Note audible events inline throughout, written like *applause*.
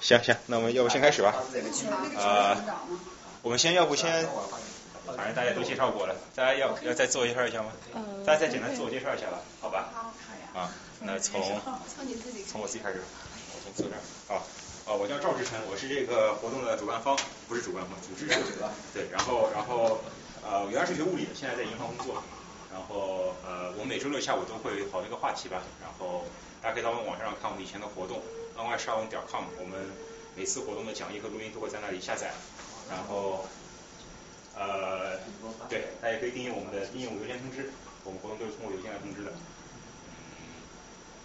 行行，那我们要不先开始吧。呃，我们先要不先，反正大家都介绍过了，大家要要再自我介绍一下吗？大家再简单自我介绍一下吧，好吧？啊，那从从我自己开始，我从坐这儿。好，啊，我叫赵志成，我是这个活动的主办方，不是主办方，组织者。对，然后然后呃，原来是学物理的，现在在银行工作。然后呃，我们每周六下午都会讨论一个话题吧，然后大家可以到我们网站上看我们以前的活动，ny 沙文点 com，我们每次活动的讲义和录音都会在那里下载。然后呃，对，大家可以订阅我们的应用邮件通知，我们活动都是通过邮件来通知的。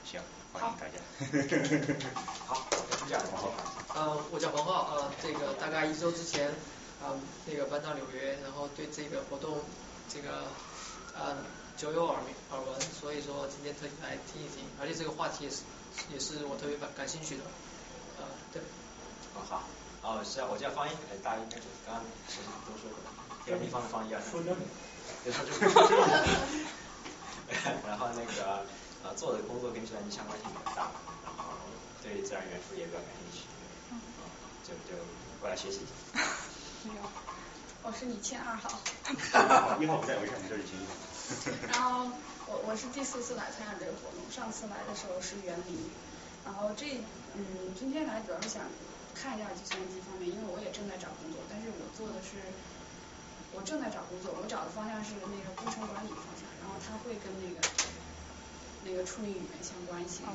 行，欢迎大家。好，这样，好。呃，我叫黄浩，呃，这个大概一周之前，呃，那个搬到纽约，然后对这个活动，这个。呃，久有耳名耳闻，所以说今天特意来听一听，而且这个话题也是也是我特别感感兴趣的，呃，对。哦好，哦是啊，我叫方一，大家应该就是刚刚其实都说过，地方的方一啊。说真的。对，说真的。然后那个呃做的工作跟计算机相关性比较大，然后对自然元素也比较感兴趣，嗯，就就过来学习一下。*laughs* 没有。我是李倩二号。*laughs* 一号不在，我上，你叫李倩一号。然后我我是第四次来参加这个活动，上次来的时候是园林。然后这嗯今天来主要是想看一下计算机方面，因为我也正在找工作，但是我做的是我正在找工作，我找的方向是那个工程管理方向，然后它会跟那个那个处理语言相关系。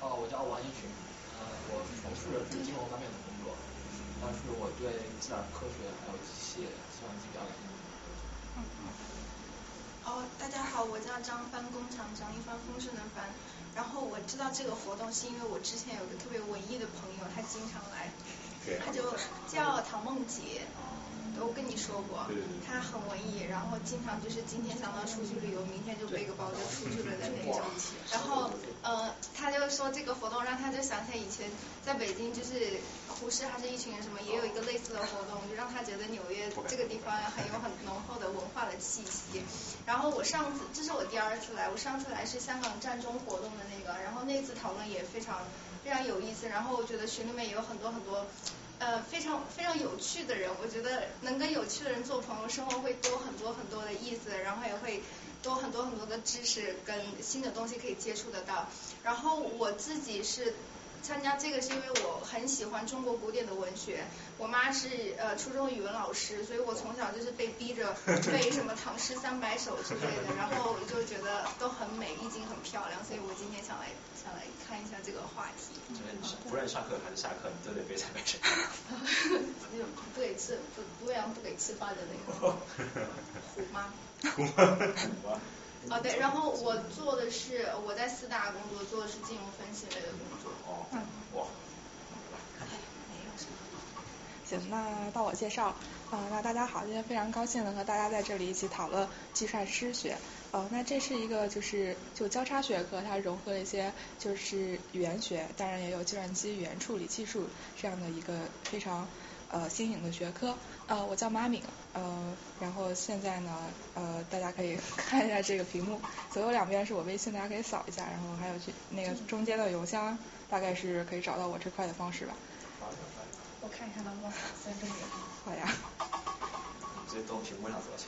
哦，我叫王一群，呃，我从事的是金融方面的工作。但是我对自然科学还有机械计算机比较感兴趣。哦，大家好，我叫张帆，工厂张一帆，风顺的帆。然后我知道这个活动是因为我之前有个特别文艺的朋友，他经常来，他就叫唐梦洁。我跟你说过，他很文艺，然后经常就是今天想到出去旅游，明天就背个包就出去了的那种。然后呃，他就说这个活动让他就想起来以前在北京，就是胡适还是一群人什么也有一个类似的活动，就让他觉得纽约这个地方很有很浓厚的文化的气息。然后我上次这是我第二次来，我上次来是香港战中活动的那个，然后那次讨论也非常非常有意思，然后我觉得群里面也有很多很多。呃，非常非常有趣的人，我觉得能跟有趣的人做朋友，生活会多很多很多的意思，然后也会多很多很多的知识跟新的东西可以接触得到。然后我自己是。参加这个是因为我很喜欢中国古典的文学，我妈是呃初中语文老师，所以我从小就是被逼着背什么唐诗三百首之类的，然后就觉得都很美，意境很漂亮，所以我今天想来想来看一下这个话题。不论上课还是下课，你都得背三百首。*laughs* 那种不给吃不不养不给吃饭的那个虎妈。虎妈。哦对，然后我做的是我在四大工作，做的是金融分析类的工作。哦，哇，行，那到我介绍，呃，那大家好，今天非常高兴能和大家在这里一起讨论计算师学。呃，那这是一个就是就交叉学科，它融合了一些就是语言学，当然也有计算机语言处理技术这样的一个非常。呃，新颖的学科，呃，我叫马敏，呃，然后现在呢，呃，大家可以 *laughs* 看一下这个屏幕，左右两边是我微信，大家可以扫一下，然后还有去那个中间的邮箱，大概是可以找到我这块的方式吧。我看一下能不能 *laughs* 三中点。好呀。直接到屏幕上走去。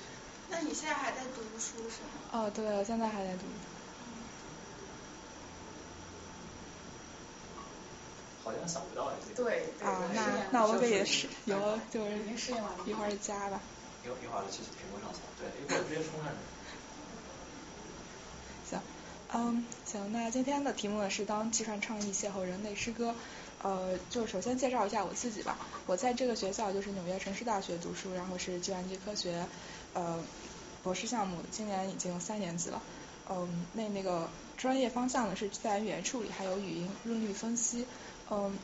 那你现在还在读书是吗？哦，对，我现在还在读。好像扫不到哎，对啊，那那我可以试，有就是一会儿加吧。一一会儿其实屏幕上扫，对，一会儿直接冲上去。*laughs* 行，嗯，行，那今天的题目呢是当计算创意邂逅人类诗歌，呃，就首先介绍一下我自己吧。我在这个学校就是纽约城市大学读书，然后是计算机科学呃博士项目，今年已经三年级了。嗯，那那个专业方向呢是自然语言处理，还有语音润律分析。嗯，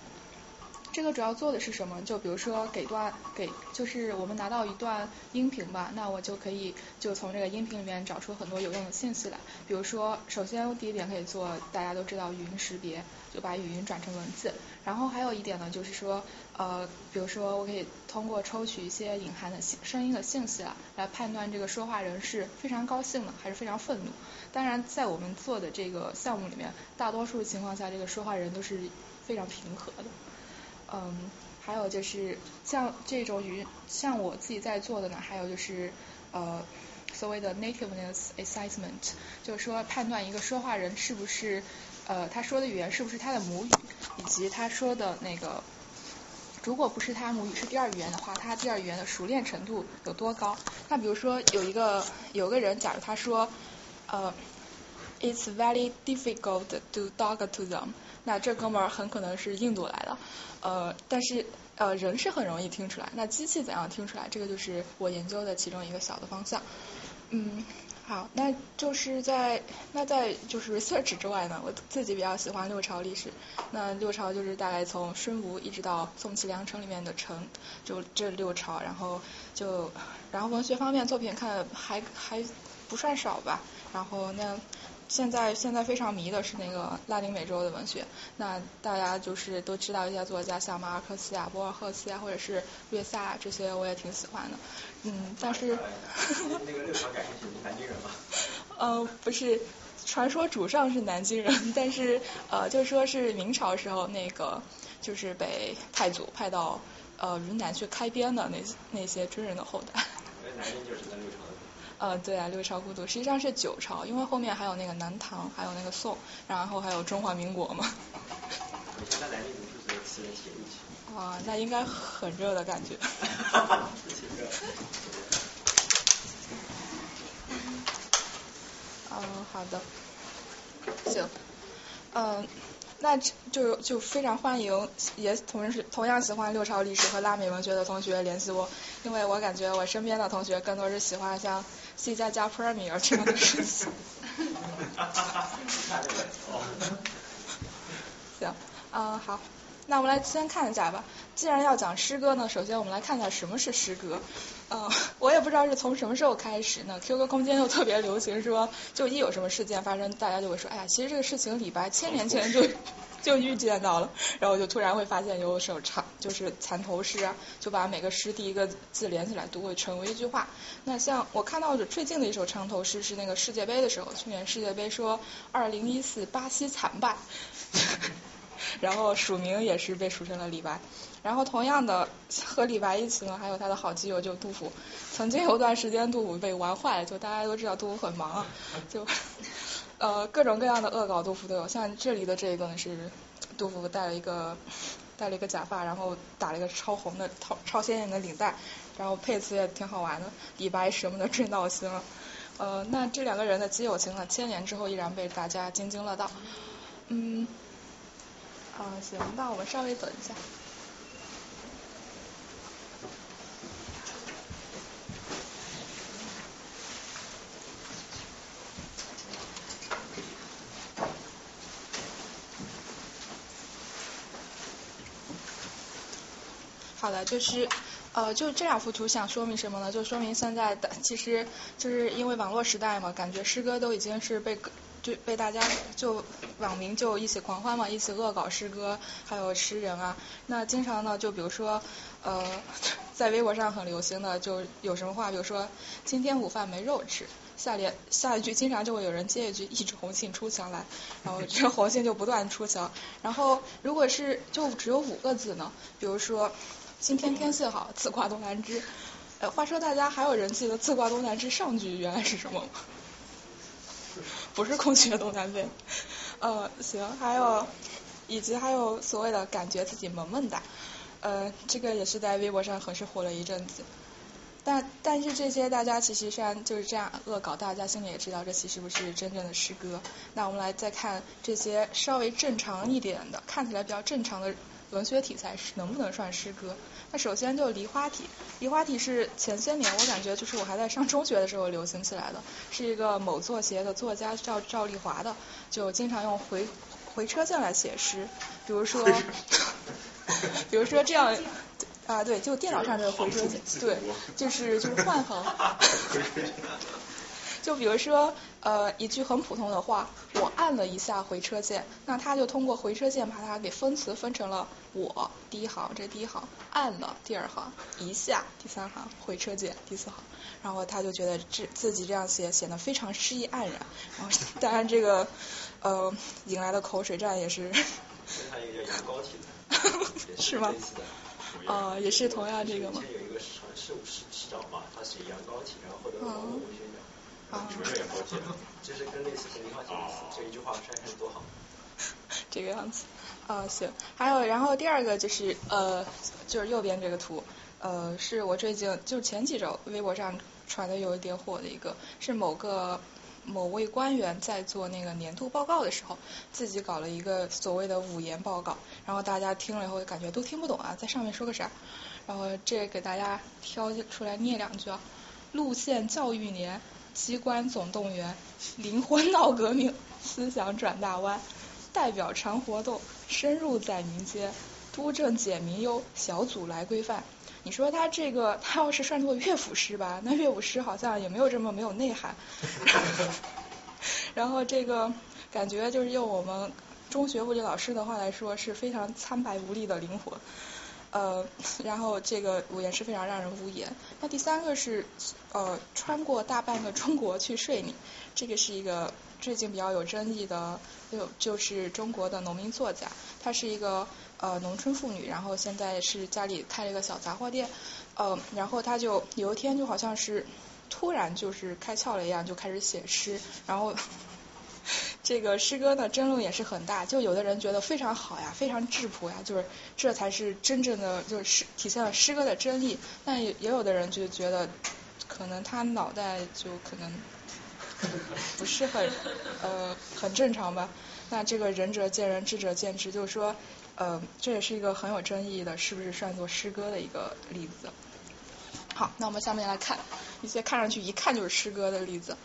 这个主要做的是什么？就比如说给段给，就是我们拿到一段音频吧，那我就可以就从这个音频里面找出很多有用的信息来。比如说，首先第一点可以做，大家都知道语音识别，就把语音转成文字。然后还有一点呢，就是说，呃，比如说我可以通过抽取一些隐含的声音的信息啊，来判断这个说话人是非常高兴的还是非常愤怒。当然，在我们做的这个项目里面，大多数情况下，这个说话人都是非常平和的。嗯，还有就是像这种语音，像我自己在做的呢，还有就是呃所谓的 nativeness assessment，就是说判断一个说话人是不是呃他说的语言是不是他的母语，以及他说的那个如果不是他母语是第二语言的话，他第二语言的熟练程度有多高？那比如说有一个有个人，假如他说呃 it's very difficult to talk to them，那这哥们儿很可能是印度来的。呃，但是呃人是很容易听出来，那机器怎样听出来？这个就是我研究的其中一个小的方向。嗯，好，那就是在那在就是 research 之外呢，我自己比较喜欢六朝历史。那六朝就是大概从孙吴一直到宋齐梁陈里面的陈，就这六朝，然后就然后文学方面作品看还还不算少吧。然后那。现在现在非常迷的是那个拉丁美洲的文学，那大家就是都知道一些作家，像马尔克斯呀、博尔赫斯呀，或者是略萨这些，我也挺喜欢的。嗯，但是。*laughs* 那个六朝感兴趣，南京人吗？*laughs* 呃，不是，传说主上是南京人，*laughs* 但是呃，就说是明朝时候那个就是被太祖派到呃云南去开边的那那些军人的后代。南京就是在六朝。呃，对啊，六朝古都实际上是九朝，因为后面还有那个南唐，还有那个宋，然后还有中华民国嘛。啊，那应该很热的感觉。*laughs* 嗯，好的，行，嗯。那就就非常欢迎，也同时同样喜欢六朝历史和拉美文学的同学联系我，因为我感觉我身边的同学更多是喜欢像 C 加加 Premier 这样的事情。*laughs* 行，嗯，好，那我们来先看一下吧。既然要讲诗歌呢，首先我们来看一下什么是诗歌。嗯，我也不知道是从什么时候开始呢，QQ 空间又特别流行说，就一有什么事件发生，大家就会说，哎呀，其实这个事情李白千年前就 *laughs* 就预见到了，然后就突然会发现有首长就是蚕头诗啊，就把每个诗第一个字连起来读会成为一句话。那像我看到的最近的一首长头诗是那个世界杯的时候，去年世界杯说二零一四巴西惨败。*laughs* 然后署名也是被署成了李白，然后同样的和李白一起呢，还有他的好基友就杜甫。曾经有段时间杜甫被玩坏，就大家都知道杜甫很忙，就呃各种各样的恶搞杜甫都有。像这里的这一个呢是杜甫戴了一个戴了一个假发，然后打了一个超红的超超鲜艳的领带，然后配词也挺好玩的。李白什么的真闹心了，呃那这两个人的基友情呢，千年之后依然被大家津津乐道，嗯。啊，行，那我们稍微等一下。好的，就是呃，就这两幅图想说明什么呢？就说明现在的其实就是因为网络时代嘛，感觉诗歌都已经是被。就被大家就网民就一起狂欢嘛，一起恶搞诗歌，还有诗人啊。那经常呢，就比如说呃，*laughs* 在微博上很流行的就有什么话，比如说今天午饭没肉吃，下联下一句经常就会有人接一句一纸红杏出墙来，然后这红杏就不断出墙。然后如果是就只有五个字呢，比如说今天天气好，自挂东南枝。呃，话说大家还有人记得自挂东南枝上句原来是什么吗？不是空穴东南飞，呃，行，还有，以及还有所谓的感觉自己萌萌哒，呃，这个也是在微博上很是火了一阵子。但但是这些大家其实虽然就是这样恶搞，大家心里也知道这其实不是真正的诗歌。那我们来再看这些稍微正常一点的，看起来比较正常的文学题材是能不能算诗歌？那首先就梨花体，梨花体是前些年我感觉就是我还在上中学的时候流行起来的，是一个某作协的作家叫赵丽华的，就经常用回回车键来写诗，比如说，*laughs* 比如说这样啊，对，就电脑上这个回车键，对，就是就是换行。*laughs* 就比如说，呃，一句很普通的话，我按了一下回车键，那它就通过回车键把它给分词分成了我第一行，这第一行按了第二行，一下第三行回车键第四行，然后他就觉得这自己这样写显得非常诗意盎然，然后当然这个呃引来的口水战也是。*laughs* 是吗？啊，也是同样这个吗？有一个市市市市长嘛，他写杨高体，然后获得了文学奖。啊，什么叫杨高体？就是跟类似跟林浩写的词，这一句话拆开多好。这个样子，啊行，还有然后第二个就是呃，就是右边这个图，呃，是我最近就前几周微博上传的有一点火的一个，是某个某位官员在做那个年度报告的时候，自己搞了一个所谓的五言报告，然后大家听了以后感觉都听不懂啊，在上面说个啥，然后这给大家挑出来念两句啊，路线教育年。机关总动员，灵魂闹革命，思想转大弯，代表常活动，深入在民间，督政解民忧，小组来规范。你说他这个，他要是算作乐府诗吧，那乐府诗好像也没有这么没有内涵。*laughs* 然后这个感觉就是用我们中学物理老师的话来说，是非常苍白无力的灵魂。呃，*laughs* 然后这个五言是非常让人无言。那第三个是呃，穿过大半个中国去睡你，这个是一个最近比较有争议的，就就是中国的农民作家，她是一个呃农村妇女，然后现在是家里开了一个小杂货店，呃，然后她就有一天就好像是突然就是开窍了一样，就开始写诗，然后。这个诗歌呢，争论也是很大，就有的人觉得非常好呀，非常质朴呀，就是这才是真正的就是诗体现了诗歌的真意。但也也有的人就觉得，可能他脑袋就可能不是很呃很正常吧。那这个仁者见仁，智者见智，就是说呃这也是一个很有争议的，是不是算作诗歌的一个例子？好，那我们下面来看一些看上去一看就是诗歌的例子。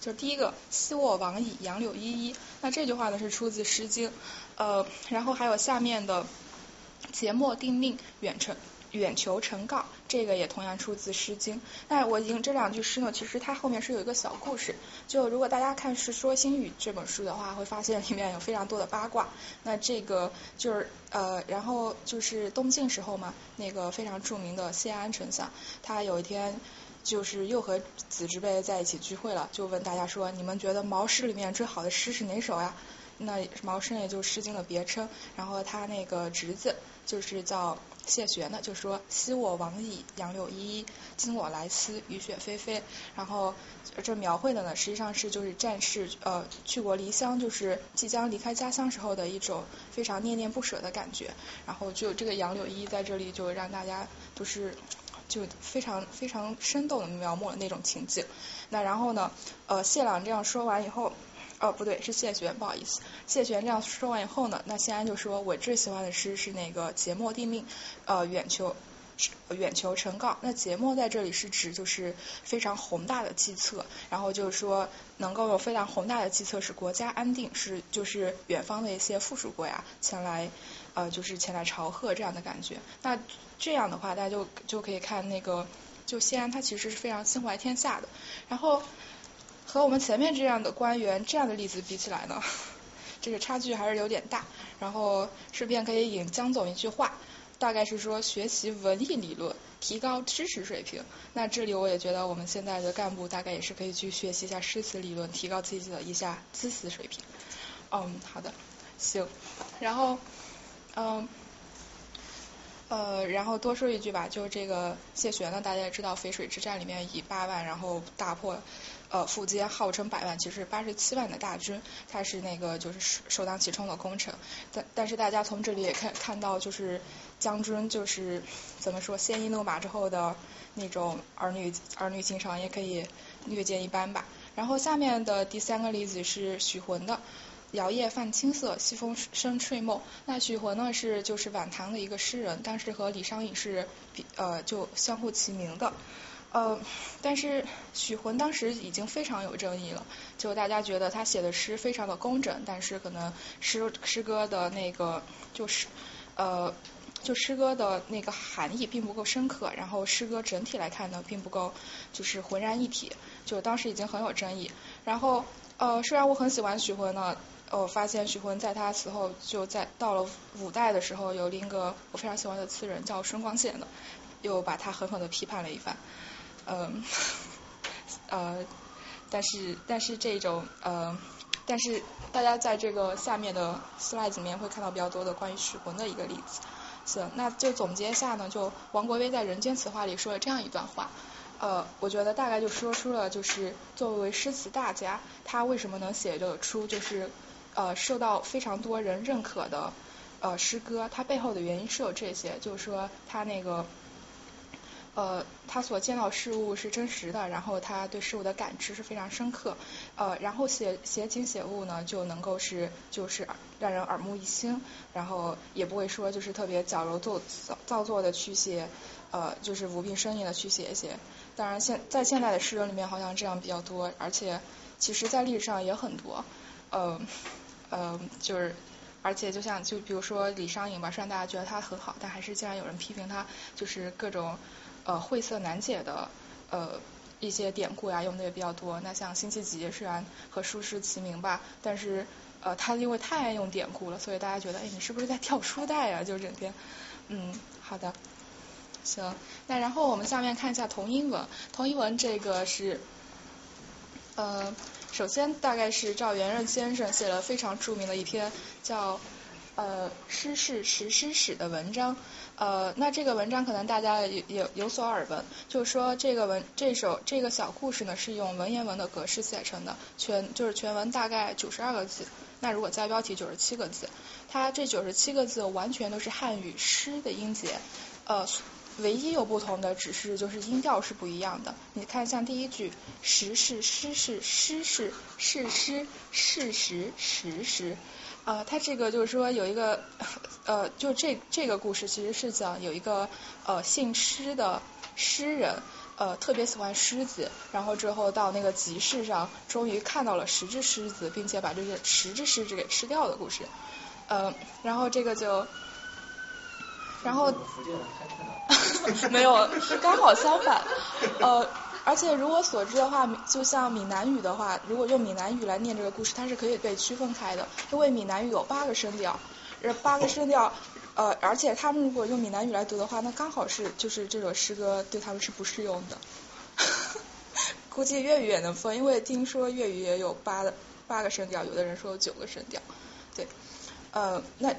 就第一个“昔我往矣，杨柳依依”，那这句话呢是出自《诗经》，呃，然后还有下面的“节末定命，远程远求成告”，这个也同样出自《诗经》。那我引这两句诗呢，其实它后面是有一个小故事。就如果大家看《世说新语》这本书的话，会发现里面有非常多的八卦。那这个就是呃，然后就是东晋时候嘛，那个非常著名的谢安丞相，他有一天。就是又和子侄辈在一起聚会了，就问大家说：“你们觉得毛诗里面最好的诗是哪首呀？”那毛诗也就《诗经》的别称。然后他那个侄子就是叫谢玄的，就说：“昔我往矣，杨柳依依；今我来思，雨雪霏霏。”然后这描绘的呢，实际上是就是战士呃去国离乡，就是即将离开家乡时候的一种非常念念不舍的感觉。然后就这个杨柳依依在这里就让大家就是。就非常非常生动的描摹了那种情景。那然后呢，呃，谢朗这样说完以后，哦，不对，是谢玄，不好意思。谢玄这样说完以后呢，那谢安就说：“我最喜欢的诗是那个节末定命，呃，远求远求成告。那节末在这里是指就是非常宏大的计策，然后就是说能够有非常宏大的计策，使国家安定，是就是远方的一些附属国呀前来。”呃，就是前来朝贺这样的感觉。那这样的话，大家就就可以看那个，就西安，他其实是非常心怀天下的。然后和我们前面这样的官员这样的例子比起来呢，这个差距还是有点大。然后顺便可以引江总一句话，大概是说学习文艺理论，提高知识水平。那这里我也觉得我们现在的干部大概也是可以去学习一下诗词理论，提高自己的一下知识水平。嗯，好的，行，然后。嗯，呃，然后多说一句吧，就是这个谢玄呢，大家也知道，淝水之战里面以八万，然后大破呃苻坚号称百万，其实八十七万的大军，他是那个就是首首当其冲的功臣。但但是大家从这里也看看到，就是将军就是怎么说，鲜衣怒马之后的那种儿女儿女情长，也可以略见一斑吧。然后下面的第三个例子是许浑的。摇曳泛青色，西风生吹梦。那许浑呢是就是晚唐的一个诗人，但是和李商隐是比呃就相互齐名的。呃，但是许浑当时已经非常有争议了，就大家觉得他写的诗非常的工整，但是可能诗诗歌的那个就是呃就诗歌的那个含义并不够深刻，然后诗歌整体来看呢，并不够就是浑然一体，就当时已经很有争议。然后呃，虽然我很喜欢许浑呢，我发现许浑在他死后就在到了五代的时候，有另一个我非常喜欢的词人叫孙光宪的，又把他狠狠的批判了一番。嗯，呃，但是但是这种呃，但是大家在这个下面的 slide 里面会看到比较多的关于许浑的一个例子。行，那就总结一下呢，就王国维在《人间词话》里说了这样一段话，呃，我觉得大概就说出了就是作为诗词大家，他为什么能写得出就是呃受到非常多人认可的呃诗歌，它背后的原因是有这些，就是说他那个。呃，他所见到事物是真实的，然后他对事物的感知是非常深刻，呃，然后写写景写物呢，就能够是就是让人耳目一新，然后也不会说就是特别矫揉造造作的去写，呃，就是无病呻吟的去写一些。当然现在现代的诗人里面好像这样比较多，而且其实在历史上也很多，呃呃，就是而且就像就比如说李商隐吧，虽然大家觉得他很好，但还是竟然有人批评他，就是各种。呃，晦涩难解的呃一些典故呀，用的也比较多。那像辛弃疾虽然和书诗齐名吧，但是呃他因为太爱用典故了，所以大家觉得，哎，你是不是在跳书袋啊？就整天，嗯，好的，行。那然后我们下面看一下同音文，同音文这个是，呃，首先大概是赵元任先生写了非常著名的一篇叫呃《诗是实诗史》的文章。呃，那这个文章可能大家有有有所耳闻，就是说这个文这首这个小故事呢是用文言文的格式写成的，全就是全文大概九十二个字，那如果加标题九十七个字，它这九十七个字完全都是汉语诗的音节，呃，唯一有不同的只是就是音调是不一样的。你看像第一句，时是诗是诗是是诗事实实时。呃，他这个就是说有一个呃，就这这个故事其实是讲有一个呃姓施的诗人呃特别喜欢狮子，然后之后到那个集市上，终于看到了十只狮子，并且把这个十只狮子给吃掉的故事。呃，然后这个就，然后 *laughs* 没有，刚好相反，呃。而且，如我所知的话，就像闽南语的话，如果用闽南语来念这个故事，它是可以被区分开的，因为闽南语有八个声调，这八个声调，呃，而且他们如果用闽南语来读的话，那刚好是就是这首诗歌对他们是不适用的。*laughs* 估计粤语也能分，因为听说粤语也有八八个声调，有的人说有九个声调，对，呃，那，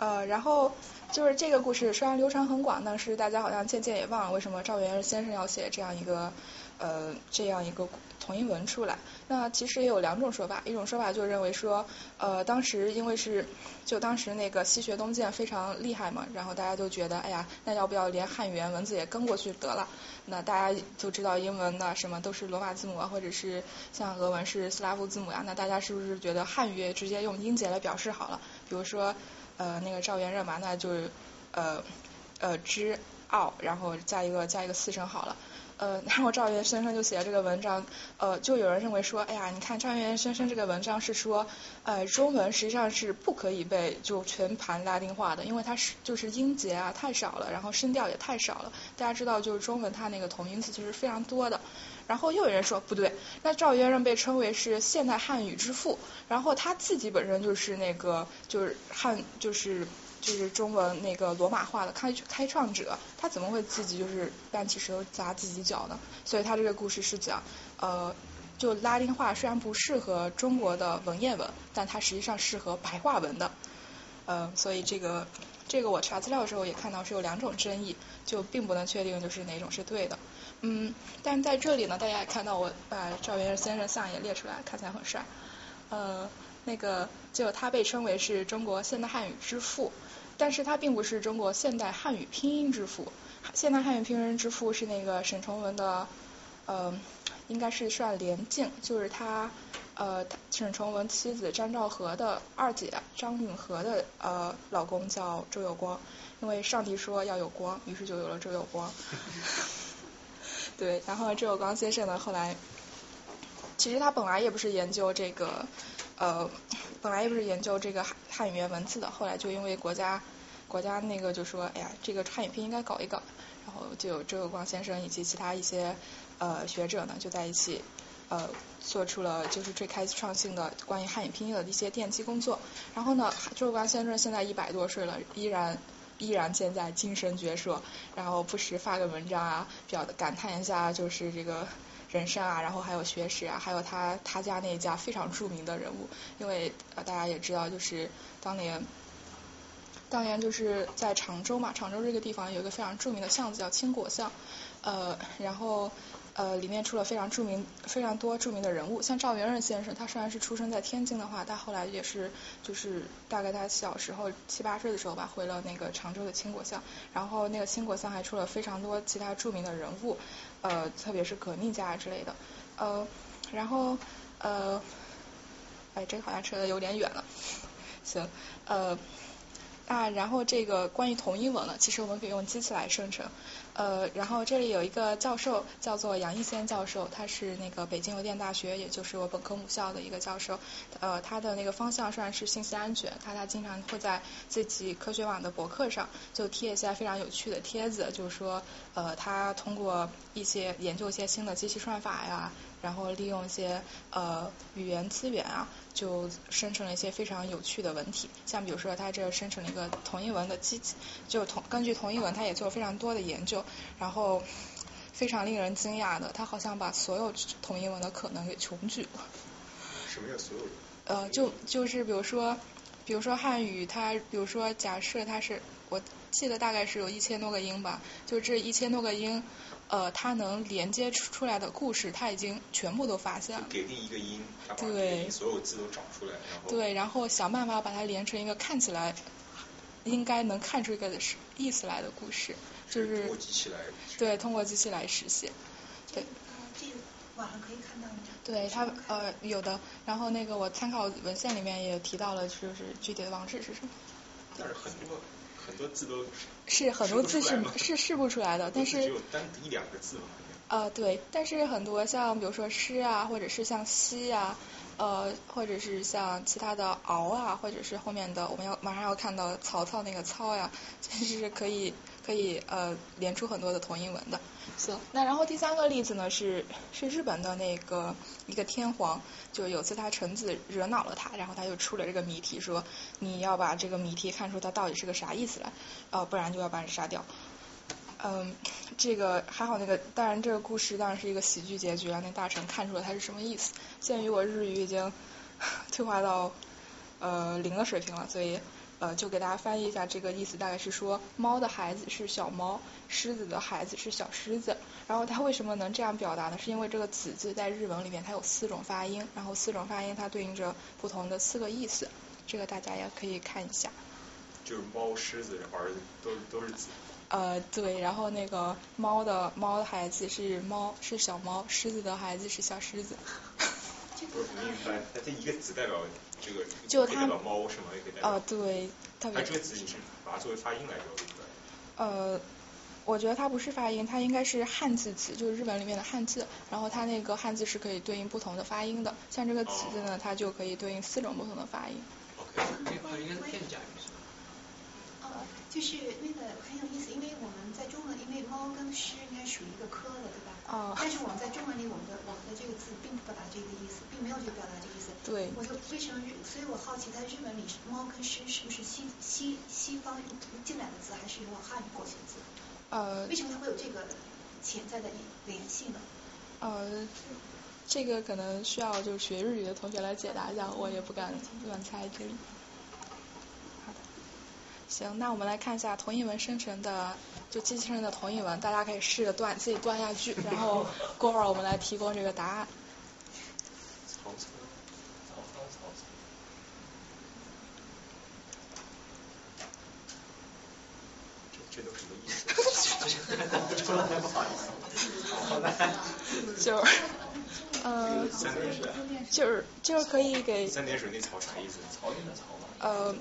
呃，然后。就是这个故事虽然流传很广，但是大家好像渐渐也忘了为什么赵元任先生要写这样一个呃这样一个同音文出来。那其实也有两种说法，一种说法就认为说呃当时因为是就当时那个西学东渐非常厉害嘛，然后大家都觉得哎呀那要不要连汉语言文字也跟过去得了？那大家就知道英文的什么都是罗马字母啊，或者是像俄文是斯拉夫字母呀，那大家是不是觉得汉语直接用音节来表示好了？比如说。呃，那个赵元任嘛，那就呃呃之奥，然后加一个加一个四声好了。呃，然后赵元先生就写了这个文章，呃，就有人认为说，哎呀，你看赵元先生这个文章是说，呃，中文实际上是不可以被就全盘拉丁化的，因为它是就是音节啊太少了，然后声调也太少了。大家知道，就是中文它那个同音字其实非常多的。然后又有人说不对，那赵元任被称为是现代汉语之父，然后他自己本身就是那个就是汉就是就是中文那个罗马化的开开创者，他怎么会自己就是搬起石头砸自己脚呢？所以他这个故事是讲呃，就拉丁话虽然不适合中国的文言文，但它实际上适合白话文的，呃，所以这个这个我查资料的时候也看到是有两种争议，就并不能确定就是哪种是对的。嗯，但在这里呢，大家也看到我把赵元先生像也列出来，看起来很帅。呃，那个就他被称为是中国现代汉语之父，但是他并不是中国现代汉语拼音之父。现代汉语拼音之父是那个沈从文的，呃，应该是算连静，就是他呃沈从文妻子张兆和的二姐张允和的呃老公叫周有光，因为上帝说要有光，于是就有了周有光。*laughs* 对，然后周有光先生呢，后来其实他本来也不是研究这个，呃，本来也不是研究这个汉汉语言文字的，后来就因为国家国家那个就说，哎呀，这个汉语拼音应该搞一搞，然后就有周有光先生以及其他一些呃学者呢就在一起呃做出了就是最开创性的关于汉语拼音的一些奠基工作。然后呢，周有光先生现在一百多岁了，依然依然健在，精神矍铄，然后不时发个文章啊，表感叹一下就是这个。人生啊，然后还有学识啊，还有他他家那一家非常著名的人物，因为呃大家也知道，就是当年当年就是在常州嘛，常州这个地方有一个非常著名的巷子叫青果巷，呃，然后呃里面出了非常著名非常多著名的人物，像赵元任先生，他虽然是出生在天津的话，他后来也是就是大概他小时候七八岁的时候吧，回了那个常州的青果巷，然后那个青果巷还出了非常多其他著名的人物。呃，特别是革命家之类的，呃，然后呃，哎，这个好像扯的有点远了，行，呃，啊，然后这个关于同音文呢，其实我们可以用机器来生成。呃，然后这里有一个教授叫做杨一先教授，他是那个北京邮电大学，也就是我本科母校的一个教授。呃，他的那个方向虽然是信息安全，他他经常会在自己科学网的博客上就贴一些非常有趣的帖子，就是说呃，他通过一些研究一些新的机器算法呀，然后利用一些呃语言资源啊。就生成了一些非常有趣的文体，像比如说他这生成了一个同音文的机器，就同根据同一文，他也做了非常多的研究，然后非常令人惊讶的，他好像把所有同音文的可能给穷举了。什么叫所有？呃，就就是比如说，比如说汉语，它比如说假设它是，我记得大概是有一千多个音吧，就这一千多个音。呃，它能连接出出来的故事，它已经全部都发现了。给定一个音，对，所有字都找出来，然后对，然后想办法把它连成一个看起来应该能看出一个意思来的故事，就是通过机器来对，通过机器来实现。对。这网上可以看到吗？对，它呃有的，然后那个我参考文献里面也提到了，就是具体的网址是什么。但是很多。很多字都是很多字是是试不出来的，但是只有单一两个字嘛。呃，对，但是很多像比如说诗啊，或者是像西啊，呃，或者是像其他的敖啊，或者是后面的我们要马上要看到曹操那个操呀，*laughs* 其实是可以可以呃连出很多的同音文的。行，那然后第三个例子呢是是日本的那个一个天皇，就有次他臣子惹恼了他，然后他就出了这个谜题，说你要把这个谜题看出它到底是个啥意思来，呃，不然就要把你杀掉。嗯，这个还好，那个当然这个故事当然是一个喜剧结局了，那大臣看出了他是什么意思。鉴于我日语已经 *laughs* 退化到呃零的水平了，所以。呃，就给大家翻译一下这个意思，大概是说猫的孩子是小猫，狮子的孩子是小狮子。然后它为什么能这样表达呢？是因为这个“子”字在日文里面它有四种发音，然后四种发音它对应着不同的四个意思。这个大家也可以看一下。就是猫、狮子儿子都都是子。呃，对，然后那个猫的猫的孩子是猫，是小猫；狮子的孩子是小狮子。*laughs* 不是不明白，它这一个子代表。这个就它猫什么也可以代表。呃，对，它这个字你是把它作为发音来表对呃，我觉得它不是发音，它应该是汉字词，就是日本里面的汉字。然后它那个汉字是可以对应不同的发音的，像这个“词”字呢，它就可以对应四种不同的发音。OK，这个应该是片假语是吧？呃，就是那个很有意思，因为我们在中文，因为猫跟狮应该属于一个科的，对吧？哦。但是我们在中文里，我们的我们的这个字并不表达这个意思，并没有去表达这个意思。对。我就为什么日？所以我好奇，在日文里，猫跟狮是不是西西西方进来的字，还是用汉语过去的字？呃。为什么它会有这个潜在的联系呢？呃，这个可能需要就是学日语的同学来解答一下，我也不敢乱猜这里。好的。行，那我们来看一下同义文生成的，就机器人的同义文，大家可以试着断自己断下句，然后 *laughs* 过会儿我们来提供这个答案。这都什么意思？说的太不好意思。好难。就，呃，就是就是可以给。三点水那草啥意思？草原的草呃。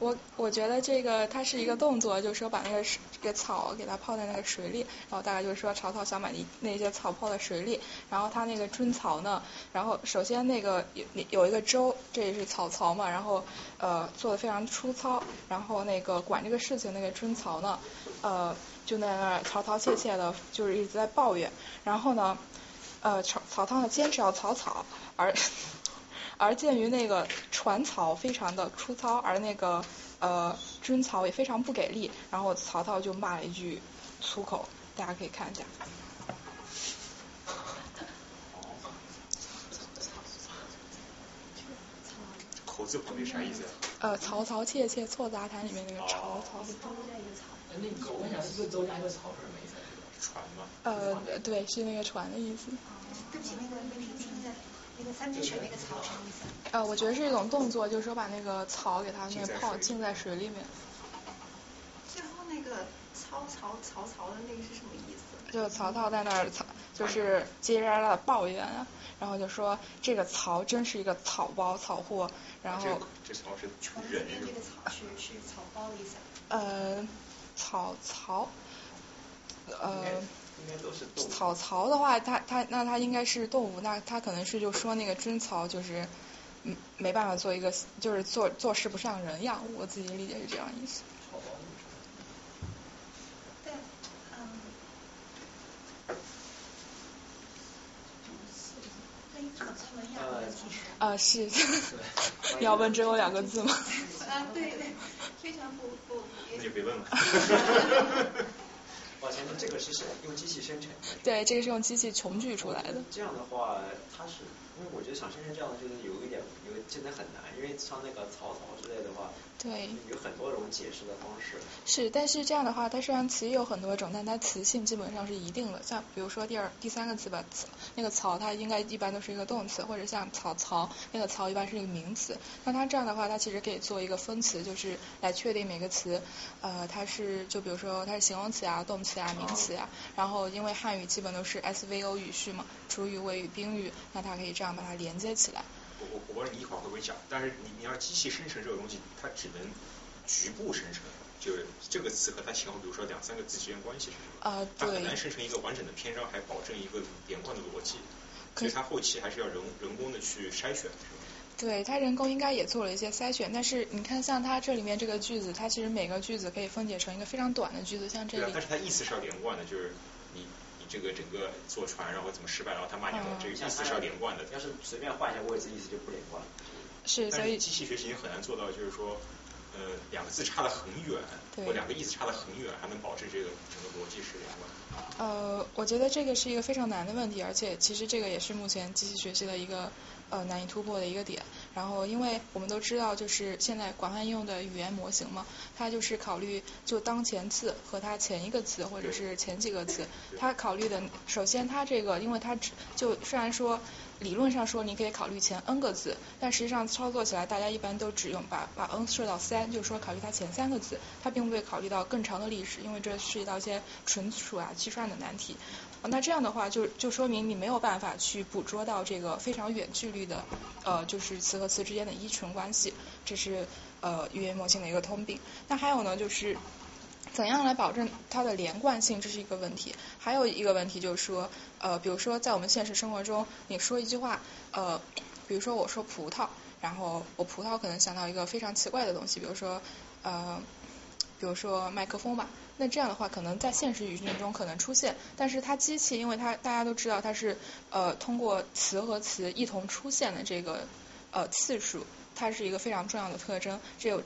我我觉得这个它是一个动作，就是说把那个这个草给它泡在那个水里，然后大概就是说曹操想把那那些草泡在水里，然后他那个春草呢，然后首先那个有有一个周，这也是草曹嘛，然后呃做的非常粗糙，然后那个管这个事情那个春草呢，呃就在那曹操切切的，就是一直在抱怨，然后呢呃曹曹操呢坚持要草草，而。而鉴于那个船草非常的粗糙，而那个呃军曹也非常不给力，然后曹操就骂了一句粗口，大家可以看一下。口字旁边啥意思？呃，曹操切切错杂谈里面那个曹操。那个我想一个周加一个曹是什么意思？船吗？呃，对，是那个船的意思。对不起，那个那个听的。那个三点水那个草什么意思？呃，我觉得是一种动作，就是说把那个草给它那个泡浸在水里面。最后那个曹曹曹操的那个是什么意思？就曹操在那儿曹，就是叽叽喳喳的抱怨啊，然后就说这个曹真是一个草包草货，然后。这曹是人。这个草是是草包的意思。呃，草曹，呃。草曹的话，它它那它应该是动物，那它可能是就说那个军曹就是嗯没办法做一个就是做做事不像人样，我自己理解是这样意思。对，嗯。啊是，要问只有两个字吗？啊对对，非常不不。那就别问了。*laughs* 抱歉，这个是用机器生成的。对，这个是用机器穷举出来的。这样的话，它是因为我觉得想生成这样的，就是有一点，有真的很难，因为像那个曹操之类的话，对，有很多种解释的方式。是，但是这样的话，它虽然词有很多种，但它词性基本上是一定的。像比如说第二、第三个词吧，那个曹，它应该一般都是一个动词，或者像曹操，那个曹一般是一个名词。那它这样的话，它其实可以做一个分词，就是来确定每个词，呃，它是就比如说它是形容词啊、动词啊、名词啊。然后因为汉语基本都是 SVO 语序嘛，主语、谓语、宾语，那它可以这样把它连接起来。我我我不知道你一会儿会不会讲，但是你你要机器生成这个东西，它只能局部生成，就是这个词和它前后，比如说两三个字之间关系是什么？啊，对。它很难生成一个完整的篇章，还保证一个连贯的逻辑，所以它后期还是要人人工的去筛选，是吧？对，它人工应该也做了一些筛选，但是你看像它这里面这个句子，它其实每个句子可以分解成一个非常短的句子，像这里。但是它意思是要连贯的，就是你。这个整个坐船，然后怎么失败，然后他骂你，这个意思是要连贯的。要是随便换一下位置，意思就不连贯了。是，所以机器学习很难做到，就是说，呃，两个字差得很远，或两个意思差得很远，还能保持这个整个逻辑是连贯。呃，我觉得这个是一个非常难的问题，而且其实这个也是目前机器学习的一个呃难以突破的一个点。然后，因为我们都知道，就是现在广泛应用的语言模型嘛，它就是考虑就当前字和它前一个词或者是前几个词，它考虑的首先它这个，因为它只就虽然说理论上说你可以考虑前 n 个字，但实际上操作起来大家一般都只用把把 n 设到三，就是说考虑它前三个字，它并不会考虑到更长的历史，因为这涉及到一些纯属啊计算的难题。那这样的话，就就说明你没有办法去捕捉到这个非常远距离的，呃，就是词和词之间的依存关系，这是呃语言模型的一个通病。那还有呢，就是怎样来保证它的连贯性，这是一个问题。还有一个问题就是说，呃，比如说在我们现实生活中，你说一句话，呃，比如说我说葡萄，然后我葡萄可能想到一个非常奇怪的东西，比如说呃，比如说麦克风吧。那这样的话，可能在现实语境中可能出现，但是它机器，因为它大家都知道它是呃通过词和词一同出现的这个呃次数，它是一个非常重要的特征，只有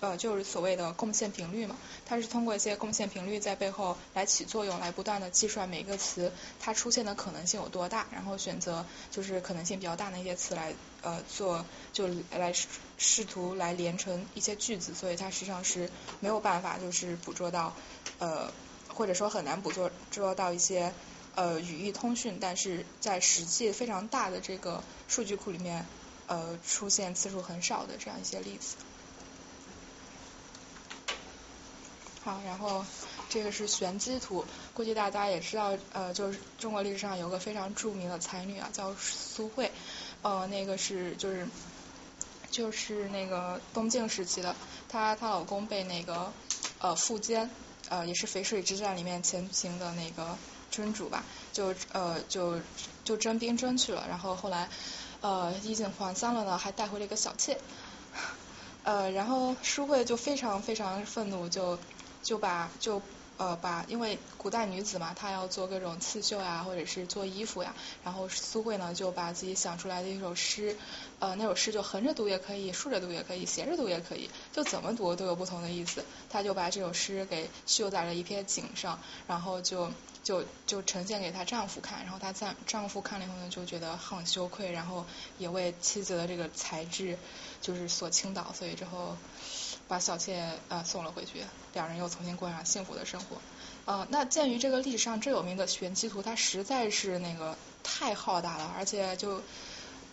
呃就是所谓的贡献频率嘛，它是通过一些贡献频率在背后来起作用，来不断的计算每个词它出现的可能性有多大，然后选择就是可能性比较大的一些词来呃做就来。试图来连成一些句子，所以它实际上是没有办法就是捕捉到呃或者说很难捕捉捉到一些呃语义通讯，但是在实际非常大的这个数据库里面呃出现次数很少的这样一些例子。好，然后这个是玄机图，估计大家也知道呃就是中国历史上有个非常著名的才女啊叫苏慧，呃那个是就是。就是那个东晋时期的，她她老公被那个呃苻坚，呃也是淝水之战里面前行的那个君主吧，就呃就就征兵征去了，然后后来呃衣锦还乡了呢，还带回了一个小妾，*laughs* 呃然后淑慧就非常非常愤怒，就就把就。呃，把因为古代女子嘛，她要做各种刺绣呀，或者是做衣服呀，然后苏慧呢就把自己想出来的一首诗，呃，那首诗就横着读也可以，竖着读也可以，斜着读也可以，就怎么读都有不同的意思。她就把这首诗给绣在了一片锦上，然后就就就呈现给她丈夫看，然后她丈丈夫看了以后呢，就觉得很羞愧，然后也为妻子的这个才智就是所倾倒，所以之后。把小妾呃送了回去，两人又重新过上幸福的生活。呃，那鉴于这个历史上最有名的玄机图，它实在是那个太浩大了，而且就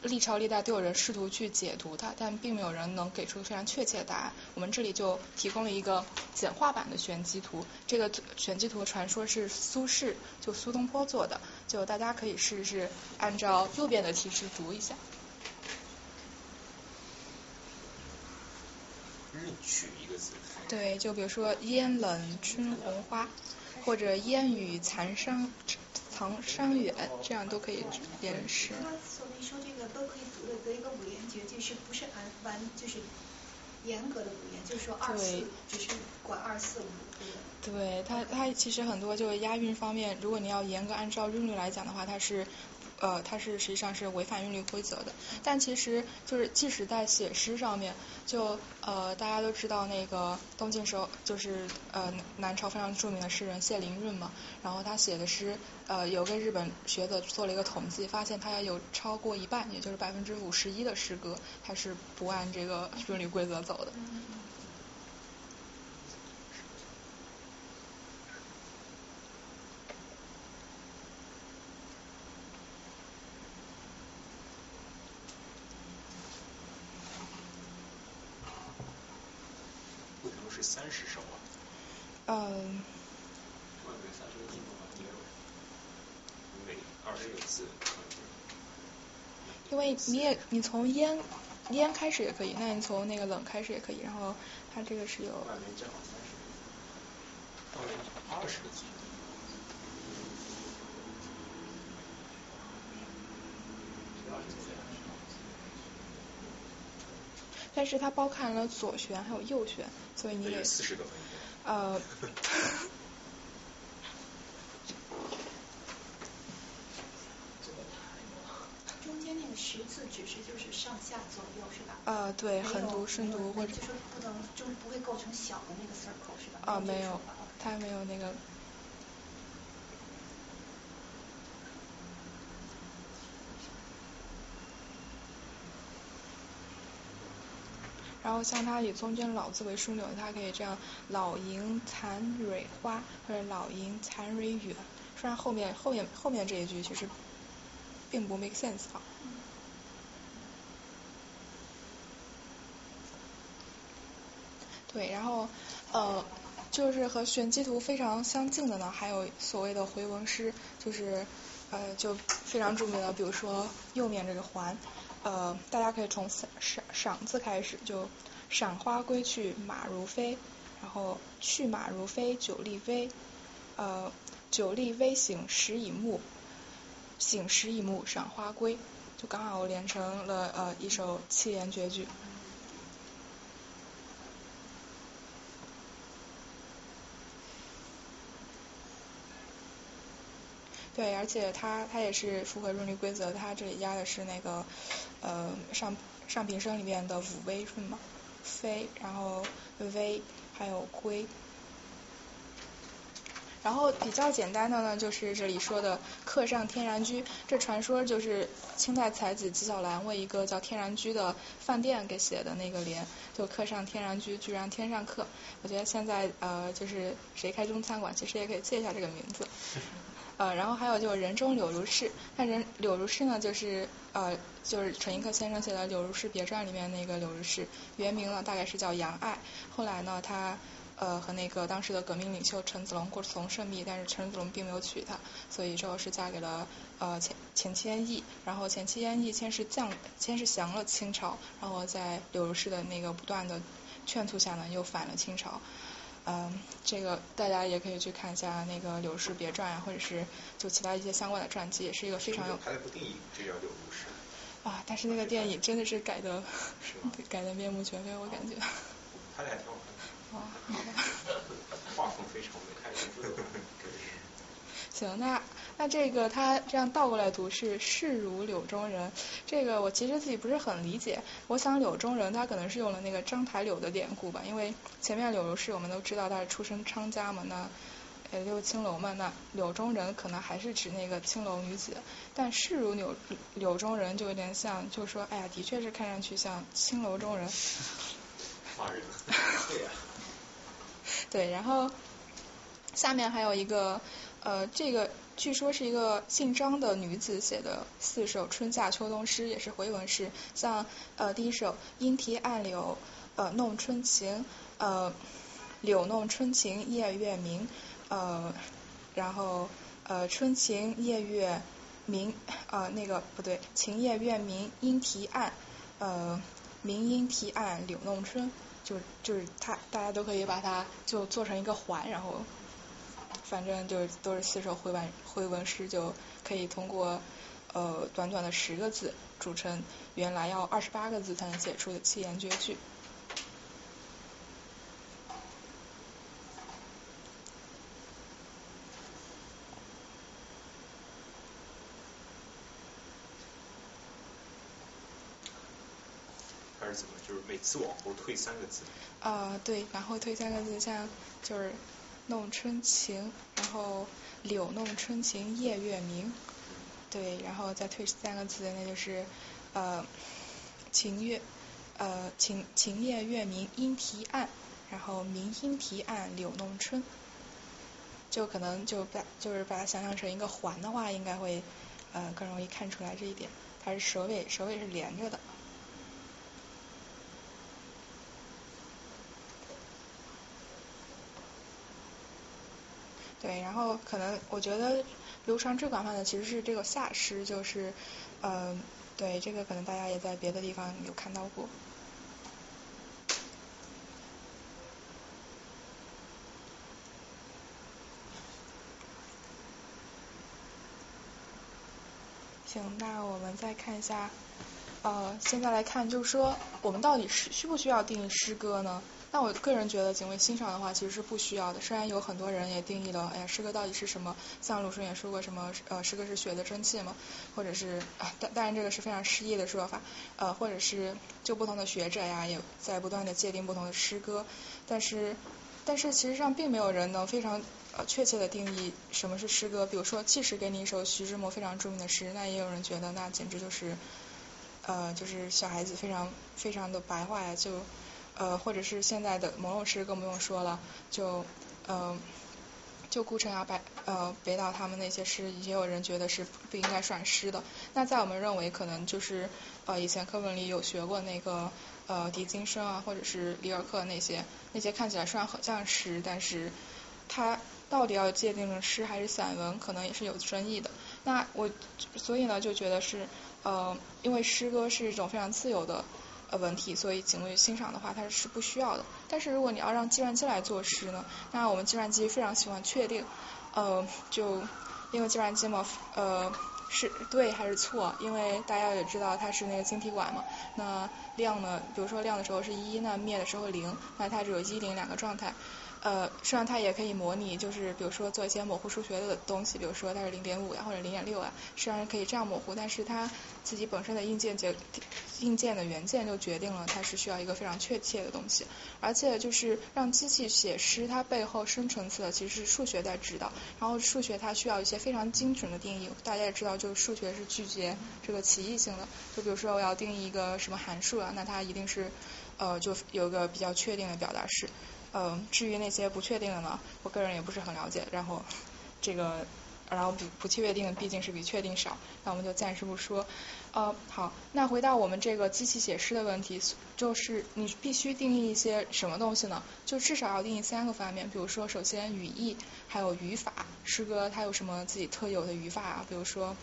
历朝历代都有人试图去解读它，但并没有人能给出非常确切的答案。我们这里就提供了一个简化版的玄机图。这个玄机图传说是苏轼就苏东坡做的，就大家可以试试按照右边的提示读一下。取一个字。对，就比如说烟冷春红花，或者烟雨残伤藏伤远，这样都可以连诗。他所以说这个都可以读的，得一个五言绝句，是不是按完就是严格的五言，就是说二四只是管二四五。对，它它其实很多就是押韵方面，如果你要严格按照韵律来讲的话，它是。呃，它是实际上是违反韵律规则的，但其实就是即使在写诗上面，就呃大家都知道那个东晋时候就是呃南朝非常著名的诗人谢灵运嘛，然后他写的诗呃有个日本学者做了一个统计，发现他有超过一半，也就是百分之五十一的诗歌，他是不按这个韵律规则走的十首啊。嗯。因为你也你从烟烟开始也可以，那你从那个冷开始也可以，然后它这个是有。但是它包含了左旋还有右旋，所以你得四十个。呃。中间那个十字只是就是上下左右是吧？呃，对，横读顺读或者。就是不能就不会构成小的那个 circle 是吧？啊，没有，它没有那个。然后像它以中间老字为枢纽，它可以这样老迎残蕊花或者老迎残蕊远。虽然后面后面后面这一句其实并不 make sense 哈。对，然后呃就是和玄机图非常相近的呢，还有所谓的回文诗，就是呃就非常著名的，比如说右面这个环。呃，大家可以从赏赏赏字开始，就赏花归去马如飞，然后去马如飞酒力微，呃酒力微醒时已暮，醒时已暮赏花归，就刚好连成了呃一首七言绝句。对，而且它它也是符合韵律规则，它这里压的是那个呃上上平声里面的五微顺嘛，飞，然后微，还有归。然后比较简单的呢，就是这里说的客上天然居，这传说就是清代才子纪晓岚为一个叫天然居的饭店给写的那个联，就客上天然居，居然天上客。我觉得现在呃就是谁开中餐馆，其实也可以借一下这个名字。呃，然后还有就是人中柳如是，那人柳如是呢，就是呃，就是陈寅恪先生写的《柳如是别传》里面那个柳如是，原名呢大概是叫杨爱，后来呢他呃和那个当时的革命领袖陈子龙过从甚密，但是陈子龙并没有娶她，所以最后是嫁给了呃钱钱谦益，然后钱谦益先是降先是降了清朝，然后在柳如是的那个不断的劝促下呢，又反了清朝。嗯，这个大家也可以去看一下那个《柳氏别传》啊，或者是就其他一些相关的传记，也是一个非常有。拍了部电影就叫《柳如是》。啊，但是那个电影真的是改的，*laughs* 改的面目全非，我感觉。拍的还挺好看。*laughs* 哦，好吧。画风非常美，看着不错。*laughs* 行，那那这个他这样倒过来读是视如柳中人，这个我其实自己不是很理解。我想柳中人他可能是用了那个章台柳的典故吧，因为前面柳如是我们都知道他是出身昌家嘛，那呃六青楼嘛，那柳中人可能还是指那个青楼女子，但视如柳柳中人就有点像，就说哎呀，的确是看上去像青楼中人。*laughs* 对呀。对，然后下面还有一个。呃，这个据说是一个姓张的女子写的四首春夏秋冬诗，也是回文诗。像呃第一首“莺啼暗柳呃弄春情”，呃柳弄春情夜月明，呃然后呃春情夜月明呃那个不对，晴夜月明莺啼暗，呃明莺啼暗柳弄春，就就是它大家都可以把它就做成一个环，然后。反正就是都是四首回文回文诗，就可以通过呃短短的十个字组成原来要二十八个字才能写出的七言绝句。还是怎么？就是每次往后退三个字？啊，对，然后退三个字，像就是。弄春情，然后柳弄春情夜月明，对，然后再退三个字，那就是呃晴月呃晴晴夜月明莺啼暗，然后明莺啼暗柳弄春，就可能就把就是把它想象成一个环的话，应该会呃更容易看出来这一点，它是首尾首尾是连着的。对，然后可能我觉得流传最广泛的其实是这个夏诗，就是嗯，对，这个可能大家也在别的地方有看到过。行，那我们再看一下，呃，现在来看，就是说我们到底是需不需要定义诗歌呢？那我个人觉得，仅为欣赏的话，其实是不需要的。虽然有很多人也定义了，哎呀，诗歌到底是什么？像鲁迅也说过什么，呃，诗歌是血的真气嘛，或者是，啊，但当然这个是非常诗意的说法，呃，或者是就不同的学者呀，也在不断的界定不同的诗歌。但是，但是其实上并没有人能非常呃确切的定义什么是诗歌。比如说，即使给你一首徐志摩非常著名的诗，那也有人觉得那简直就是，呃，就是小孩子非常非常的白话呀，就。呃，或者是现在的朦胧诗更不用说了，就嗯，就顾城啊、白呃北岛他们那些诗，也有人觉得是不应该算诗的。那在我们认为，可能就是呃以前课本里有学过那个呃狄金生啊，或者是里尔克那些，那些看起来虽然很像诗，但是它到底要界定成诗还是散文，可能也是有争议的。那我所以呢，就觉得是呃，因为诗歌是一种非常自由的。呃，文体，所以仅供欣赏的话，它是不需要的。但是如果你要让计算机来做诗呢，那我们计算机非常喜欢确定，呃，就因为计算机嘛，呃，是对还是错？因为大家也知道它是那个晶体管嘛，那亮呢，比如说亮的时候是一，那灭的时候零，那它只有一零两个状态。呃，实际上它也可以模拟，就是比如说做一些模糊数学的东西，比如说它是零点五呀或者零点六啊，实际上可以这样模糊，但是它自己本身的硬件结硬件的元件就决定了它是需要一个非常确切的东西，而且就是让机器写诗，它背后深层次的其实是数学在指导，然后数学它需要一些非常精准的定义，大家也知道，就是数学是拒绝这个歧义性的，就比如说我要定义一个什么函数啊，那它一定是呃就有一个比较确定的表达式。嗯，至于那些不确定的呢，我个人也不是很了解。然后，这个然后不不确定的毕竟是比确定少，那我们就暂时不说。呃，好，那回到我们这个机器写诗的问题，就是你必须定义一些什么东西呢？就至少要定义三个方面，比如说首先语义，还有语法，诗歌它有什么自己特有的语法啊？比如说。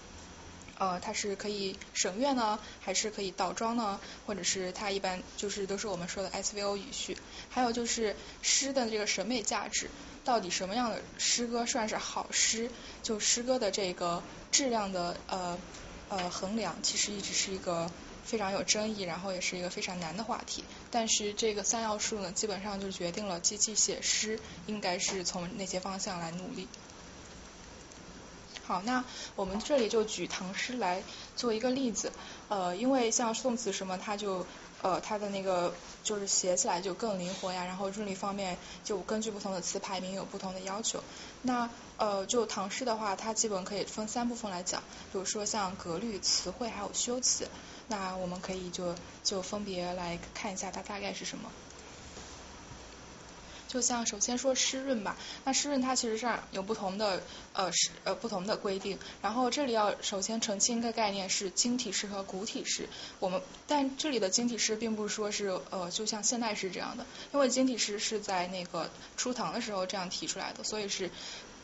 呃，它是可以省略呢，还是可以倒装呢？或者是它一般就是都是我们说的 SVO 语序。还有就是诗的这个审美价值，到底什么样的诗歌算是好诗？就诗歌的这个质量的呃呃衡量，其实一直是一个非常有争议，然后也是一个非常难的话题。但是这个三要素呢，基本上就决定了机器写诗应该是从哪些方向来努力。好，那我们这里就举唐诗来做一个例子，呃，因为像宋词什么，它就呃它的那个就是写起来就更灵活呀，然后韵律方面就根据不同的词牌名有不同的要求。那呃就唐诗的话，它基本可以分三部分来讲，比如说像格律、词汇还有修辞。那我们可以就就分别来看一下它大概是什么。就像首先说湿润吧，那湿润它其实上有不同的呃是呃不同的规定，然后这里要首先澄清一个概念是晶体诗和古体诗，我们但这里的晶体诗并不是说是呃就像现代诗这样的，因为晶体诗是在那个初唐的时候这样提出来的，所以是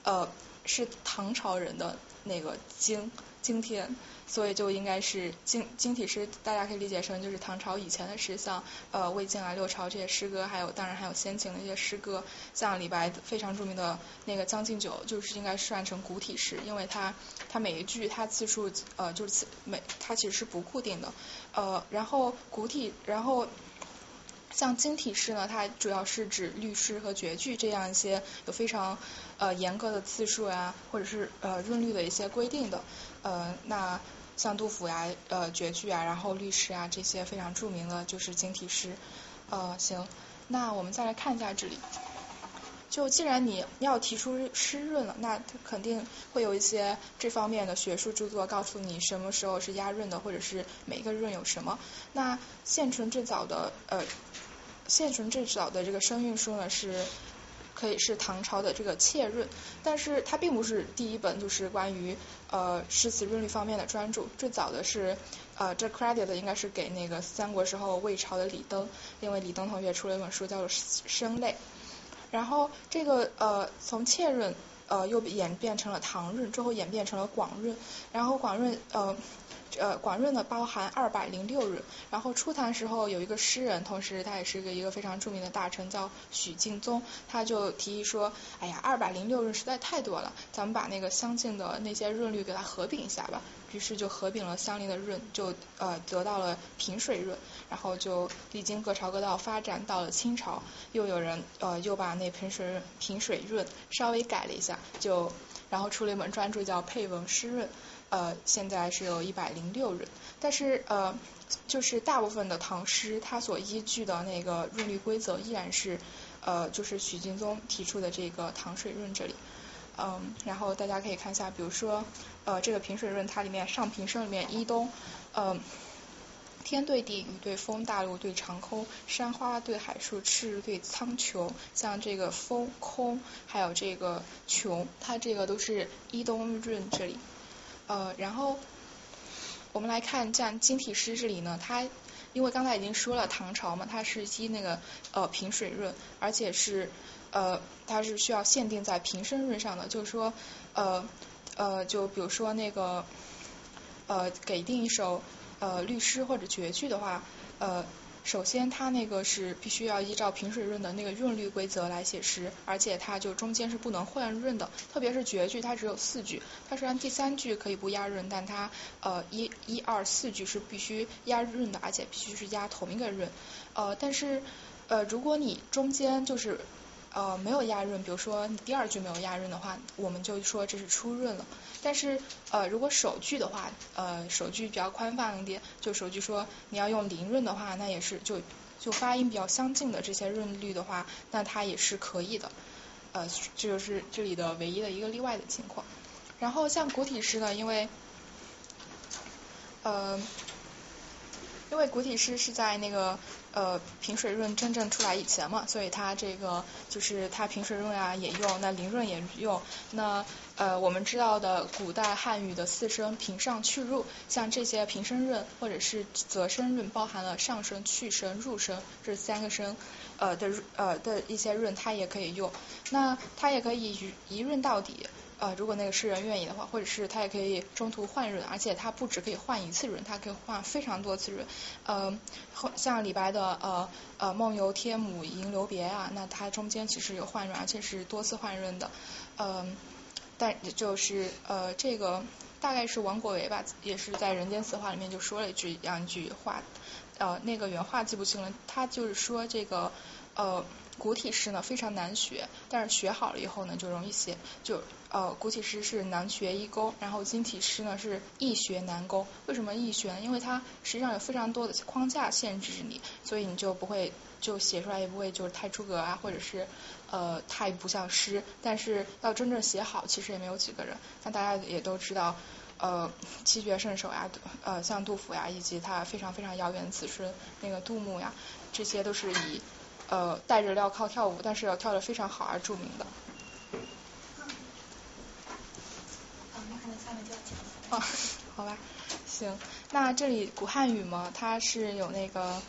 呃是唐朝人的那个经经天。所以就应该是经经体诗，大家可以理解成就是唐朝以前的诗，像呃魏晋啊、六朝这些诗歌，还有当然还有先秦的一些诗歌，像李白非常著名的那个《将进酒》，就是应该算成古体诗，因为它它每一句它字数呃就是每它其实是不固定的，呃然后古体然后像经体诗呢，它主要是指律诗和绝句这样一些有非常呃严格的字数呀，或者是呃韵律的一些规定的，呃那。像杜甫呀，呃，绝句啊，然后律诗啊，这些非常著名的，就是经体诗。呃，行，那我们再来看一下这里。就既然你要提出湿润了，那肯定会有一些这方面的学术著作告诉你什么时候是压润的，或者是每一个润有什么。那现存最早的呃，现存最早的这个声韵书呢是。可以是唐朝的这个切润，但是它并不是第一本就是关于呃诗词韵律方面的专著，最早的是呃这 credit 应该是给那个三国时候魏朝的李登，因为李登同学出了一本书叫做《声类》，然后这个呃从切润呃又演变成了唐润，最后演变成了广润，然后广润呃。呃，广润呢包含二百零六润，然后初唐时候有一个诗人，同时他也是一个一个非常著名的大臣，叫许敬宗，他就提议说，哎呀，二百零六润实在太多了，咱们把那个相近的那些润律给它合并一下吧，于是就合并了相邻的润，就呃得到了平水润，然后就历经各朝各道发展，到了清朝，又有人呃又把那平水平水润稍微改了一下，就然后出了一本专著叫配文诗润。呃，现在是有一百零六人，但是呃，就是大部分的唐诗，它所依据的那个润律规则依然是呃，就是许敬宗提出的这个唐水润这里，嗯，然后大家可以看一下，比如说呃，这个平水润它里面上平声里面一东，嗯，天对地，雨对风，大陆对长空，山花对海树，赤日对苍穹，像这个风空还有这个穹，它这个都是一东润这里。呃，然后我们来看，像金体诗这里呢，它因为刚才已经说了唐朝嘛，它是依那个呃平水润，而且是呃它是需要限定在平声润上的，就是说呃呃就比如说那个呃给定一首呃律诗或者绝句的话呃。首先，它那个是必须要依照平水润的那个润律规则来写诗，而且它就中间是不能换润的。特别是绝句，它只有四句，它虽然第三句可以不押润，但它呃一、一二四句是必须押润的，而且必须是押同一个润。呃，但是呃，如果你中间就是呃没有押润，比如说你第二句没有押润的话，我们就说这是出润了。但是呃，如果首句的话，呃，首句比较宽泛一点，就首句说你要用零润的话，那也是就就发音比较相近的这些润律的话，那它也是可以的。呃，这就是这里的唯一的一个例外的情况。然后像古体诗呢，因为呃因为古体诗是在那个呃平水润真正出来以前嘛，所以它这个就是它平水润啊也用，那临润也用。那呃我们知道的古代汉语的四声平上去入，像这些平声润或者是仄声润，包含了上声、去声、入声这三个声呃的呃的一些润，它也可以用。那它也可以一润到底。呃，如果那个诗人愿意的话，或者是他也可以中途换润，而且他不只可以换一次润，他可以换非常多次润。呃，像李白的呃呃梦游天姥吟留别啊，那他中间其实有换润，而且是多次换润的。嗯，但就是呃这个大概是王国维吧，也是在《人间词话》里面就说了一句这样一句话，呃那个原话记不清了，他就是说这个呃。古体诗呢非常难学，但是学好了以后呢就容易写。就呃古体诗是难学易勾，然后今体诗呢是易学难勾。为什么易学呢？因为它实际上有非常多的框架限制你，所以你就不会就写出来也不会就是太出格啊，或者是呃太不像诗。但是要真正写好，其实也没有几个人。那大家也都知道，呃七绝圣手呀，呃像杜甫呀，以及他非常非常遥远的子孙那个杜牧呀，这些都是以。呃，带着镣铐跳舞，但是要跳得非常好而著名的。啊，*laughs* 好吧，行，那这里古汉语嘛，它是有那个。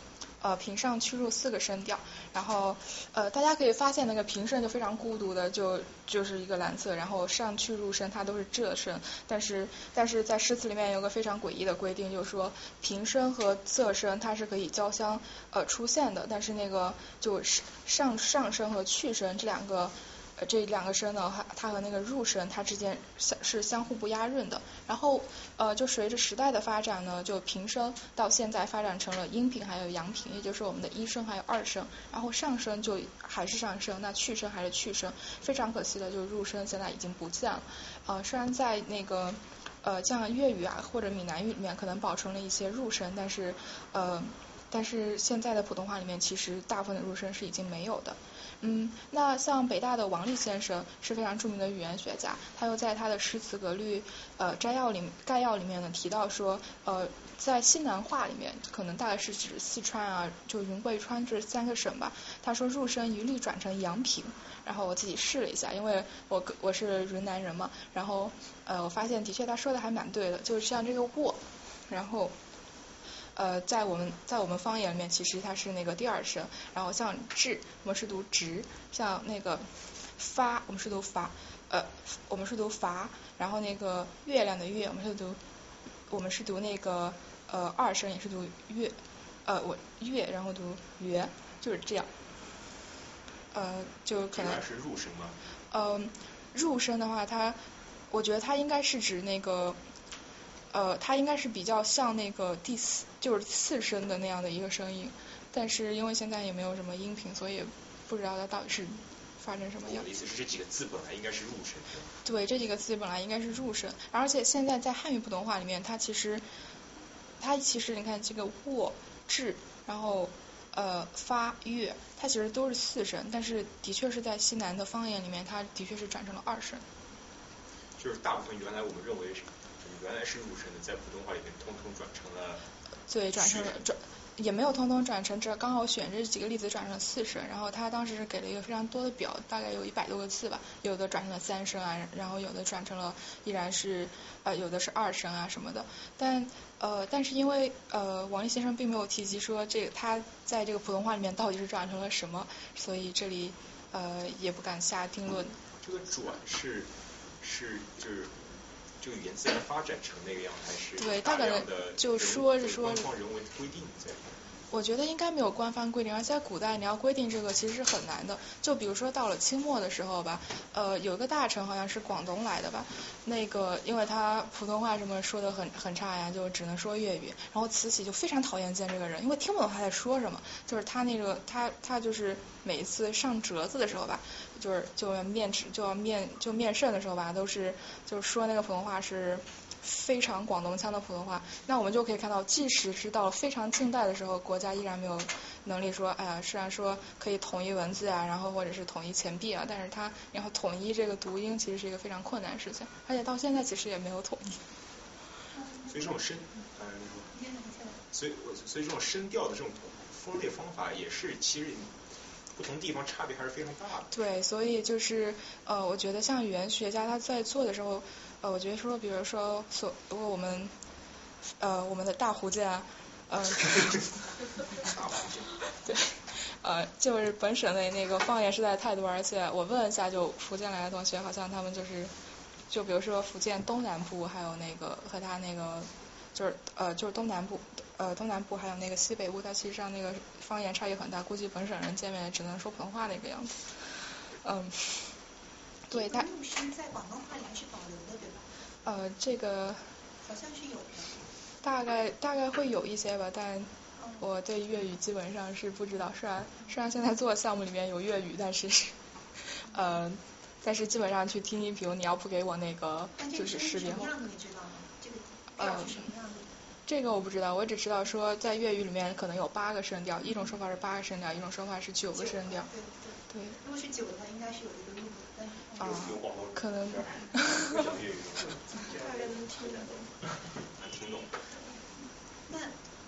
呃，平上去入四个声调，然后呃，大家可以发现那个平声就非常孤独的，就就是一个蓝色，然后上去入声它都是仄声，但是但是在诗词里面有个非常诡异的规定，就是说平声和仄声它是可以交相呃出现的，但是那个就是上上声和去声这两个。这两个声呢，它它和那个入声，它之间相是相互不押韵的。然后呃，就随着时代的发展呢，就平声到现在发展成了阴平还有阳平，也就是我们的一声还有二声。然后上声就还是上声，那去声还是去声。非常可惜的，就是入声现在已经不见了。呃，虽然在那个呃像粤语啊或者闽南语里面可能保存了一些入声，但是呃但是现在的普通话里面其实大部分的入声是已经没有的。嗯，那像北大的王立先生是非常著名的语言学家，他又在他的诗词格律呃摘要里概要里面呢提到说，呃，在西南话里面，可能大概是指四川啊，就云贵川这三个省吧。他说入声一律转成阳平，然后我自己试了一下，因为我我是云南人嘛，然后呃我发现的确他说的还蛮对的，就是像这个卧，然后。呃，在我们在我们方言里面，其实它是那个第二声。然后像志，我们是读直；像那个发，我们是读发，呃，我们是读伐。然后那个月亮的月，我们是读，我们是读那个呃二声，也是读月，呃我月，然后读月，就是这样。呃，就可能。是入声吗？嗯，入声的话，它，我觉得它应该是指那个。呃，它应该是比较像那个第四，就是次声的那样的一个声音，但是因为现在也没有什么音频，所以不知道它到底是发生什么样。我的意思是，这几个字本来应该是入声。对，这几个字本来应该是入声，而且现在在汉语普通话里面，它其实，它其实你看这个卧、至，然后呃发、乐，它其实都是四声，但是的确是在西南的方言里面，它的确是转成了二声。就是大部分原来我们认为是。原来是入声的，在普通话里面通通转成了。对，转成了转，也没有通通转成，这刚好选这几个例子转成了四声。然后他当时是给了一个非常多的表，大概有一百多个字吧，有的转成了三声啊，然后有的转成了依然是呃有的是二声啊什么的。但呃但是因为呃王力先生并没有提及说这个他在这个普通话里面到底是转成了什么，所以这里呃也不敢下定论。这个转是是就是。这个语言自然发展成那个样，还是对，大概就说是说官方人为规定在。我觉得应该没有官方规定，而且在古代你要规定这个其实是很难的。就比如说到了清末的时候吧，呃，有一个大臣好像是广东来的吧，那个因为他普通话什么说的很很差呀，就只能说粤语。然后慈禧就非常讨厌见这个人，因为听不懂他在说什么。就是他那个他他就是每一次上折子的时候吧，就是就要面试就要面就面圣的时候吧，都是就是说那个普通话是。非常广东腔的普通话，那我们就可以看到，即使是到了非常近代的时候，国家依然没有能力说，哎呀，虽然说可以统一文字啊，然后或者是统一钱币啊，但是它然后统一这个读音其实是一个非常困难的事情，而且到现在其实也没有统一。所以这种声，所以所以这种声调的这种分类方法也是其实不同地方差别还是非常大的。对，所以就是呃，我觉得像语言学家他在做的时候，呃，我觉得说，比如说所如果我们呃我们的大福建，嗯，对，呃，就是本省的那个方言实在太多，而且我问一下，就福建来的同学，好像他们就是，就比如说福建东南部，还有那个和他那个就是呃就是东南部呃东南部还有那个西北部，它其实上那个方言差异很大，估计本省人见面只能说普通话那个样子，嗯，对，他。在广东话里还是保留的，对吧？呃，这个。好像是有的。大概大概会有一些吧，但我对粤语基本上是不知道。虽然虽然现在做的项目里面有粤语，但是呃，但是基本上去听音频，你要不给我那个就是识别后。呃，这个我不知道，我只知道说在粤语里面可能有八个声调，一种说法是八个声调，一种说法是九个声调。对对对。如果是九的话，应该是有一个韵但是。啊，可能。大概能听得懂。能听懂那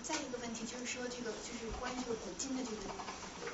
再一个问题就是说，这个就是关于这个古今的这个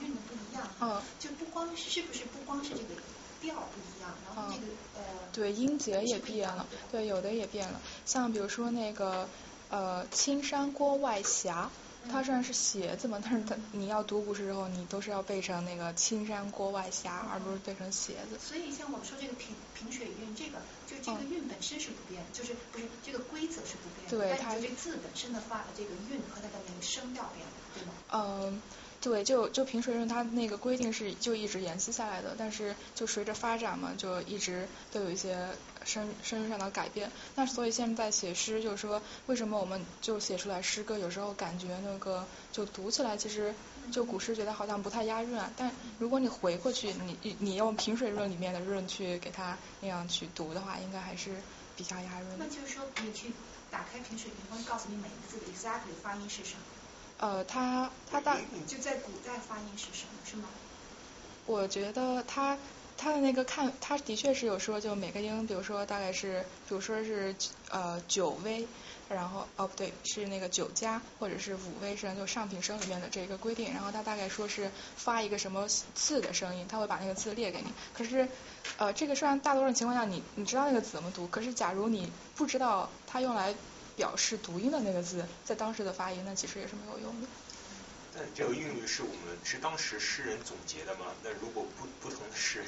韵的不一样哈，就不光是不是不光是这个调不一样，然后那个呃对音节也变了，对有的也变了，像比如说那个呃青山郭外霞。它虽然是鞋子嘛，但是它你要读古诗之后，你都是要背成那个青山郭外霞，而不是背成鞋子。所以像我们说这个平平水韵，这个就这个韵本身是不变，就是不是这个规则是不变，对，它这字本身的发的这个韵和它的那个声调变了，对吗？嗯。对，就就平水韵，它那个规定是就一直沿袭下来的，但是就随着发展嘛，就一直都有一些声声韵上的改变。那所以现在写诗，就是说为什么我们就写出来诗歌，有时候感觉那个就读起来，其实就古诗觉得好像不太押韵啊。但如果你回过去，你你用平水润里面的润去给它那样去读的话，应该还是比较押韵。那就是说，你去打开平水韵，会告诉你每一个字的 exactly 发音是什么。呃，它它大就在古代发音是什么，是吗？我觉得他他的那个看，他的确是有说，就每个音，比如说大概是，比如说是呃九微，然后哦不对，是那个九加或者是五微声，就上品声里面的这个规定，然后他大概说是发一个什么字的声音，他会把那个字列给你。可是呃这个虽然大多数情况下你你知道那个字怎么读，可是假如你不知道它用来。表示读音的那个字，在当时的发音，那其实也是没有用的。但这个韵律是我们是当时诗人总结的吗？那如果不不同的诗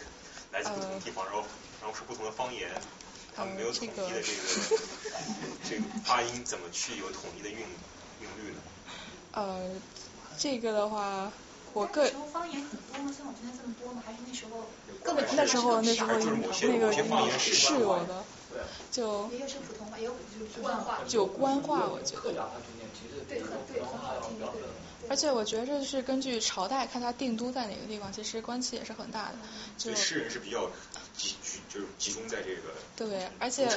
来自不同地方，然后然后是不同的方言，他们没有统一的这个 *laughs* 这个发音，怎么去有统一的韵韵律呢？呃，这个的话，我个那时候方言很多吗？像我今天这么多吗？还是那时候根本那时候那时候那个是有的。就也有是普通话，也有就是官话，就官话，我觉得。对，很对，很好听，对。而且我觉得这是根据朝代看它定都在哪个地方，其实关系也是很大的。就诗人是比较集集就是集中在这个。对，而且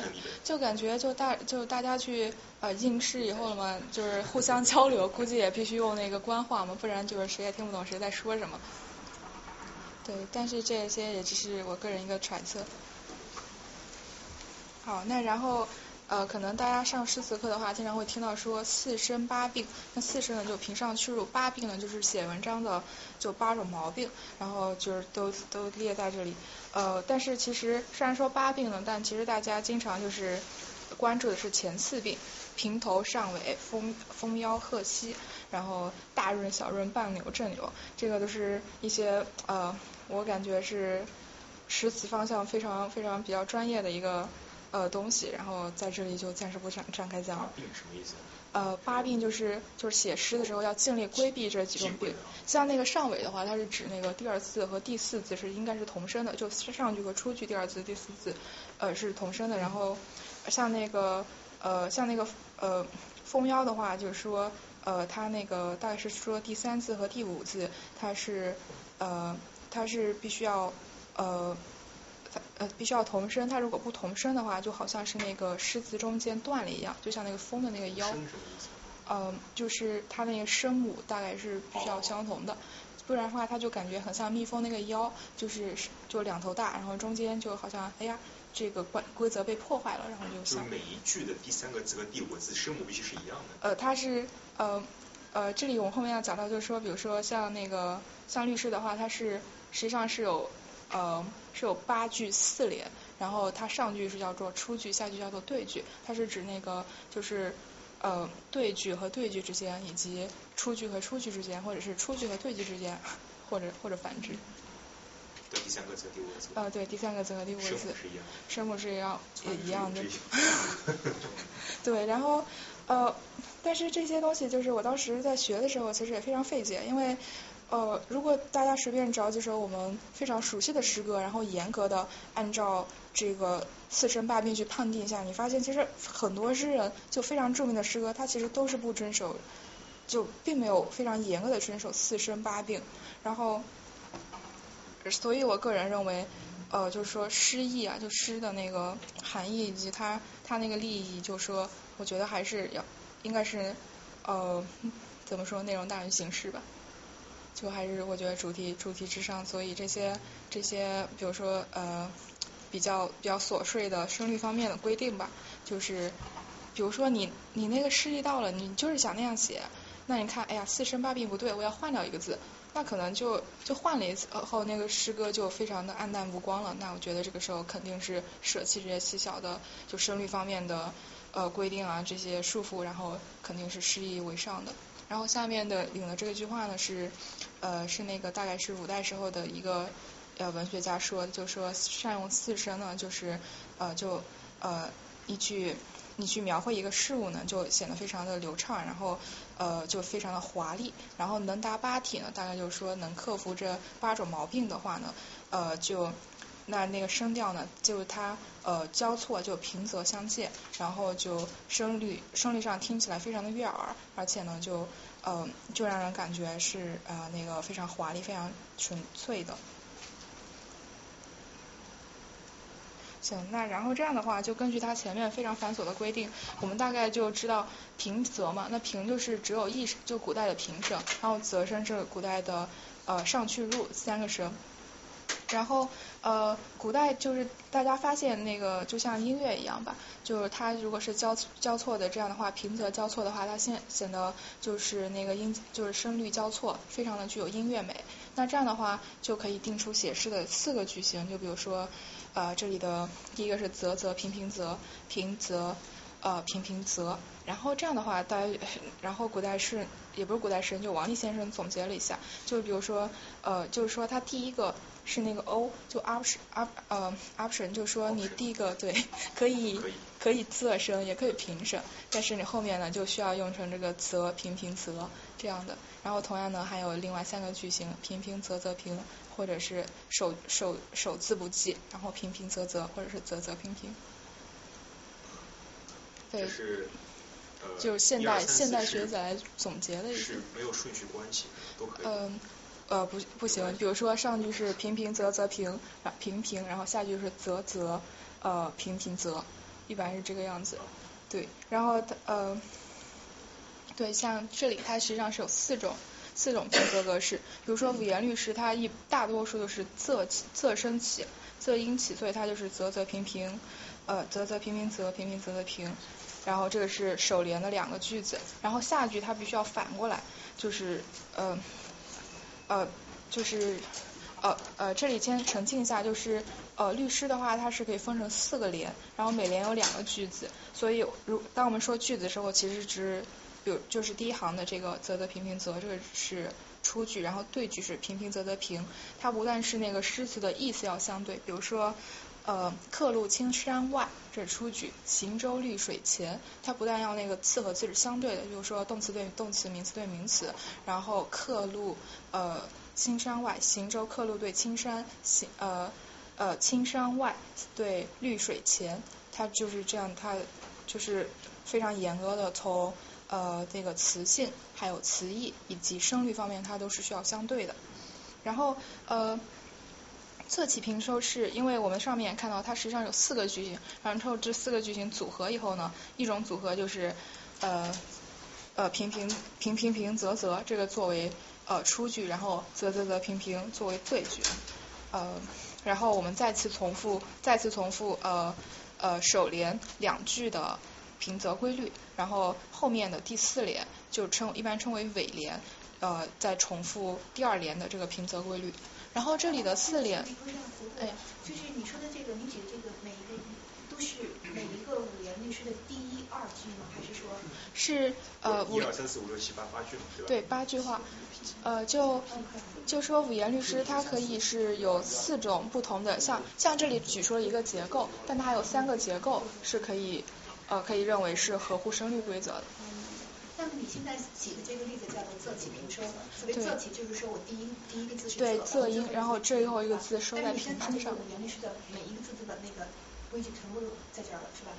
就感觉就大就大家去呃应试以后了嘛，就是互相 *laughs* 交流，估计也必须用那个官话嘛，不然就是谁也听不懂谁在说什么。对，但是这些也只是我个人一个揣测。好，那然后呃，可能大家上诗词课的话，经常会听到说四声八病。那四声呢，就平上去入；八病呢，就是写文章的就八种毛病，然后就是都都列在这里。呃，但是其实虽然说八病呢，但其实大家经常就是关注的是前四病：平头上尾、风风腰鹤膝，然后大润小润、半柳正柳。这个都是一些呃，我感觉是诗词方向非常非常比较专业的一个。呃，东西，然后在这里就暂时不展展开讲。八病什么意思？呃，八病就是就是写诗的时候要尽力规避这几种病。像那个上尾的话，它是指那个第二次和第四字是应该是同声的，就上句和出句第二次第四字呃是同声的。然后像那个呃像那个呃蜂腰的话，就是说呃它那个大概是说第三次和第五字它是呃它是必须要呃。呃，必须要同声，它如果不同声的话，就好像是那个诗词中间断了一样，就像那个风的那个腰。呃，就是它那个声母大概是必须要相同的，不然的话，它就感觉很像蜜蜂那个腰，就是就两头大，然后中间就好像哎呀，这个规规则被破坏了，然后就就每一句的第三个字和第五个字声母必须是一样的。呃，它是呃呃，这里我们后面要讲到，就是说，比如说像那个像律师的话，它是实际上是有呃是有八句四联，然后它上句是叫做出句，下句叫做对句，它是指那个就是呃对句和对句之间，以及出句和出句之间，或者是出句和对句之间，或者或者反之。对第三个字、第五个字。呃，对，第三个字和第五个字。声母是一样。声母是一样，也一样的。*laughs* 对，然后呃，但是这些东西就是我当时在学的时候，其实也非常费解，因为呃，如果大家随便找几首我们非常熟悉的诗歌，然后严格的按照这个四声八变去判定一下，你发现其实很多诗人就非常著名的诗歌，他其实都是不遵守，就并没有非常严格的遵守四声八病，然后。所以，我个人认为，呃，就是说诗意啊，就诗的那个含义以及它它那个利益，就说我觉得还是要应该是呃怎么说内容大于形式吧，就还是我觉得主题主题之上，所以这些这些比如说呃比较比较琐碎的声律方面的规定吧，就是比如说你你那个诗意到了，你就是想那样写，那你看哎呀四声八变不对，我要换掉一个字。那可能就就换了一次后，那个诗歌就非常的黯淡无光了。那我觉得这个时候肯定是舍弃这些细小的就声律方面的呃规定啊这些束缚，然后肯定是诗意为上的。然后下面的领的这个句话呢是呃是那个大概是五代时候的一个呃文学家说，就说善用四声呢就是呃就呃一句。你去描绘一个事物呢，就显得非常的流畅，然后呃就非常的华丽，然后能达八体呢，大概就是说能克服这八种毛病的话呢，呃就那那个声调呢，就它呃交错就平仄相间，然后就声律声律上听起来非常的悦耳，而且呢就呃就让人感觉是呃那个非常华丽、非常纯粹的。行，那然后这样的话，就根据它前面非常繁琐的规定，我们大概就知道平仄嘛。那平就是只有一声，就古代的平声，然后仄声是古代的呃上去入三个声。然后呃，古代就是大家发现那个就像音乐一样吧，就是它如果是交交错的这样的话，平仄交错的话，它显显得就是那个音就是声律交错，非常的具有音乐美。那这样的话就可以定出写诗的四个句型，就比如说。呃，这里的第一个是仄仄平平仄平仄呃平平仄，然后这样的话，大家 *laughs* 然后古代诗也不是古代诗人，就王立先生总结了一下，就比如说呃，就是说他第一个是那个 o，就 option op 呃 option，就说你第一个对可以可以仄声也可以平声，但是你后面呢就需要用成这个泽平平泽这样的，然后同样呢还有另外三个句型平平泽泽平。或者是首首首字不记，然后平平仄仄，或者是仄仄平平。对，是就现代现代学者来总结的一是没有顺序关系，都可以。嗯，呃呃不不行，比如说上句是平平仄仄平，平平，然后下句是仄仄呃平平仄，一般是这个样子。对，然后呃，对，像这里它实际上是有四种。四种平仄格式，比如说五言律诗，它一大多数都是仄仄声起，仄音起，所以它就是仄仄平平，呃仄仄平平仄平平仄仄平，然后这个是首联的两个句子，然后下句它必须要反过来，就是呃呃就是呃呃这里先澄清一下，就是呃律师的话它是可以分成四个联，然后每联有两个句子，所以如当我们说句子的时候，其实只比如就是第一行的这个仄仄平平仄，这个是出句，然后对句是平平仄仄平。它不但是那个诗词的意思要相对，比如说呃客路青山外，这是出句；行舟绿水前，它不但要那个词和字是相对的，就是说动词对动词，名词对名词。然后客路呃青山外，行舟客路对青山，行呃呃青山外对绿水前，它就是这样，它就是非常严格的从。呃，这个词性还有词义以及声律方面，它都是需要相对的。然后呃，侧起平收是因为我们上面看到它实际上有四个句型，然后这四个句型组合以后呢，一种组合就是呃呃平平平平平仄仄这个作为呃出句，然后仄仄仄平平作为对句。呃，然后我们再次重复，再次重复呃呃首联两句的平仄规律，然后后面的第四联就称一般称为尾联，呃再重复第二联的这个平仄规律。然后这里的四联，哎，就是你说的这个，你指的这个每一个都是每一个五言律诗的第一二句吗？还是说？是呃五。一二三四五六七八八句对吧？对，八句话，呃就就说五言律诗它可以是有四种不同的，像像这里举出了一个结构，但它还有三个结构是可以呃可以认为是合乎声律规则的。那么你现在举的这个例子叫做仄起平收，所谓仄起就是说我第一第一个字是对仄音，然后最后一个字收在平声上。五言律诗的每一个字字的那个规矩全部都在这儿了，是吧？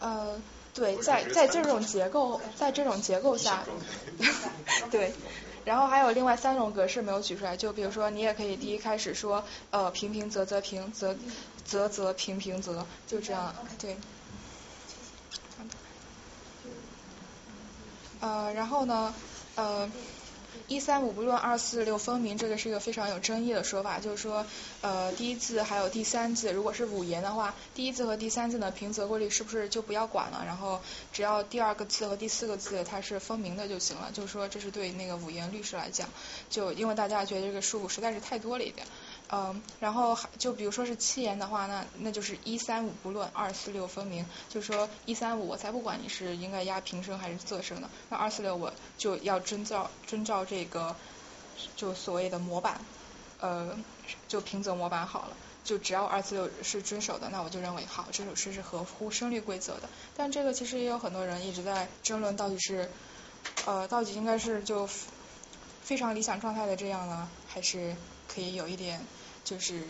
呃。对，在在这种结构，在这种结构下，*laughs* 对，然后还有另外三种格式没有举出来，就比如说你也可以第一开始说呃平平仄仄平仄仄仄平平仄，就这样，对。呃，然后呢，呃。一三五不论二四六分明，这个是一个非常有争议的说法，就是说，呃，第一字还有第三字，如果是五言的话，第一字和第三字的平仄规律是不是就不要管了？然后只要第二个字和第四个字它是分明的就行了。就是说，这是对那个五言律诗来讲，就因为大家觉得这个数实在是太多了一点。嗯，然后就比如说是七言的话，那那就是一三五不论，二四六分明。就说一三五我才不管你是应该压平声还是仄声的，那二四六我就要遵照遵照这个就所谓的模板，呃，就平仄模板好了。就只要二四六是遵守的，那我就认为好，这首诗是合乎声律规则的。但这个其实也有很多人一直在争论，到底是呃到底应该是就非常理想状态的这样呢，还是？可以有一点，就是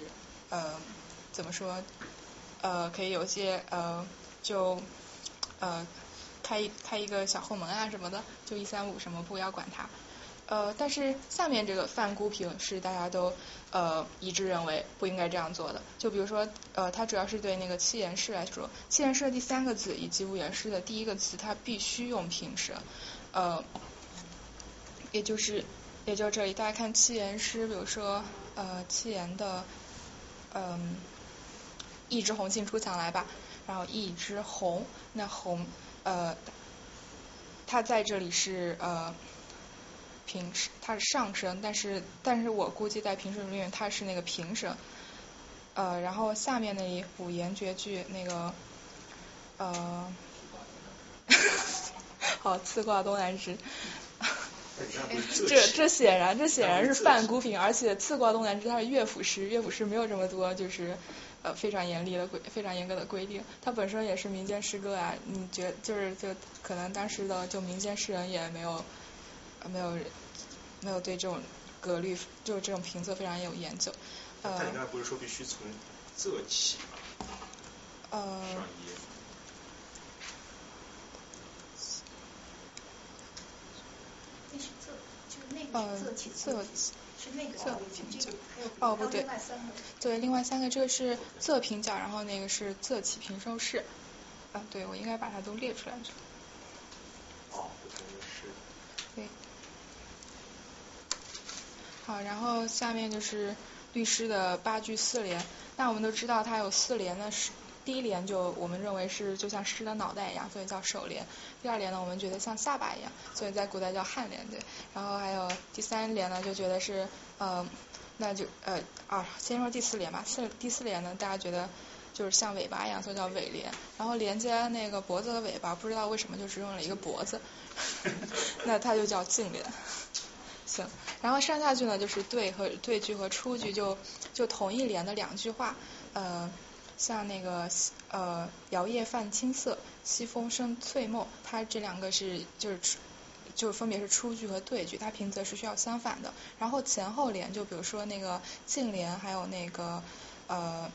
呃，怎么说？呃，可以有些呃，就呃，开开一个小后门啊什么的，就一三五什么不要管它。呃，但是下面这个范孤平是大家都呃一致认为不应该这样做的。就比如说呃，它主要是对那个七言诗来说，七言诗的第三个字以及五言诗的第一个字，它必须用平声，呃，也就是。也就这里，大家看七言诗，比如说呃七言的嗯一枝红杏出墙来吧，然后一枝红，那红呃它在这里是呃平它是上声，但是但是我估计在平声里面它是那个平声，呃然后下面那一五言绝句那个呃 *laughs* 好刺挂东南枝。*laughs* 这这显然这显然是犯孤品，而且次挂东南枝它是乐府诗，乐府诗没有这么多就是呃非常严厉的规非常严格的规定，它本身也是民间诗歌啊，你觉就是就可能当时的就民间诗人也没有没有没有对这种格律就这种评测非常有研究。呃，他应该不是说必须从仄起吗？呃。呃，仄起是那个仄平角，哦不对，对，另外三个这个是侧平角，然后那个是侧起平收式，啊，对我应该把它都列出来。哦，是。对。好，然后下面就是律师的八句四联，那我们都知道它有四联的是。第一联就我们认为是就像诗的脑袋一样，所以叫首联。第二联呢，我们觉得像下巴一样，所以在古代叫颔联，对。然后还有第三联呢，就觉得是呃，那就呃啊，先说第四联吧。四第四联呢，大家觉得就是像尾巴一样，所以叫尾联。然后连接那个脖子和尾巴，不知道为什么就只用了一个脖子，*laughs* 那它就叫颈联。行，然后上下句呢，就是对和对句和出句，就就同一联的两句话，呃。像那个呃，摇曳泛青色，西风生翠梦，它这两个是就是就分别是出句和对句，它平仄是需要相反的。然后前后联，就比如说那个颈联，还有那个呃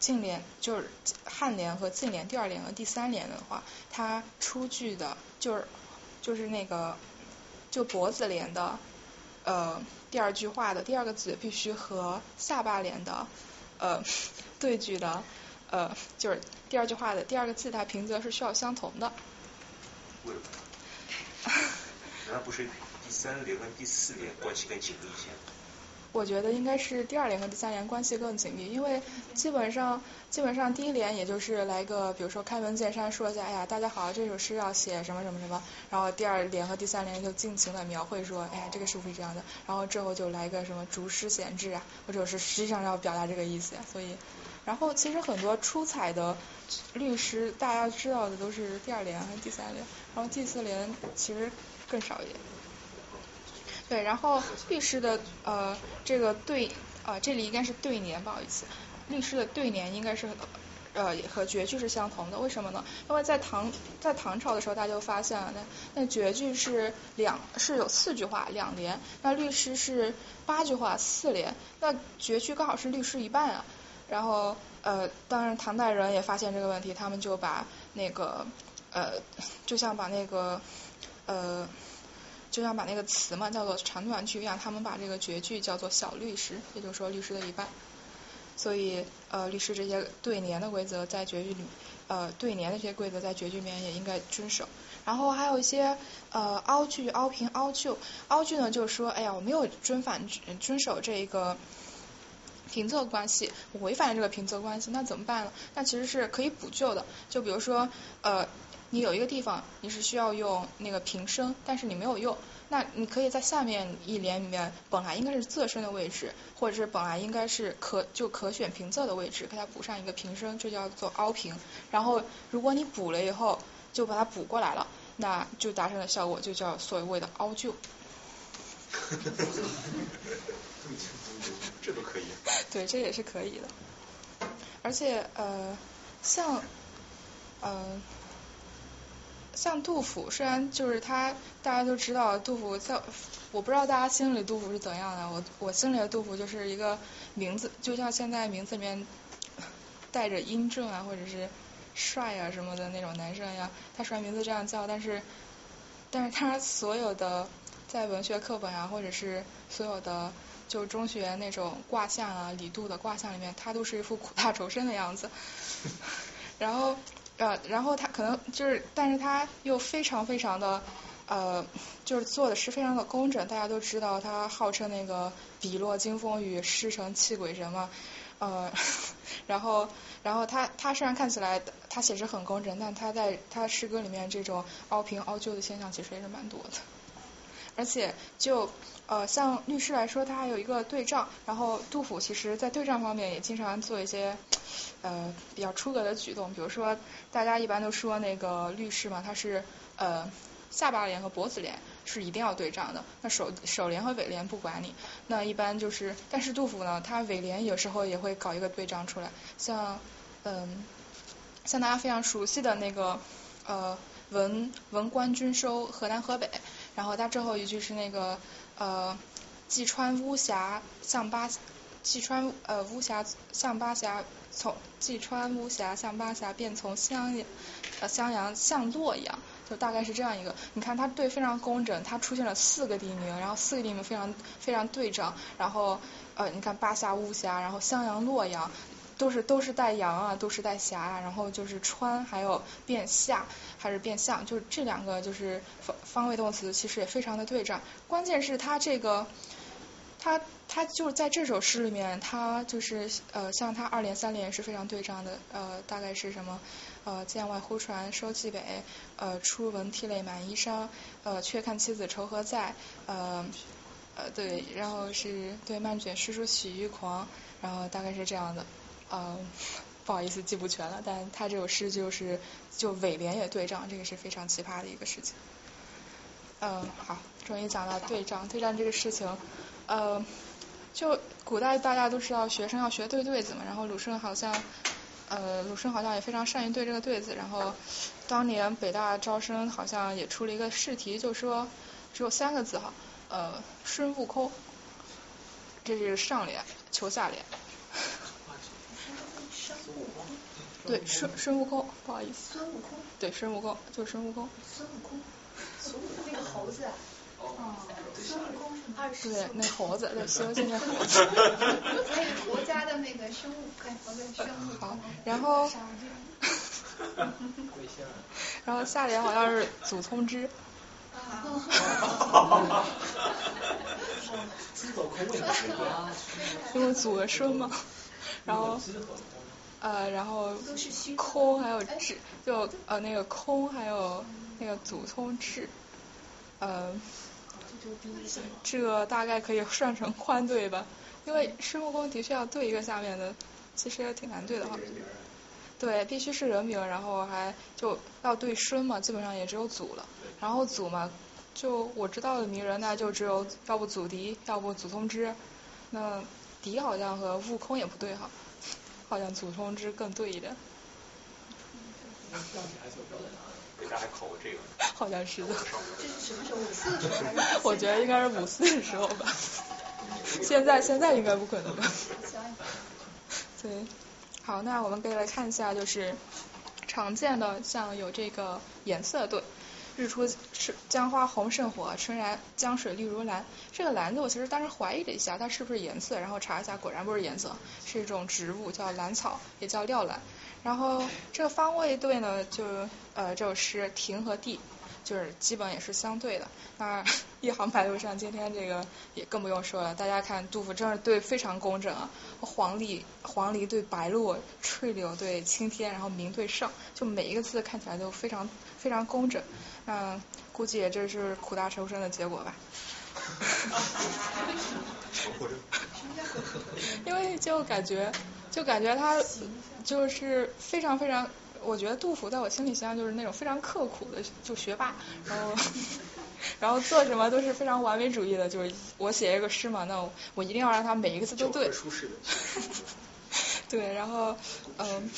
颈联，就是颔联和颈联第二联和第三联的话，它出句的就是就是那个就脖子联的呃第二句话的第二个字必须和下巴联的呃。对句的，呃，就是第二句话的第二个字，它平仄是需要相同的。为什么？难道不是第三联跟第四联关系更紧密一些？我觉得应该是第二联和第三联关系更紧密，因为基本上基本上第一联也就是来个，比如说开门见山说一下，哎呀，大家好，这首诗要写什么什么什么，然后第二联和第三联就尽情的描绘说，哎呀，这个是不是这样的，然后之后就来个什么竹诗闲志啊，或者是实际上要表达这个意思，所以，然后其实很多出彩的律师，大家知道的都是第二联和第三联，然后第四联其实更少一点。对，然后律师的呃这个对呃这里应该是对联，不好意思，律师的对联应该是呃和绝句是相同的，为什么呢？因为在唐在唐朝的时候，大家就发现了那那绝句是两是有四句话两联，那律师是八句话四联，那绝句刚好是律师一半啊。然后呃当然唐代人也发现这个问题，他们就把那个呃就像把那个呃。就像把那个词嘛叫做长短句一样，他们把这个绝句叫做小律诗，也就是说律诗的一半。所以呃律诗这些对联的规则在绝句里，呃对联的这些规则在绝句里面也应该遵守。然后还有一些呃凹句、凹平、凹就。凹句呢就是说，哎呀我没有遵反遵守这一个平仄关系，我违反了这个平仄关系，那怎么办呢？那其实是可以补救的。就比如说呃。你有一个地方你是需要用那个平声，但是你没有用，那你可以在下面一联里面本来应该是仄声的位置，或者是本来应该是可就可选平仄的位置，给它补上一个平声，就叫做凹平。然后如果你补了以后就把它补过来了，那就达成的效果就叫所谓的凹就。*laughs* 这都可以。*laughs* 对，这也是可以的。而且呃，像呃。像杜甫，虽然就是他，大家都知道杜甫在，我不知道大家心里杜甫是怎样的。我我心里的杜甫就是一个名字，就像现在名字里面带着英俊啊，或者是帅啊什么的那种男生一样。他虽然名字这样叫，但是但是他所有的在文学课本啊，或者是所有的就中学那种卦象啊，李杜的卦象里面，他都是一副苦大仇深的样子。*laughs* 然后。呃，然后他可能就是，但是他又非常非常的呃，就是做的是非常的工整。大家都知道他号称那个笔落惊风雨，诗成泣鬼神嘛。呃，*laughs* 然后然后他他虽然看起来他写诗很工整，但他在他诗歌里面这种凹平凹就的现象其实也是蛮多的。而且就呃像律师来说，他还有一个对仗。然后杜甫其实在对仗方面也经常做一些呃比较出格的举动。比如说大家一般都说那个律师嘛，他是呃下巴联和脖子联是一定要对仗的。那首首联和尾联不管你。那一般就是，但是杜甫呢，他尾联有时候也会搞一个对仗出来。像嗯像大家非常熟悉的那个呃文文官军收河南河北。然后他最后一句是那个呃，济川巫峡向巴，济川呃巫峡向巴峡从济川巫峡向巴峡便从襄阳呃襄阳向洛阳，就大概是这样一个。你看它对非常工整，它出现了四个地名，然后四个地名非常非常对仗，然后呃你看巴峡巫峡，然后襄阳洛阳。都是都是带阳啊，都是带霞啊，然后就是川，还有变下还是变相，就是这两个就是方方位动词，其实也非常的对仗。关键是它这个，它它就是在这首诗里面，它就是呃像它二连三连是非常对仗的，呃大概是什么呃剑外忽传收蓟北，呃初闻涕泪满衣裳，呃却看妻子愁何在，呃呃对，然后是对漫卷诗书喜欲狂，然后大概是这样的。呃，不好意思记不全了，但他这首诗就是就尾联也对仗，这个是非常奇葩的一个事情。嗯，好，终于讲到对仗，对仗这个事情，呃，就古代大家都知道学生要学对对子嘛，然后鲁迅好像呃鲁迅好像也非常善于对这个对子，然后当年北大招生好像也出了一个试题，就说只有三个字哈，呃，孙悟空，这是上联，求下联。对，孙孙悟空，不好意思。孙悟空。对，孙悟空，就是孙悟空。孙悟空，孙悟空那个猴子。哦。孙悟空是二十。对，那猴子，对，《西游记》那猴子。还有国家的那个生物，看我跟生物。好，然后。*laughs* 然后下联好像是祖冲之。*laughs* 哈因为祖和孙嘛，然后呃然后空还有质就呃那个空还有那个祖通质，呃这大概可以算成宽对吧？因为孙悟空的确要对一个下面的，其实也挺难对的哈。对，必须是人名，然后还就要对孙嘛，基本上也只有祖了。然后祖嘛，就我知道的名人，那就只有要不祖迪，要不祖通之。那迪好像和悟空也不对哈，好像祖冲之更对一点。给大家考过这个。好像是的。这是什么时候？五四的时候？我觉得应该是五四的时候吧。现在现在应该不可能吧？对。好，那我们可以来看一下，就是常见的像有这个颜色对，日出是江花红胜火，春来江水绿如蓝。这个蓝字我其实当时怀疑了一下，它是不是颜色？然后查一下，果然不是颜色，是一种植物，叫兰草，也叫料兰。然后这个方位对呢，就呃这首诗亭和地。就是基本也是相对的。那 *laughs* 一行白鹭上，今天这个也更不用说了。大家看杜甫真是对非常工整啊，黄鹂黄鹂对白鹭，翠柳对青天，然后明对上，就每一个字看起来都非常非常工整。嗯，估计也这是苦大仇深的结果吧。*laughs* 因为就感觉就感觉他就是非常非常。我觉得杜甫在我心里形象就是那种非常刻苦的就学霸，然后 *laughs* 然后做什么都是非常完美主义的，就是我写一个诗嘛，那我一定要让他每一个字都对。*laughs* 对，然后嗯。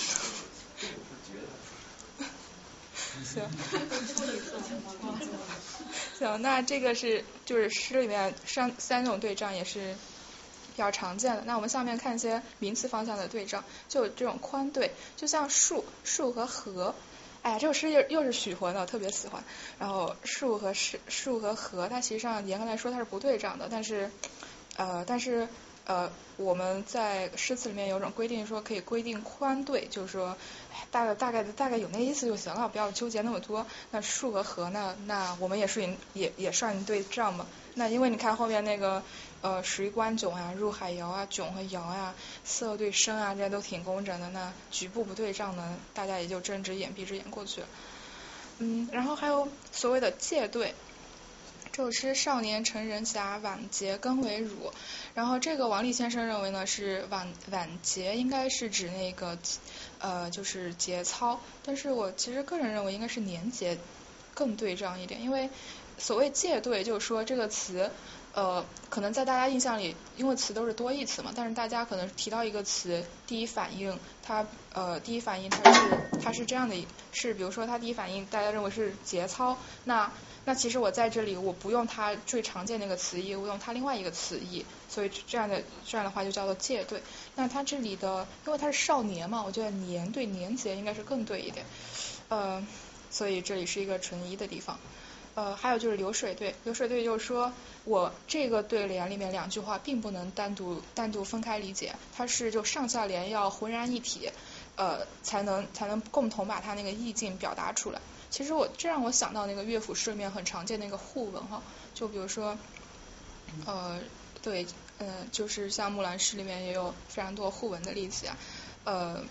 行。*laughs* 行，那这个是就是诗里面三三种对仗也是。比较常见的，那我们下面看一些名词方向的对仗，就这种宽对，就像树树和河，哎呀，这首诗又又是许浑的，我特别喜欢。然后树和是树和河，它其实上严格来说它是不对仗的，但是呃但是呃我们在诗词里面有种规定，说可以规定宽对，就是说大概大概大概有那意思就行了，不要纠结那么多。那竖和禾呢，那我们也是也也算对仗嘛。那因为你看后面那个。呃，水关迥啊，入海遥啊，迥和遥呀，色对声啊，这些都挺工整的。那局部不对仗呢，大家也就睁只眼闭只眼过去了。嗯，然后还有所谓的借对，这首诗少年成人侠，晚节更为儒。然后这个王立先生认为呢，是晚晚节应该是指那个呃就是节操，但是我其实个人认为应该是年节更对仗一点，因为所谓借对就是说这个词。呃，可能在大家印象里，因为词都是多义词嘛，但是大家可能提到一个词，第一反应，它呃，第一反应它是它是这样的，是比如说它第一反应大家认为是节操，那那其实我在这里我不用它最常见那个词义，我用它另外一个词义，所以这样的这样的话就叫做借对。那它这里的，因为它是少年嘛，我觉得年对年节应该是更对一点，呃，所以这里是一个纯一的地方。呃，还有就是流水对，流水对就是说我这个对联里面两句话并不能单独单独分开理解，它是就上下联要浑然一体，呃，才能才能共同把它那个意境表达出来。其实我这让我想到那个乐府诗里面很常见那个互文哈，就比如说呃对，嗯，就是像木兰诗里面也有非常多互文的例子啊，呃，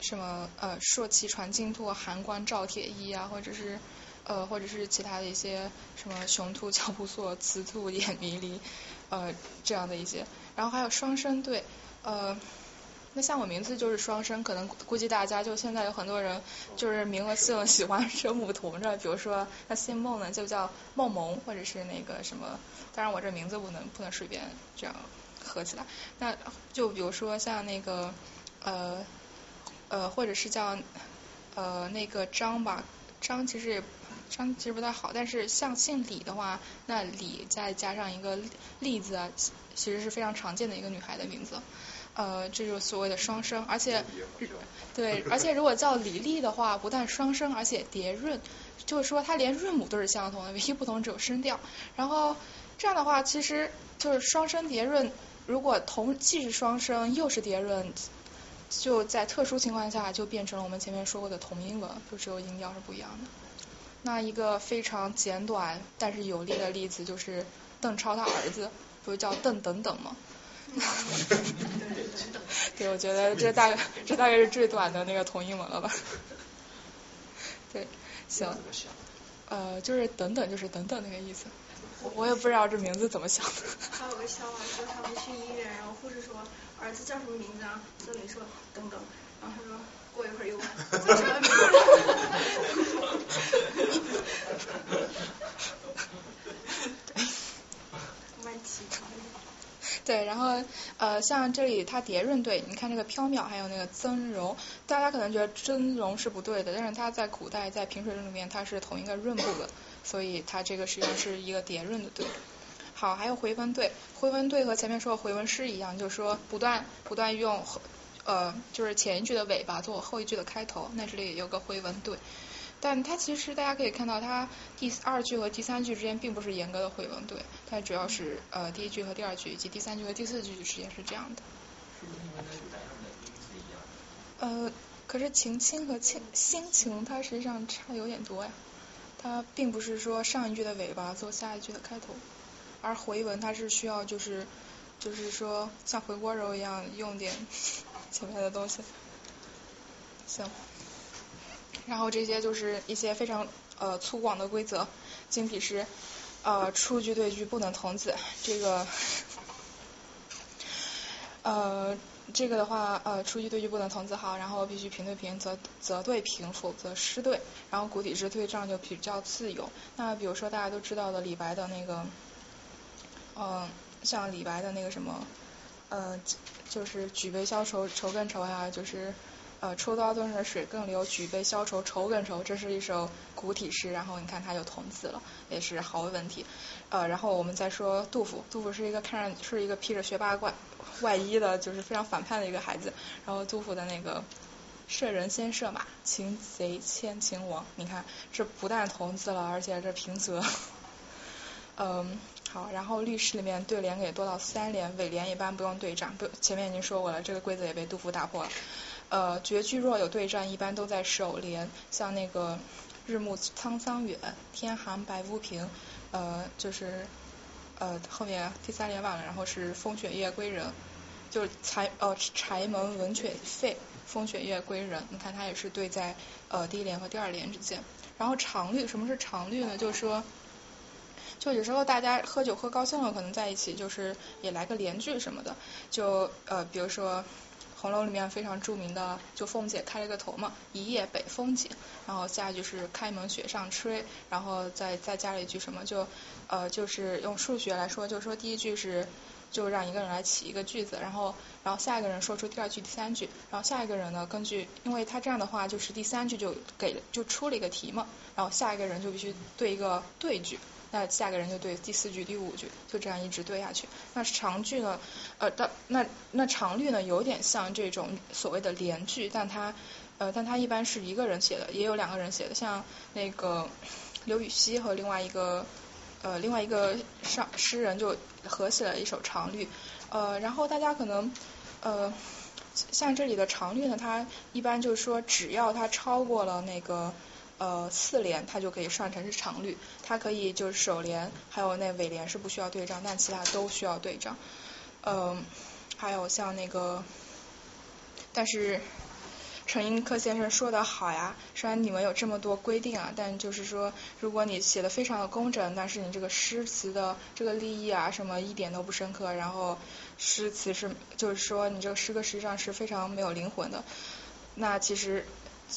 什么呃朔气传金柝，寒光照铁衣啊，或者是。呃，或者是其他的一些什么雄兔脚不错，雌兔眼迷离，呃，这样的一些，然后还有双生对，呃，那像我名字就是双生，可能估计大家就现在有很多人就是名和姓喜欢声母同着，比如说那姓孟呢就叫孟萌，或者是那个什么，当然我这名字不能不能随便这样合起来，那就比如说像那个呃呃，或者是叫呃那个张吧，张其实也。张其实不太好，但是像姓李的话，那李再加上一个栗字啊，其实是非常常见的一个女孩的名字。呃，这就是所谓的双声，而且对，而且如果叫李丽的话，不但双声，而且叠润，就是说它连韵母都是相同的，唯一不同只有声调。然后这样的话，其实就是双声叠润，如果同既是双声又是叠润，就在特殊情况下就变成了我们前面说过的同音了，就只有音调是不一样的。那一个非常简短但是有力的例子就是邓超他儿子不是叫邓等等吗？*laughs* 对，我觉得这大概这大概是最短的那个同音文了吧？对，行。呃，就是等等，就是等等那个意思。我也不知道这名字怎么想的。还有个笑话，说他们去医院，然后护士说儿子叫什么名字啊？孙磊说等等，然后他说过一会儿又问叫什么名字？*laughs* 蛮奇葩对，然后呃，像这里它叠润对，你看这个缥缈，还有那个增容，大家可能觉得增容是不对的，但是它在古代在平水论里面它是同一个润部的，所以它这个实际上是一个叠润的对。好，还有回文对，回文对和前面说的回文诗一样，就是说不断不断用呃就是前一句的尾巴做后一句的开头，那这里有个回文对。但它其实大家可以看到，它第二句和第三句之间并不是严格的回文对，它主要是呃第一句和第二句以及第三句和第四句之间是这样的。呃，可是情亲和亲心情它实际上差有点多呀，它并不是说上一句的尾巴做下一句的开头，而回文它是需要就是就是说像回锅肉一样用点 *laughs* 前面的东西。行。然后这些就是一些非常呃粗犷的规则，经体诗呃出句对句不能同字，这个呃这个的话呃出句对句不能同字好，然后必须平对平则则对平，否则失对。然后古体诗对仗就比较自由。那比如说大家都知道的李白的那个嗯像李白的那个什么呃就是举杯消愁愁更愁呀，就是。呃，抽刀断水水更流，举杯消愁愁更愁。这是一首古体诗，然后你看它有同字了，也是毫无问题。呃，然后我们再说杜甫，杜甫是一个看上是一个披着学霸外外衣的，就是非常反叛的一个孩子。然后杜甫的那个射人先射马，擒贼先擒王，你看这不但同字了，而且这平仄。嗯，好，然后律诗里面对联给多到三联，尾联一般不用对仗，不前面已经说过了，这个规则也被杜甫打破了。呃，绝句若有对仗，一般都在首联，像那个日暮苍桑远，天寒白屋贫，呃，就是呃后面第三联完了，然后是风雪夜归人，就是柴呃柴门闻犬吠，风雪夜归人，你看它也是对在呃第一联和第二联之间。然后常律，什么是常律呢？就是说，就有时候大家喝酒喝高兴了，可能在一起就是也来个连句什么的，就呃比如说。红楼里面非常著名的，就凤姐开了个头嘛，一夜北风紧，然后下一句是开门雪上吹，然后再再加了一句什么，就呃就是用数学来说，就是说第一句是就让一个人来起一个句子，然后然后下一个人说出第二句、第三句，然后下一个人呢根据，因为他这样的话就是第三句就给就出了一个题嘛，然后下一个人就必须对一个对句。那下个人就对第四句、第五句，就这样一直对下去。那长句呢？呃，那那那长律呢，有点像这种所谓的连句，但它呃，但它一般是一个人写的，也有两个人写的，像那个刘禹锡和另外一个呃另外一个上诗人就合写了一首长律。呃，然后大家可能呃像这里的长律呢，它一般就是说，只要它超过了那个。呃，四联它就可以算成是长律，它可以就是首联还有那尾联是不需要对仗，但其他都需要对仗。嗯，还有像那个，但是陈寅恪先生说的好呀，虽然你们有这么多规定啊，但就是说，如果你写的非常的工整，但是你这个诗词的这个立意啊什么一点都不深刻，然后诗词是就是说你这个诗歌实际上是非常没有灵魂的，那其实。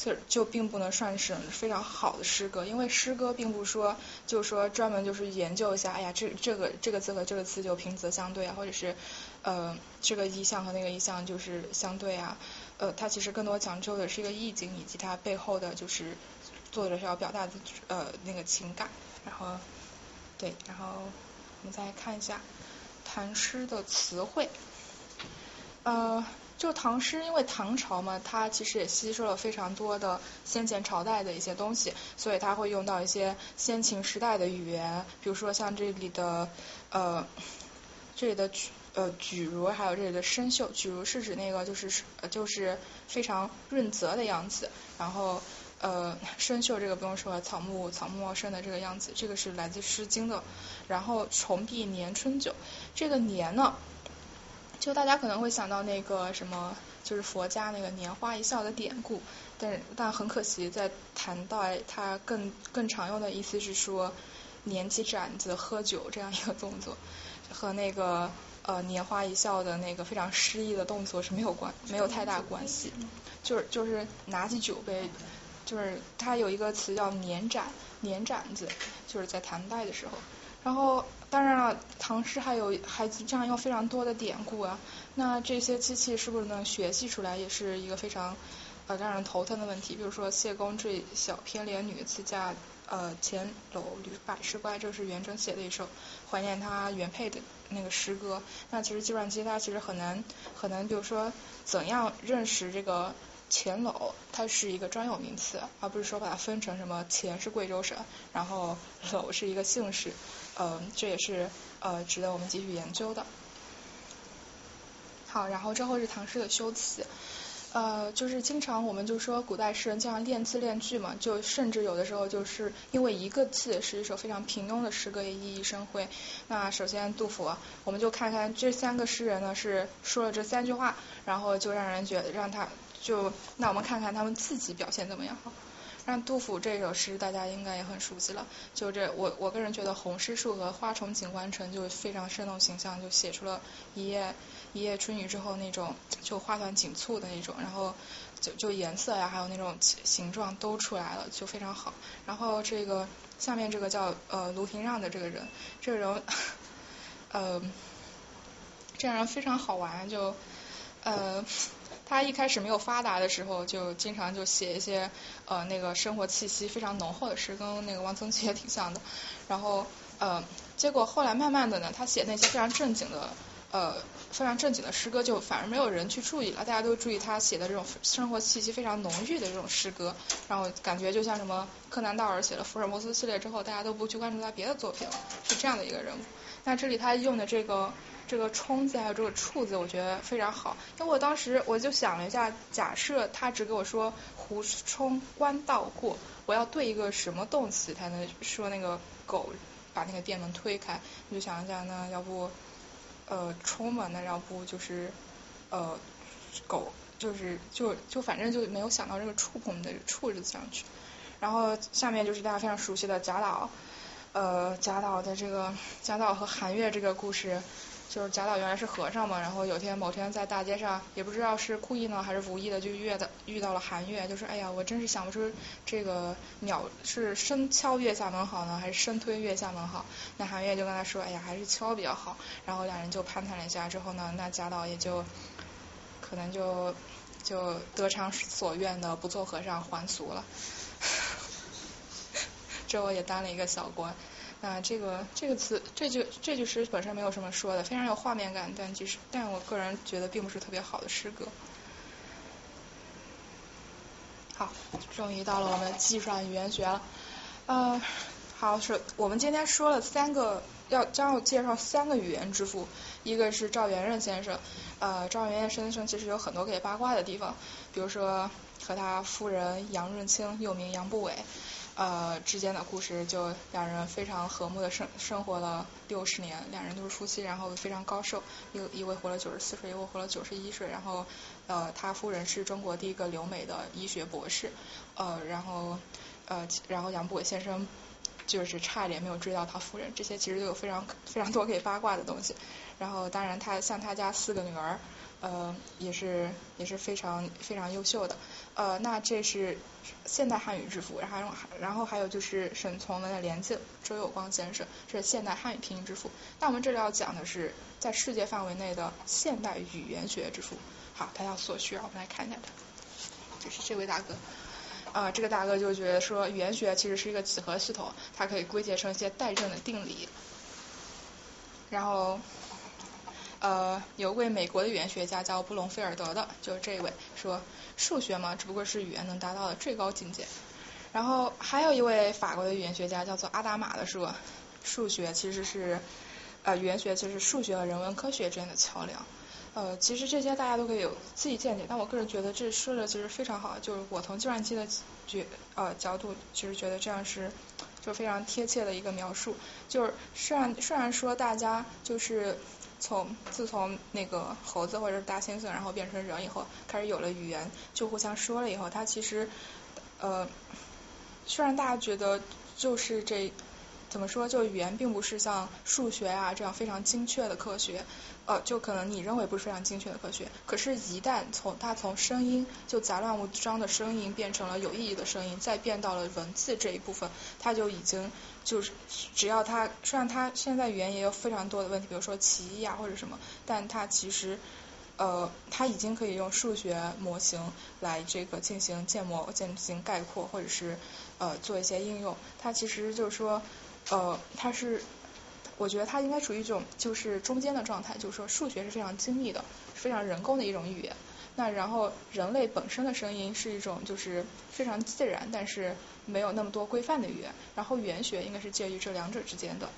就就并不能算是非常好的诗歌，因为诗歌并不说，就是说专门就是研究一下，哎呀，这这个这个字和这个词就平仄相对啊，或者是呃这个意象和那个意象就是相对啊，呃，它其实更多讲究的是一个意境以及它背后的就是作者要表达的呃那个情感，然后对，然后我们再看一下唐诗的词汇，呃。就唐诗，因为唐朝嘛，它其实也吸收了非常多的先前朝代的一些东西，所以它会用到一些先秦时代的语言，比如说像这里的呃这里的举呃举如，还有这里的生锈，举如是指那个就是就是非常润泽的样子，然后呃生锈这个不用说，草木草木茂盛的这个样子，这个是来自《诗经》的，然后重碧年春酒，这个年呢，就大家可能会想到那个什么，就是佛家那个拈花一笑的典故，但但很可惜，在唐代它更更常用的意思是说捻起盏子喝酒这样一个动作，和那个呃拈花一笑的那个非常诗意的动作是没有关没有太大关系，就是就是拿起酒杯。就是它有一个词叫捻盏，捻盏子，就是在唐代的时候。然后当然了，唐诗还有还这样用非常多的典故啊。那这些机器是不是能学习出来，也是一个非常呃让人头疼的问题。比如说谢公坠小偏怜女自嫁呃前楼吕百事乖，这是元稹写的一首怀念他原配的那个诗歌。那其实计算机它其实很难很难，比如说怎样认识这个。钱篓，它是一个专有名词，而不是说把它分成什么黔是贵州省，然后篓是一个姓氏，呃，这也是呃值得我们继续研究的。好，然后之后是唐诗的修辞，呃，就是经常我们就说古代诗人经常练字练句嘛，就甚至有的时候就是因为一个字是一首非常平庸的诗歌也熠熠生辉。那首先杜甫，我们就看看这三个诗人呢是说了这三句话，然后就让人觉得让他。就那我们看看他们自己表现怎么样。但杜甫这首诗大家应该也很熟悉了，就这我我个人觉得红湿树和花重锦官城就非常生动形象，就写出了一夜一夜春雨之后那种就花团锦簇的那种，然后就就颜色呀还有那种形状都出来了，就非常好。然后这个下面这个叫呃卢廷让的这个人，这个人呃这样人非常好玩，就呃。他一开始没有发达的时候，就经常就写一些呃那个生活气息非常浓厚的诗，跟那个王曾祺也 *laughs* 挺像的。然后呃，结果后来慢慢的呢，他写那些非常正经的呃非常正经的诗歌，就反而没有人去注意了。大家都注意他写的这种生活气息非常浓郁的这种诗歌，然后感觉就像什么柯南道尔写了福尔摩斯系列之后，大家都不去关注他别的作品了，是这样的一个人物。那这里他用的这个。这个冲字还有这个处字，我觉得非常好。因为我当时我就想了一下，假设他只给我说胡冲官道过，我要对一个什么动词才能说那个狗把那个店门推开？我就想一下，那要不呃冲嘛？那要不就是呃狗，就是就就反正就没有想到这个触碰的触字上去。然后下面就是大家非常熟悉的贾岛，呃贾岛的这个贾岛和韩月这个故事。就是贾岛原来是和尚嘛，然后有天某天在大街上，也不知道是故意呢还是无意的，就遇到遇到了韩月，就说哎呀，我真是想不出这个鸟是生敲月下门好呢，还是生推月下门好。那韩月就跟他说，哎呀，还是敲比较好。然后两人就攀谈了一下之后呢，那贾岛也就可能就就得偿所愿的不做和尚还俗了，*laughs* 这我也当了一个小官。那这个这个词这句这句诗本身没有什么说的，非常有画面感，但其实但我个人觉得并不是特别好的诗歌。好，终于到了我们计算语言学了。呃，好，是我们今天说了三个，要将要介绍三个语言之父，一个是赵元任先生。呃，赵元任先生其实有很多可以八卦的地方，比如说和他夫人杨润清，又名杨不韦。呃，之间的故事就两人非常和睦的生生活了六十年，两人都是夫妻，然后非常高寿，一一位活了九十四岁，一位活了九十一岁，然后呃，他夫人是中国第一个留美的医学博士，呃，然后呃，然后杨不韦先生就是差一点没有追到他夫人，这些其实都有非常 *laughs* 非常多可以八卦的东西，然后当然他像他家四个女儿。呃，也是也是非常非常优秀的。呃，那这是现代汉语之父，然后然后还有就是沈从文的连字周有光先生，这是现代汉语拼音之父。那我们这里要讲的是在世界范围内的现代语言学之父。好，他叫索绪，我们来看一下他，就是这位大哥。啊，这个大哥就觉得说语言学其实是一个几何系统，它可以归结成一些代证的定理。然后。呃，有位美国的语言学家叫布隆菲尔德的，就是这位说数学嘛，只不过是语言能达到的最高境界。然后还有一位法国的语言学家叫做阿达玛的说，数学其实是呃语言学其实是数学和人文科学之间的桥梁。呃，其实这些大家都可以有自己见解，但我个人觉得这说的其实非常好，就是我从计算机的角呃角度，其实觉得这样是。就非常贴切的一个描述。就是虽然虽然说大家就是从自从那个猴子或者是大猩猩，然后变成人以后，开始有了语言，就互相说了以后，它其实呃，虽然大家觉得就是这怎么说，就语言并不是像数学啊这样非常精确的科学。呃，就可能你认为不是非常精确的科学，可是，一旦从它从声音就杂乱无章的声音变成了有意义的声音，再变到了文字这一部分，它就已经就是只要它虽然它现在语言也有非常多的问题，比如说歧义啊或者什么，但它其实呃它已经可以用数学模型来这个进行建模、进行概括或者是呃做一些应用，它其实就是说呃它是。我觉得它应该处于一种就是中间的状态，就是说数学是非常精密的，非常人工的一种语言。那然后人类本身的声音是一种就是非常自然，但是没有那么多规范的语言。然后语言学应该是介于这两者之间的，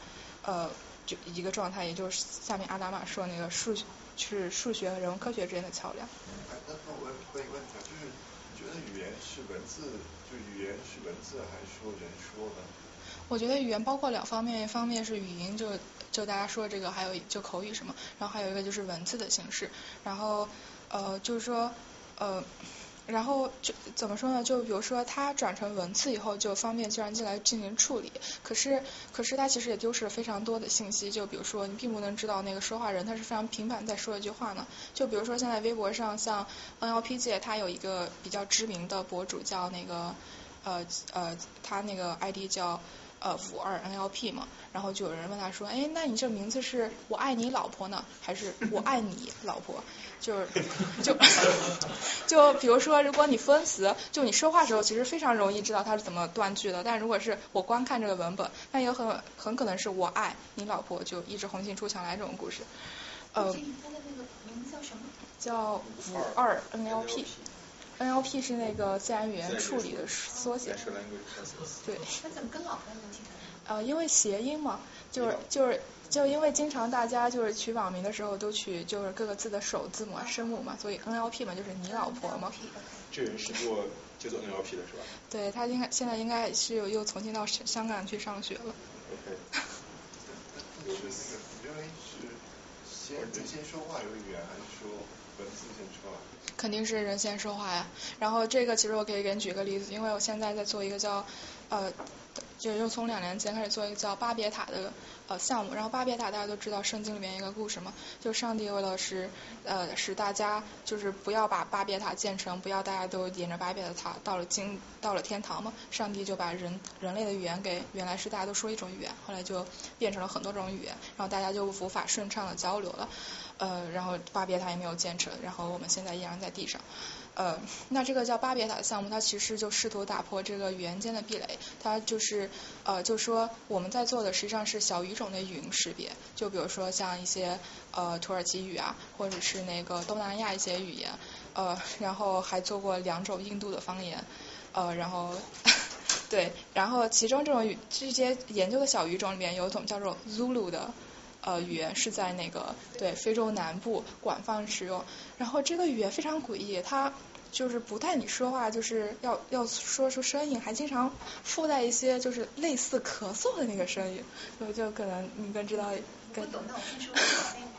呃，就一个状态，也就是下面阿达玛说那个数学是数学和人文科学之间的桥梁。那那我问一个问题啊，就是你觉得语言是文字，就语言是文字还是说人说的？我觉得语言包括两方面，一方面是语音，就就大家说这个，还有就口语什么，然后还有一个就是文字的形式，然后呃就是说呃然后就怎么说呢？就比如说它转成文字以后，就方便计算机来进行处理，可是可是它其实也丢失了非常多的信息，就比如说你并不能知道那个说话人他是非常平板在说一句话呢，就比如说现在微博上像 NLP 界，它有一个比较知名的博主叫那个呃呃他那个 ID 叫。呃，五二 NLP 嘛，然后就有人问他说，哎，那你这名字是我爱你老婆呢，还是我爱你老婆？就是就就比如说，如果你分词，就你说话时候其实非常容易知道它是怎么断句的，但如果是我光看这个文本，那也很很可能是我爱你老婆就一直红杏出墙来这种故事。呃，他的那个名字叫什么？叫五二 NLP。NLP 是那个自然语言处理的缩写。对。那怎么跟老婆联系呃，因为谐音嘛，就是就是就因为经常大家就是取网名的时候都取就是各个字的首字母啊声母嘛，所以 NLP 嘛就是你老婆嘛。这人是做就做 NLP 的是吧？对他应该现在应该是又又重新到香港去上学了。OK。*laughs* 是那个你认为是先人先说话有语言，还是说文字先说话？肯定是人先说话呀，然后这个其实我可以给你举个例子，因为我现在在做一个叫呃，就又从两年前开始做一个叫巴别塔的呃项目，然后巴别塔大家都知道圣经里面一个故事嘛，就上帝为了使呃使大家就是不要把巴别塔建成，不要大家都沿着巴别塔到了经到了天堂嘛，上帝就把人人类的语言给原来是大家都说一种语言，后来就变成了很多种语言，然后大家就无法顺畅的交流了。呃，然后巴别塔也没有建成，然后我们现在依然在地上。呃，那这个叫巴别塔的项目，它其实就试图打破这个语言间的壁垒。它就是呃，就说我们在做的实际上是小语种的语音识别，就比如说像一些呃土耳其语啊，或者是那个东南亚一些语言，呃，然后还做过两种印度的方言，呃，然后 *laughs* 对，然后其中这种语这些研究的小语种里面有一种叫做 Zulu 的。呃，语言是在那个对非洲南部广泛使用，然后这个语言非常诡异，它就是不但你说话就是要要说出声音，还经常附带一些就是类似咳嗽的那个声音，就就可能你更知道。不懂那我先说。*laughs*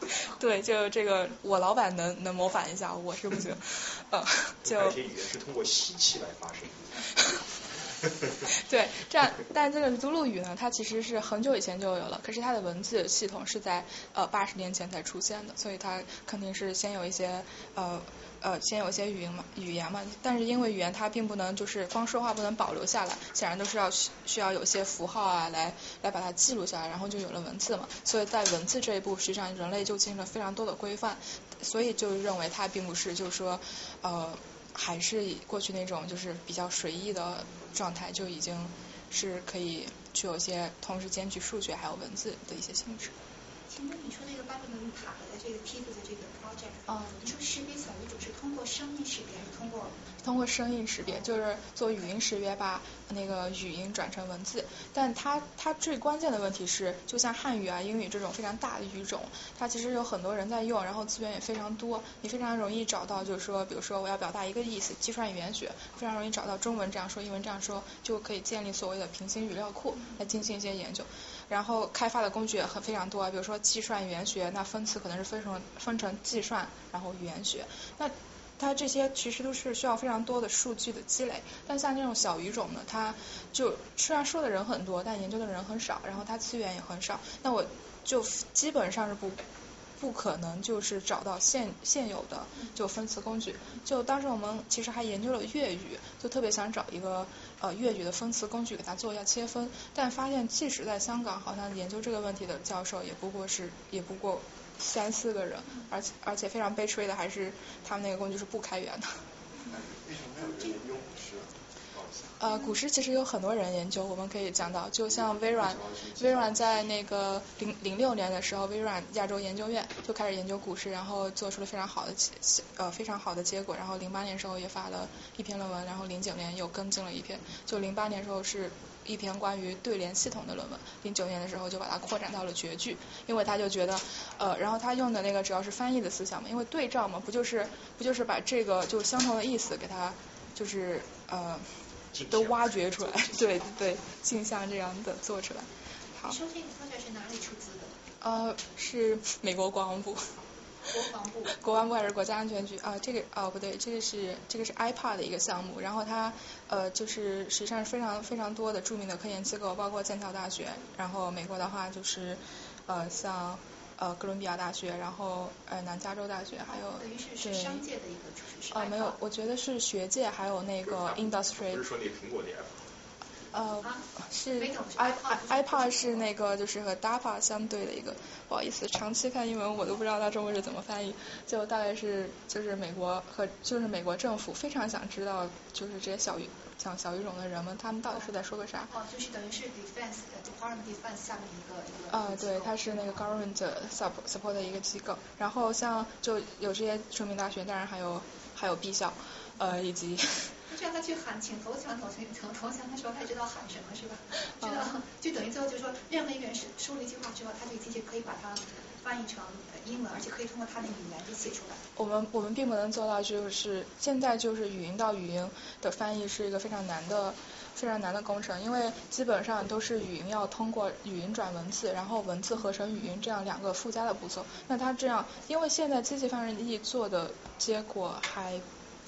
*laughs* 对，就这个我老板能能模仿一下，我是不行。呃，就。有些语言是通过吸气来发声。*laughs* *laughs* 对，这样，但这个祖鲁语呢，它其实是很久以前就有了，可是它的文字系统是在呃八十年前才出现的，所以它肯定是先有一些呃呃先有一些语音嘛语言嘛，但是因为语言它并不能就是光说话不能保留下来，显然都是要需要有些符号啊来来把它记录下来，然后就有了文字嘛，所以在文字这一步，实际上人类就进行了非常多的规范，所以就认为它并不是就是说呃。还是过去那种就是比较随意的状态，就已经是可以具有些同时兼具数学还有文字的一些性质。请问你说那个巴比伦塔的这个梯子的这个 project，嗯，你说识别小语种是通过声音识别还是，通过通过声音识别，就是做语音识别，把那个语音转成文字。但它它最关键的问题是，就像汉语啊、英语这种非常大的语种，它其实有很多人在用，然后资源也非常多，你非常容易找到，就是说，比如说我要表达一个意思，计算语言学非常容易找到中文这样说，英文这样说，就可以建立所谓的平行语料库来进行一些研究。然后开发的工具也很非常多，比如说计算语言学，那分词可能是分成分成计算，然后语言学，那。它这些其实都是需要非常多的数据的积累，但像这种小语种呢，它就虽然说的人很多，但研究的人很少，然后它资源也很少，那我就基本上是不不可能就是找到现现有的就分词工具。就当时我们其实还研究了粤语，就特别想找一个呃粤语的分词工具给它做一下切分，但发现即使在香港，好像研究这个问题的教授也不过是也不过。三四个人，而且而且非常悲催的还是他们那个工具是不开源的。为什么没有人研究古诗？呃，古诗其实有很多人研究，我们可以讲到，就像微软，微软在那个零零六年的时候，微软亚洲研究院就开始研究古诗，然后做出了非常好的结呃非常好的结果，然后零八年时候也发了一篇论文，然后零九年又跟进了一篇，就零八年时候是。一篇关于对联系统的论文，零九年的时候就把它扩展到了绝句，因为他就觉得，呃，然后他用的那个主要是翻译的思想嘛，因为对照嘛，不就是不就是把这个就相同的意思给它就是呃都挖掘出来，*laughs* 对对，镜像这样的做出来。好。你说这个资料是哪里出资的？呃，是美国国防部。国防部，国防部还是国家安全局啊？这个哦不对，这个是这个是 iPad 的一个项目，然后它呃就是实际上是非常非常多的著名的科研机构，包括剑桥大学，然后美国的话就是呃像呃哥伦比亚大学，然后呃南加州大学，还有是商界的一个呃没有，我觉得是学界还有那个 industry。不是说那苹果的 App。呃，是 i i iPad 是那个就是和 DAPA 相对的一个，不好意思，长期看英文我都不知道它中文是怎么翻译，就大概是就是美国和就是美国政府非常想知道就是这些小语讲小语种的人们他们到底是在说个啥。哦，就是等于是 Defense Department Defense 下面一个一个。啊，对，它是那个 Government Support Support 的一个机构，然后像就有这些著名大学，当然还有还有 B 校，呃以及。就让他去喊，请投降，投降，投投降的时候，他知道喊什么是吧？任何一个人是说了一句话之后，他这个机器可以把它翻译成英文，而且可以通过他的语言就写出来。我们我们并不能做到，就是现在就是语音到语音的翻译是一个非常难的、非常难的工程，因为基本上都是语音要通过语音转文字，然后文字合成语音这样两个附加的步骤。那它这样，因为现在机器翻译做的结果还。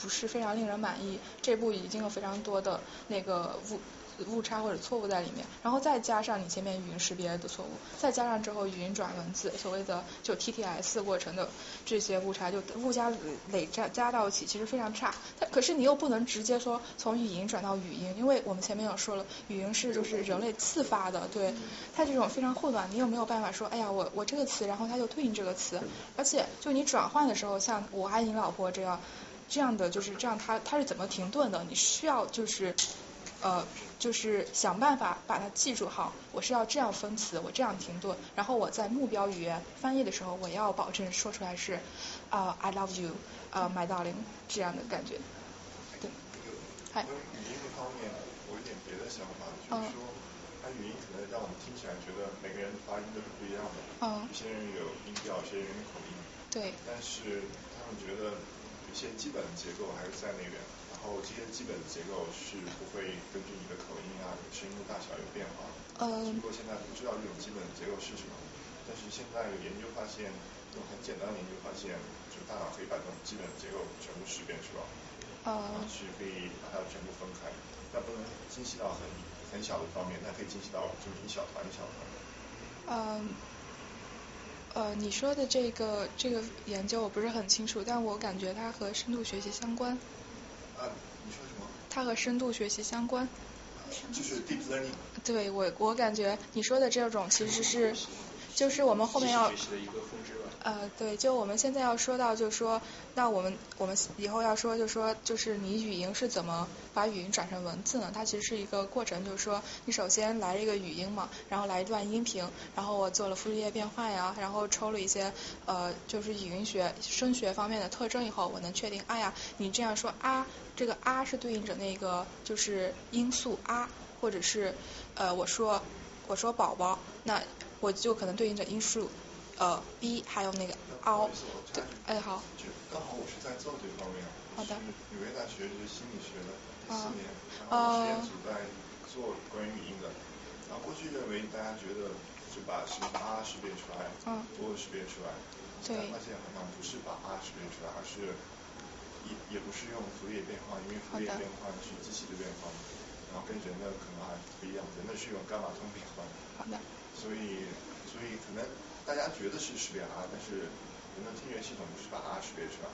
不是非常令人满意，这部已经有非常多的那个误误差或者错误在里面，然后再加上你前面语音识别的错误，再加上之后语音转文字，所谓的就 TTS 过程的这些误差，就误加累加加到一起，其实非常差。它可是你又不能直接说从语音转到语音，因为我们前面有说了，语音是就是人类自发的，对它这种非常混乱，你又没有办法说，哎呀，我我这个词，然后它就对应这个词，而且就你转换的时候，像我爱你老婆这样。这样的就是这样，它它是怎么停顿的？你需要就是呃就是想办法把它记住好。我是要这样分词，我这样停顿，然后我在目标语言翻译的时候，我要保证说出来是啊 I love you 呃 my darling 这样的感觉。对。嗨。语音这方面，我有点别的想法，就是说，它语音可能让我们听起来觉得每个人发音都是不一样的。嗯。有些人有音调，有些人有口音。对。但是他们觉得。一些基本的结构还是在那边，然后这些基本的结构是不会根据你的口音啊、声音的大小有变化。嗯。不过现在不知道这种基本的结构是什么，但是现在有研究发现，用很简单的研究发现，就大脑可以把这种基本的结构全部识别出来。啊。是可以把它全部分开，但不能精细到很很小的方面，但可以精细到就是一小团一小团的。嗯。呃，你说的这个这个研究我不是很清楚，但我感觉它和深度学习相关。啊，你说什么？它和深度学习相关。就是 deep learning。对我，我感觉你说的这种其实是就是我们后面要呃，对，就我们现在要说到，就是说，那我们我们以后要说，就是说，就是你语音是怎么把语音转成文字呢？它其实是一个过程，就是说，你首先来一个语音嘛，然后来一段音频，然后我做了复制页变换呀，然后抽了一些呃，就是语音学、声学方面的特征以后，我能确定，哎呀，你这样说啊，这个啊是对应着那个就是音素啊，或者是呃，我说我说宝宝，那我就可能对应着音数。呃，b 还有那个 o，对，哎好。就刚好我是在做这方面，好的。纽约大学是心理学的第四年，然后实验组在做关于语音的。然后过去认为大家觉得就把什么 r 识别出来，嗯，不识别出来，对。发现好像不是把 r 识别出来，而是也也不是用图列变换，因为图列变换是机器的变换，然后跟人的可能还不一样，人的是用伽马通变换。好的。所以所以可能。大家觉得是识别 R，，但是人的听觉系统不是把 R 识别出来，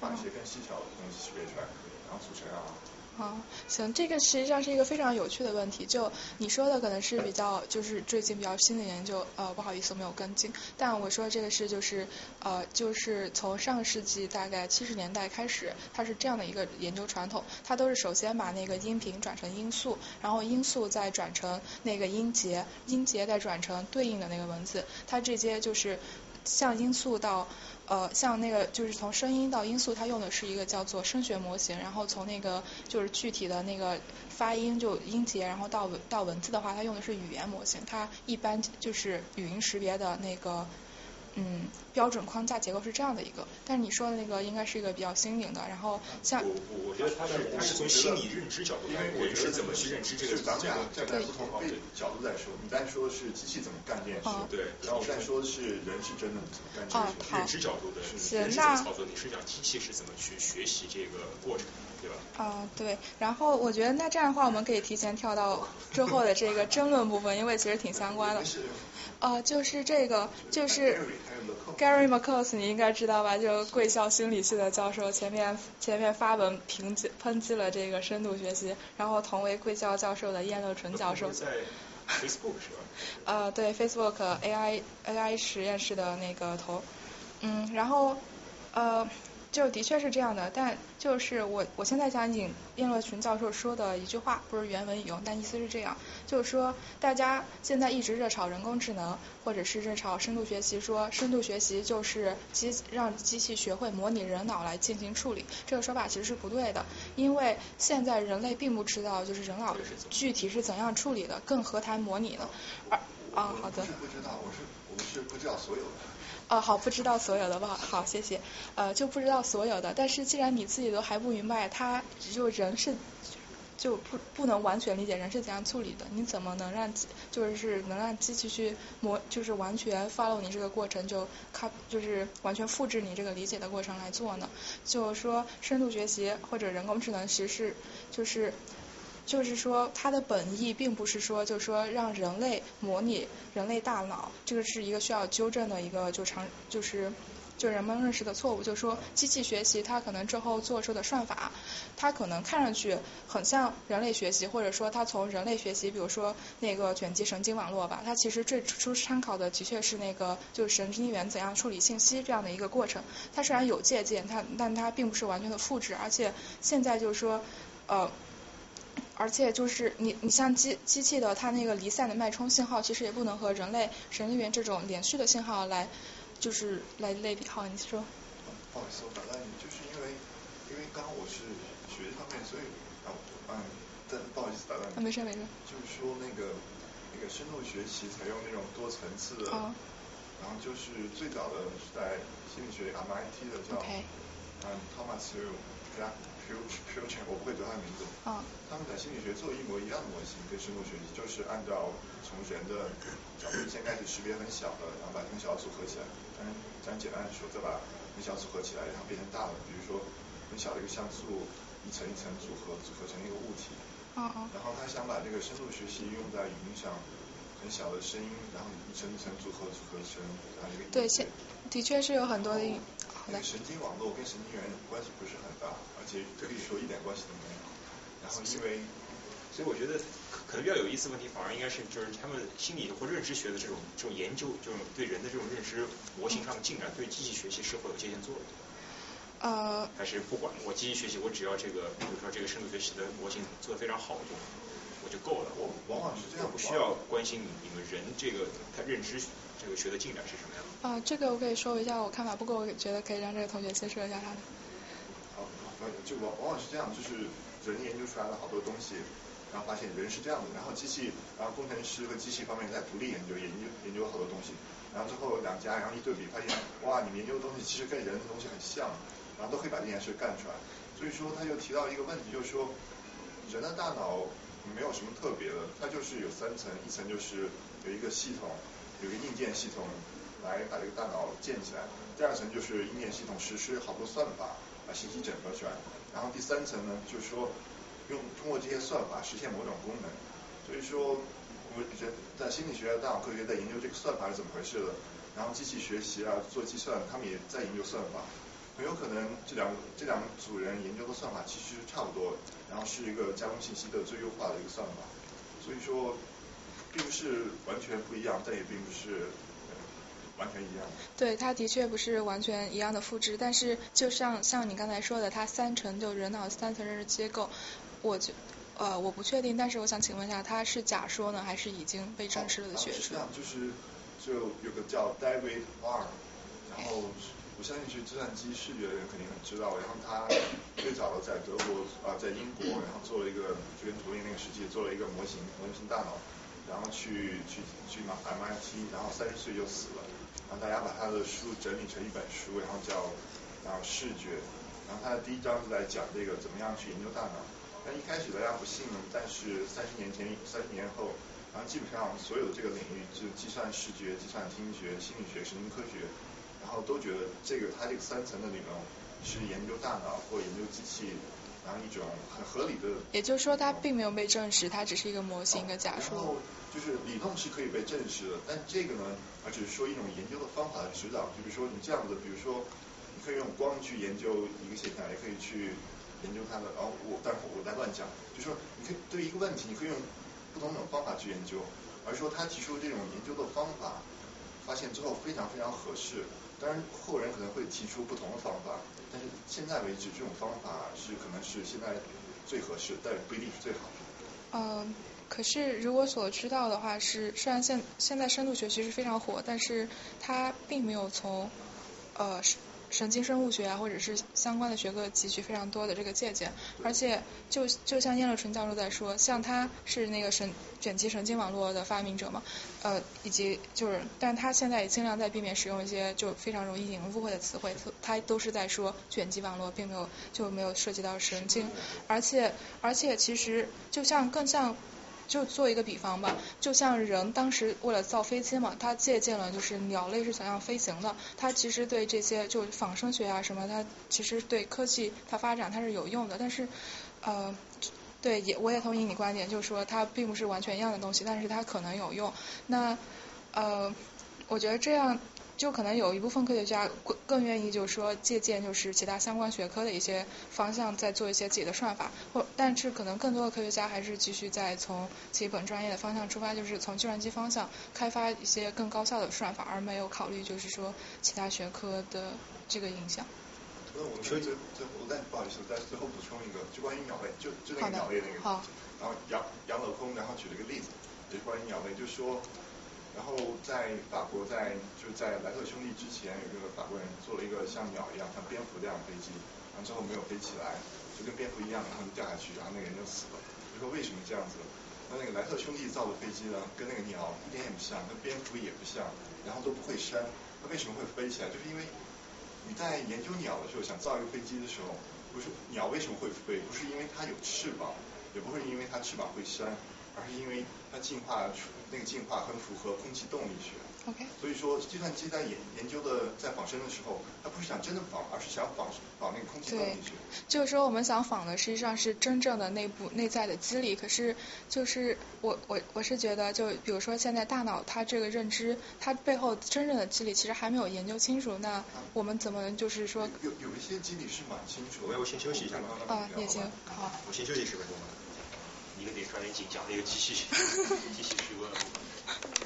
把一些更细小的东西识别出来，然后组成 R。好，行，这个实际上是一个非常有趣的问题。就你说的可能是比较就是最近比较新的研究，呃，不好意思没有跟进。但我说这个是就是呃就是从上世纪大概七十年代开始，它是这样的一个研究传统，它都是首先把那个音频转成音素，然后音素再转成那个音节，音节再转成对应的那个文字，它这些就是像音素到。呃，像那个就是从声音到音素，它用的是一个叫做声学模型，然后从那个就是具体的那个发音就音节，然后到文到文字的话，它用的是语言模型，它一般就是语音识别的那个。嗯，标准框架结构是这样的一个，但是你说的那个应该是一个比较新颖的，然后像我我我觉得他是他是从心理认知角度，因为，我是怎么去认知这个？咱们俩站在不同角度在说，你在说是机器怎么干这件事，对，然后我在说的是人是真的怎么干这件事，认知角度的，是人是怎么操作？你是讲机器是怎么去学习这个过程，对吧？啊，对，然后我觉得那这样的话，我们可以提前跳到之后的这个争论部分，因为其实挺相关的。呃，就是这个，就是 Gary McCoss，你应该知道吧？就贵校心理系的教授，前面前面发文抨击抨击了这个深度学习，然后同为贵校教授的燕乐纯教授。在 *laughs* Facebook 是吧？呃，对，Facebook AI AI 实验室的那个头，嗯，然后呃。就的确是这样的，但就是我我现在想引燕乐群教授说的一句话，不是原文引用，但意思是这样，就是说大家现在一直热炒人工智能，或者是热炒深度学习，说深度学习就是机让机器学会模拟人脑来进行处理，这个说法其实是不对的，因为现在人类并不知道就是人脑具体是怎样处理的，更何谈模拟呢？而啊，好的。不知道，我是我是不知道所有的。哦，好，不知道所有的吧？好，谢谢。呃，就不知道所有的，但是既然你自己都还不明白，他就人是就不不能完全理解人是怎样处理的，你怎么能让就是能让机器去模就是完全 follow 你这个过程，就靠就是完全复制你这个理解的过程来做呢？就说深度学习或者人工智能其实是就是。就是说，它的本意并不是说，就是说让人类模拟人类大脑，这个是一个需要纠正的一个就常就是就人们认识的错误。就是说，机器学习它可能之后做出的算法，它可能看上去很像人类学习，或者说它从人类学习，比如说那个卷积神经网络吧，它其实最初参考的的确是那个就是神经元怎样处理信息这样的一个过程。它虽然有借鉴，它但它并不是完全的复制，而且现在就是说呃。而且就是你你像机机器的它那个离散的脉冲信号，其实也不能和人类神经元这种连续的信号来就是来类比。好，你说。不好意思，我打断你，就是因为因为刚刚我是学这方面，所以啊嗯，但不好意思打断你。没事没事。就是说那个那个深度学习采用那种多层次的，然后就是最早的是在心理学 MIT 的叫嗯 Thomas Q Q 我不会读他的名字。啊。他们在心理学做一模一样的模型，跟深度学习，就是按照从人的角度先开始识别很小的，然后把很小组合起来，咱咱简单的说，再把很小组合起来，然后变成大的，比如说很小的一个像素，一层一层组合，组合成一个物体。哦哦。然后他想把这个深度学习用在语音上，很小的声音，然后一层一层组合组合成一个。对，现的确是有很多的。那个神经网络跟神经元关系不是很大。其实可以说一点关系都没有。然后因为所以我觉得可能比较有意思的问题，反而应该是就是他们心理或认知学的这种这种研究，就是对人的这种认知模型上的进展，对机器学习是否有借鉴作用？呃。还是不管我机器学习，我只要这个，比如说这个深度学习的模型做得非常好，就我就够了。我往往是这样，不需要关心你你们人这个他认知这个学的进展是什么样的。啊，这个我可以说一下我看法，不过我觉得可以让这个同学先说一下他的。就往往往是这样，就是人研究出来了好多东西。然后发现人是这样的，然后机器，然后工程师和机器方面在独立研究，研究研究好多东西，然后最后两家，然后一对比，发现哇，你研究的东西其实跟人的东西很像，然后都可以把这件事干出来。所以说他就提到一个问题，就是说人的大脑没有什么特别的，它就是有三层，一层就是有一个系统，有一个硬件系统来把这个大脑建起来，第二层就是硬件系统实施好多算法把信息整合出来，然后第三层呢就是说。用通过这些算法实现某种功能，所以说，我觉得在心理学、大脑科学在研究这个算法是怎么回事的，然后机器学习啊，做计算，他们也在研究算法，很有可能这两这两组人研究的算法其实差不多，然后是一个加工信息的最优化的一个算法，所以说，并不是完全不一样，但也并不是。完全一样。对，它的确不是完全一样的复制，但是就像像你刚才说的，它三层就人脑三层认知结构，我就呃我不确定，但是我想请问一下，它是假说呢，还是已经被证实了的学说？是这样，就是就有个叫 David Barr，然后我相信是计算机视觉的人肯定很知道，然后他最早的在德国啊在英国，然后做了一个就跟图灵那个时期做了一个模型模型大脑，然后去去去 MIT，然后三十岁就死了。然后大家把他的书整理成一本书，然后叫然后视觉，然后他的第一章就在讲这个怎么样去研究大脑。但一开始大家不信，但是三十年前、三十年后，然后基本上所有的这个领域，就计算视觉、计算听觉、心理学、神经科学，然后都觉得这个他这个三层的理论是研究大脑或研究机器，然后一种很合理的。也就是说，它并没有被证实，它只是一个模型、一个假说。就是理论是可以被证实的，但这个呢，而只是说一种研究的方法的指导。就比如说你这样子，比如说你可以用光去研究一个现象，也可以去研究它的。然后我，但是我在乱讲，就说你可以对一个问题，你可以用不同种方法去研究。而说他提出这种研究的方法，发现之后非常非常合适。当然后人可能会提出不同的方法，但是现在为止这种方法是可能是现在最合适，但不一定是最好的。嗯。可是，如果所知道的话是，虽然现现在深度学习是非常火，但是它并没有从呃神神经生物学啊，或者是相关的学科汲取非常多的这个借鉴。而且，就就像燕乐纯教授在说，像他是那个神卷积神经网络的发明者嘛，呃，以及就是，但他现在也尽量在避免使用一些就非常容易引误会的词汇，他都是在说卷积网络，并没有就没有涉及到神经。而且，而且其实就像更像。就做一个比方吧，就像人当时为了造飞机嘛，他借鉴了就是鸟类是怎样飞行的，他其实对这些就仿生学啊什么，他其实对科技它发展它是有用的，但是呃，对也我也同意你观点，就是说它并不是完全一样的东西，但是它可能有用。那呃，我觉得这样。就可能有一部分科学家更更愿意就是说借鉴就是其他相关学科的一些方向，再做一些自己的算法，或但是可能更多的科学家还是继续在从自己本专业的方向出发，就是从计算机方向开发一些更高效的算法，而没有考虑就是说其他学科的这个影响。那我最最我再不好意思，再最后补充一个，就关于鸟类，就就那个鸟类那个，好，然后杨杨镂空，然后举了一个例子，也是关于鸟类，就是说。然后在法国，在就是在莱特兄弟之前，有一个法国人做了一个像鸟一样、像蝙蝠这样的飞机，然后之后没有飞起来，就跟蝙蝠一样，然后就掉下去，然后那个人就死了。就说为什么这样子？那那个莱特兄弟造的飞机呢，跟那个鸟一点也不像，跟蝙蝠也不像，然后都不会扇。那为什么会飞起来？就是因为你在研究鸟的时候，想造一个飞机的时候，不是鸟为什么会飞？不是因为它有翅膀，也不会因为它翅膀会扇。而是因为它进化出那个进化很符合空气动力学。OK。所以说计算机在研研究的在仿生的时候，它不是想真的仿，而是想仿仿那个空气动力学。就是说我们想仿的实际上是真正的内部内在的机理，可是就是我我我是觉得就比如说现在大脑它这个认知，它背后真正的机理其实还没有研究清楚。那我们怎么就是说？有有一些机理是蛮清楚。我要先休息一下。啊，也行，好。我先休息十分钟。一个点抓点紧，讲的 *laughs*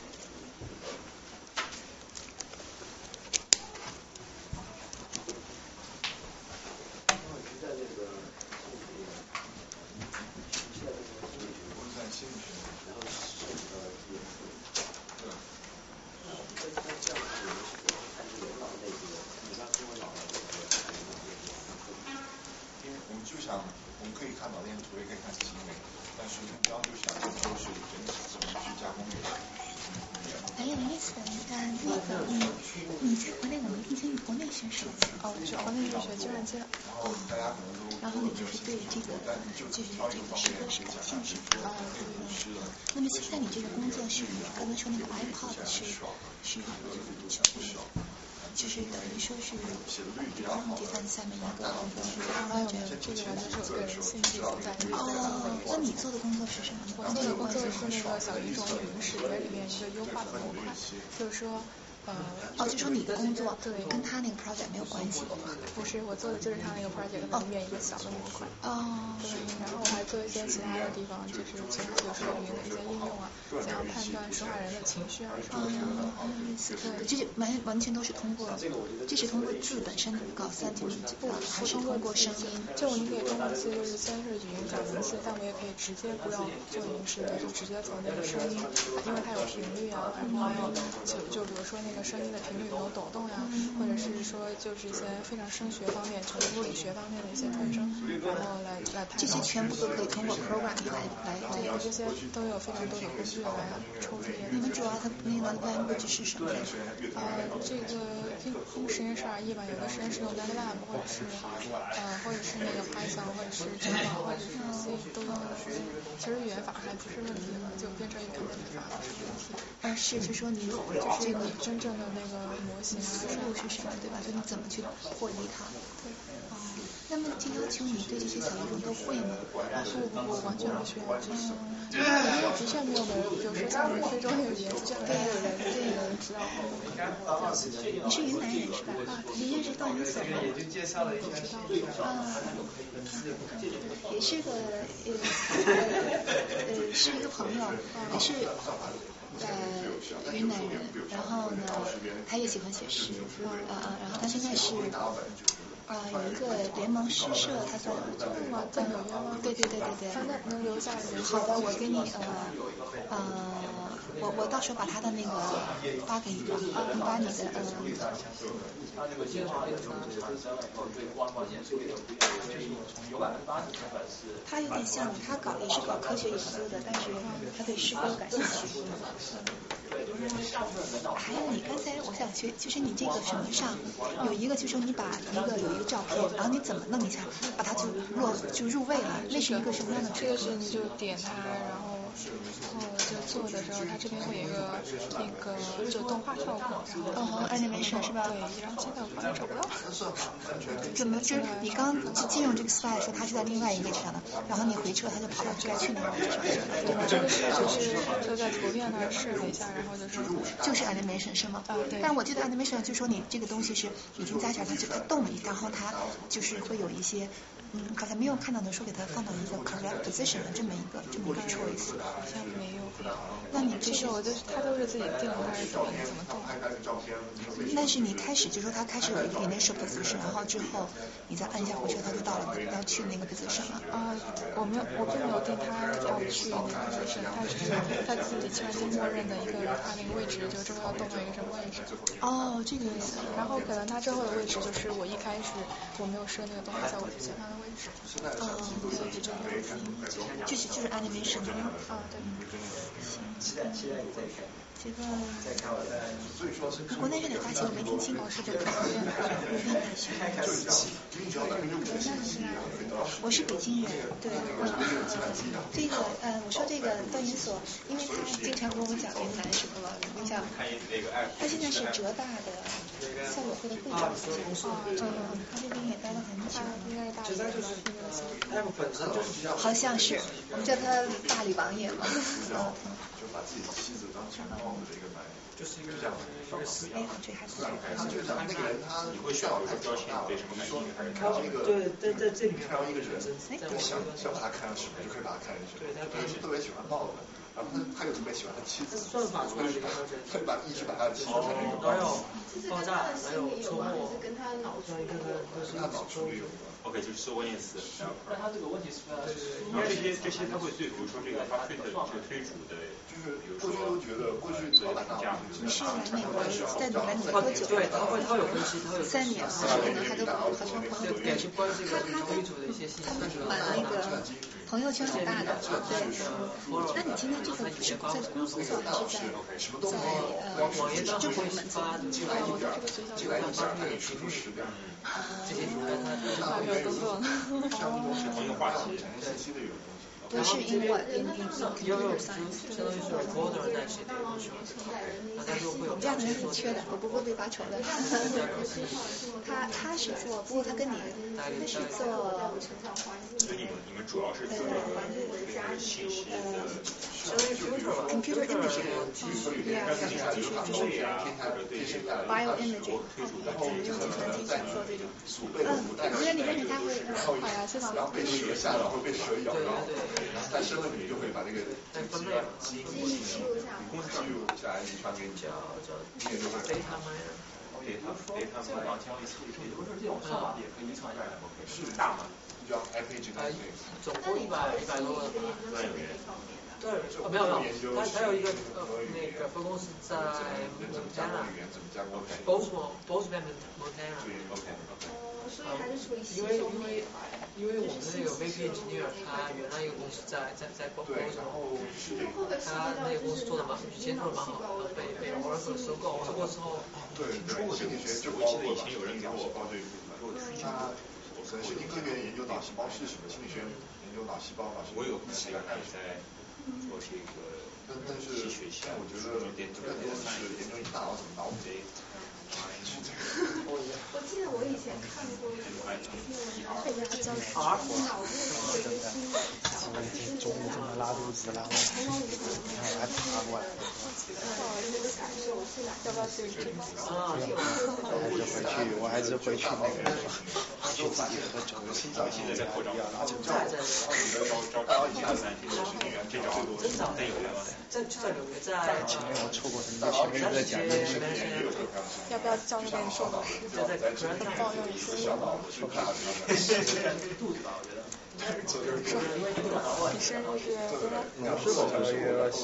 一个 iPod 去问。就是等于说是他们这份下面一个工作是完全这个完全是我个人兴趣所在。哦，那你做的工作是什么？我做的工作是那个小语种语音识别里面一个优化的模块，就是说。呃，哦，就说你的工作对跟他那个 project 没有关系。不是，我做的就是他那个 project 里面一个小的模块。哦。对，然后我还做一些其他的地方，就是其实就是语音的一些应用啊，怎样判断说话人的情绪啊什么的。对，这些完完全都是通过，这是通过字本身告诉你们，不还是通过声音？就你可以通过字，就是先是语音转文字，但我也可以直接不用做语音识别，就直接从那个声音，因为它有频率啊，然后还有就就比如说那个。声音的频率有没有抖动呀，或者是说就是一些非常声学方面、就是物理学方面的一些特征，然后来来这些全部都可以通过 program 来来这些都有非常多的工具来抽这些。你们主要它那个 language 是什么？呃，这个因因实验室而异吧，有的实验室用 MATLAB，或者是呃，或者是那个 Python，或者是 Java，或者是 C 都用的。其实语言法还不是问题，就编程语言法是问题。呃，是，就说你就是你真正的那个模型啊，思路是什么，对吧？就你怎么去破译它？对。哦，那么就要求你对这些小语种都会吗？不不不，完全不需要。嗯，因为的确没有人，比如说像非洲那个语言，就没有人没有人知道。你是云南人是吧？啊，你认识段云所吗？啊，也是个呃呃是一个朋友，也是。呃，云南人，然后呢，他也喜欢写诗，啊啊，然后他现在是，啊，有一个联盟诗社，他在在纽约吗？对对对对对。好的，我给你呃呃，我我到时候把他的那个发给你吧，你把你的呃。他有点像，他搞也是搞科学研究的，但是他对诗歌感兴趣。还有你刚才我想学，就是你这个什么上有一个，就是你把一个有一个照片，然后你怎么弄一下，把它就落就入位了，那是一个什么样的？这个是你就点它，然后后就做的时候，它这边会有一个那个就动画效果，然后 animation 是吧？对，然后现在我发现找不到。怎么就是你刚进入这个 slide 时候，它是在另外一个位置上的，然后你回撤，它就跑到该去那个位置上。这个是就是就在图片那儿试了一下，然后就是就是 animation 是吗？啊对。但是我记得 animation 就说你这个东西是已经加起来，它就它动了，然后它就是会有一些。嗯，好像没有看到的说给他放到一个 correct position 的这么一个这么一个 choice，好像没有。那你这是我就是他都是自己定的，还是怎么怎么动？但是你开始就说他开始有一个 initial position，然后之后你再按一下回车，他就到了要去那个 position 了。啊，我没有，我并没有定他要去那个 position，他只是他自己计算机默认的一个他那个位置，就之后要动到一个什么位置。哦，这个意思。然后可能他之后的位置就是我一开始我没有设那个东西在我之前他的位。哦，所以就这样子，就是就是 animation 啊，对。行。这个国内这个大学我没听清楚，是这个国内大学。我是北京人，对，这个呃，我说这个段云锁，因为他经常跟我讲云南什么了，你讲，他现在是浙大的校友会的会长，嗯，他这边也待了很久，应该是大理好像是，我们叫他大理王爷嘛，嗯。把自己的妻子当成帽子的一个男人，就是一个这样哎，这还是他觉得这个人他你会需要有个标签对什么满意还是看到一个对，在在这里面看到一个人，在想想把他看成什么，就可以把他看成什么。他是特别喜欢帽子，然后他他又特别喜欢他妻子，算法出来的一个标签，他就把一直把他的妻子看成一个帽还有子。爆炸，还有车祸，跟他脑像一个个跟他脑处理有关。OK，就是说关键词。但他这个问题是在然后这些这些他会对，比如说这个他推的这个推主的，就是过去都觉得过去老板大这样你是来美国在来美国多久？对，他会他有分析，他有三年，所以呢，他都和他朋友对，就关于这个推主的一些信息，满了一个朋友圈很大的，对。那你今天这个是在公司做还是在在呃政府部门做？进来一点，进来一下，他给提出十点。这些还没有工作呢。一个话题。不是英文，英英英 computer science。相当于是的东西，大家就会有这样的人很缺的，我不会被发愁的。他他是做，不过他跟你他是做。所以你们你们主要是信息的。相当于 computer imaging。bioimaging。然后就很可能在鼠辈的古代，因为里面给他会，好呀，然后被蛇吓到，或者被蛇咬，然后在身子里面就会把这个基因基因记录下来，遗传给你，你也就会。对他们，对他们两千一次，也不是这种算法也可以遗传下来，是大吗？叫 epigenetic。总共一百一百多个。专业。对，没有没有，他他有一个呃那个分公司在因为因为因为我们那个 VP engineer 他原来一个公司在在在 Bozeman，他那个公司做的蛮以前做的蛮好的，被被 Oracle 收购，收购之后。对，说过心理学就我记得以前有人给我报这一部分，给我推荐。可能神经科学研究脑细胞是什么，心理学研究脑细胞嘛。我有朋友还在做这个，但但是我觉得更多的是研究你大脑怎么脑补。我记得我以前看过一个，被人家教脑部有一个新的小孩，中午怎么拉肚子，然后还爬过来。要不要去吃？还是回去，我还是回去那个去自己喝酒，洗澡洗的不一样，拿酒在在招以前的三级的实习员，这招真有吗？在在纽约，在前面我错过很多，前面在讲那个要不要教那边说个诗？抱怨一声。*laughs* 你生日是多少？十月十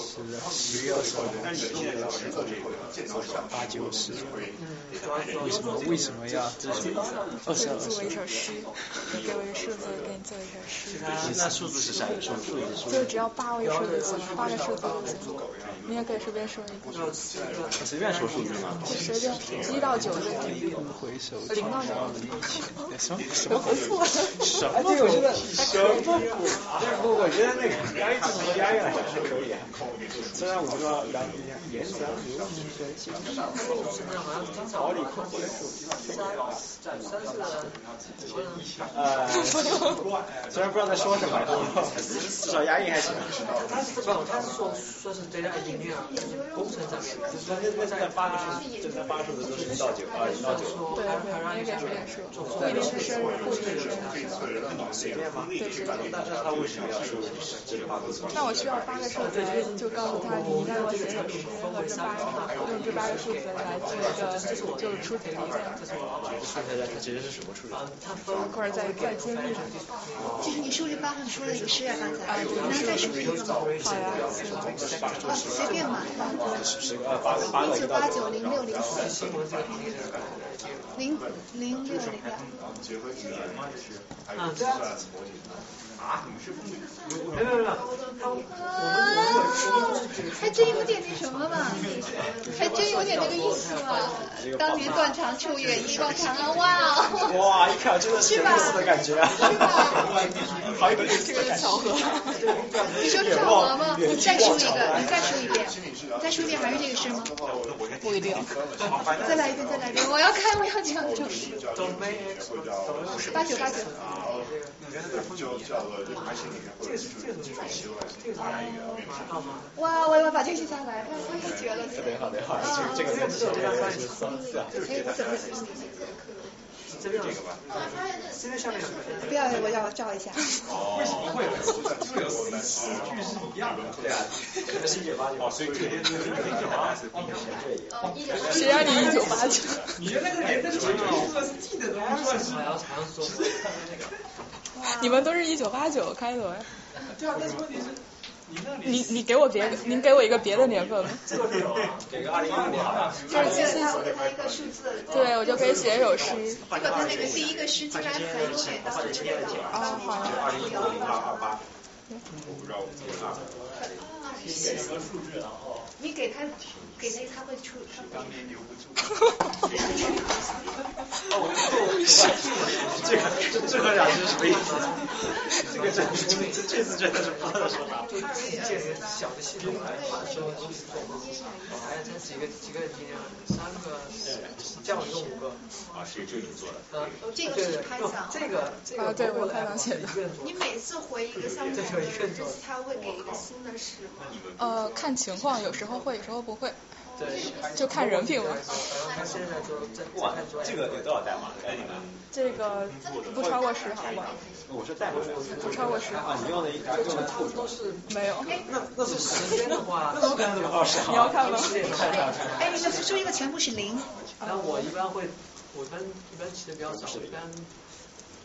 十月二十。号，八九十。为什么为什么要二十二？做我一首诗，你给我一个数字，给你做一首诗。那数字是啥？数字数就只要八位数就行，八个数字就行。你也可以随便说一个。随便说数字吗？随便，一到九就可以。回首，零到九。什么什么？什么？对，我什么？不，我觉得那个押韵怎么押韵还是可以。虽然我不知道两两颜色和音学其实好理科学数，呃，虽然不知道在说什么，至少押韵还行。他是不，他是说说是对那个音乐工程上面，就是那在八个数，正在八数的都是一到九啊，一到九。对，应该是这样说。一定是生日，不一定是生日。随便吗？对对。那他为什么要说这八个数？那我需要八个数字，就告诉他你让我写首诗和这八个用这八个数字来做一个就出题条件。看起来它其实是什么数字？一会儿再再揭秘。就是你数这八号，你说了一个诗啊，刚才，能再数一个吗？好呀。哦，随便嘛。一九八九零六零四。零零六零六。啊，对啊。啊，你们是没有没有没有，他我们我们还真有点那什么嘛，还真有点那个意思嘛。当年断肠处远一望长安，哇哦！哇，一看真的是的感觉。是吧？好一个类似的巧合。你说巧合吗？你再说一个，你再说一遍，你再说一遍还是这个诗吗？不一定。再来一遍，再来一遍，我要看哎，我要讲就是。八九八九。哇，我要把这个下来，我也觉得。特别好，特别好，这个这个这个这个是这个，这个下面不要，我要照一下。为什么会？因为有诗句是一样的。对啊，一九八九。哦，所以这边这边一九八九。谁让你一九八九？你的那个年代是记得的，你们都是一九八九开头呀？对啊，但是问题是。你你给我别，您给我一个别的年份吧。对，我就可以写一首诗。这个他那个第一个诗竟然很远到这个。啊，好。二零一五零二二八。我不知道我记错了。写个数字然后。你给他。给那他会出。当年留不住。哦，这个这这个两句什么意思？这个这这这次真的是不知道说啥。建个小的系统来把所有东西做好。还有这几个几个今天三个，这样一共五个。啊，是就你做的。呃，这个是拍档。这个这个对我拍档写的。你每次回一个项目，他会给一个新的诗吗？呃，看情况，有时候会，有时候不会。对，就看人品了。哇，这个有多少代码？哎，你们？这个不超过十行吧。我是代码，不超过十行。你用的一用的兔都是没有。那那是时间的话，*laughs* 那怎么可能这么好使？你要看吗？哎，你的输一个全部是零。那我一般会，我一般一般起的比较早，一般。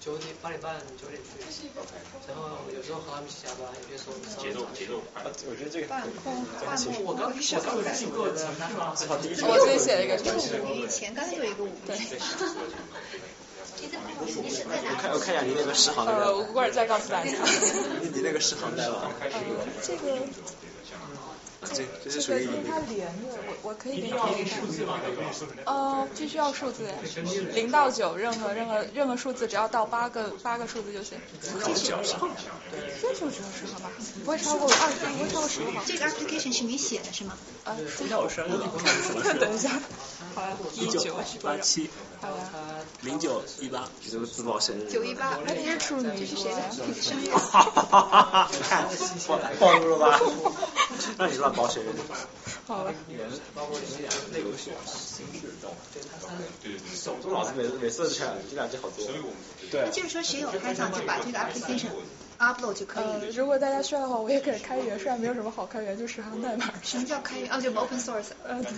九点八点半九点去，然后有时候和他们一起加班，有些时候节奏节奏快。我觉得这个。半空半空，我刚我刚记过的，我自己写了一个。以前刚才有一个五。对。*laughs* 我看我看一下你那个十行。呃，我过会儿再告诉大家。你 *laughs* 你那个十行代码。这个。这这是属于它连着，我我可以给你数字吗？呃，必须要数字，零到九，任何任何任何数字，只要到八个八个数字就行。这就这就只有十个吧，不会超过二十，不会超过十个吧？这个 application 是你写的是吗？啊，叫生日。*laughs* 等一下，好呀，一九八七，好呀，零九一八，这个自爆生日。九一八，那你是处女，这是谁的生日？哈哈哈哈哈！看，暴露了吧？*laughs* 那你乱报生日。好了。包括一些内容形式中，对对对。手中老师每每次这样，这两句好多。对。就是说，谁有开场就把这个 application。Upload 就可以。呃，如果大家需要的话，我也可以开源，虽然没有什么好开源，就十行代码。什么叫开源？哦，就 open source。呃，对。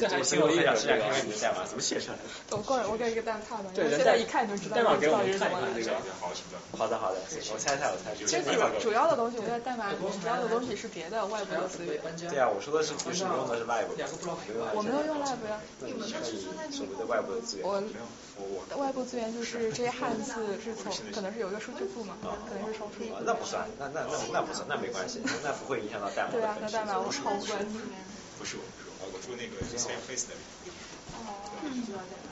这还挺有意思的，开源代码怎么写出来的？我过来，我给一个代码看吧。对，现在一看就知道。代码给我们看一看这个。好的好的，我猜猜我猜。其实主要的东西，我在代码主要的东西是别的外部的资源。对啊，我说的是不是用的是外部。我没有用外部呀。那你所谓的外部的资源？我外部资源就是这些汉字是从可能是有一个数据库嘛，可能是从数据库。那不算。那那那那不算，那没关系，那不会影响到代码。对啊，那代码我超关心。不是我，我住那个 Face 那里。哦。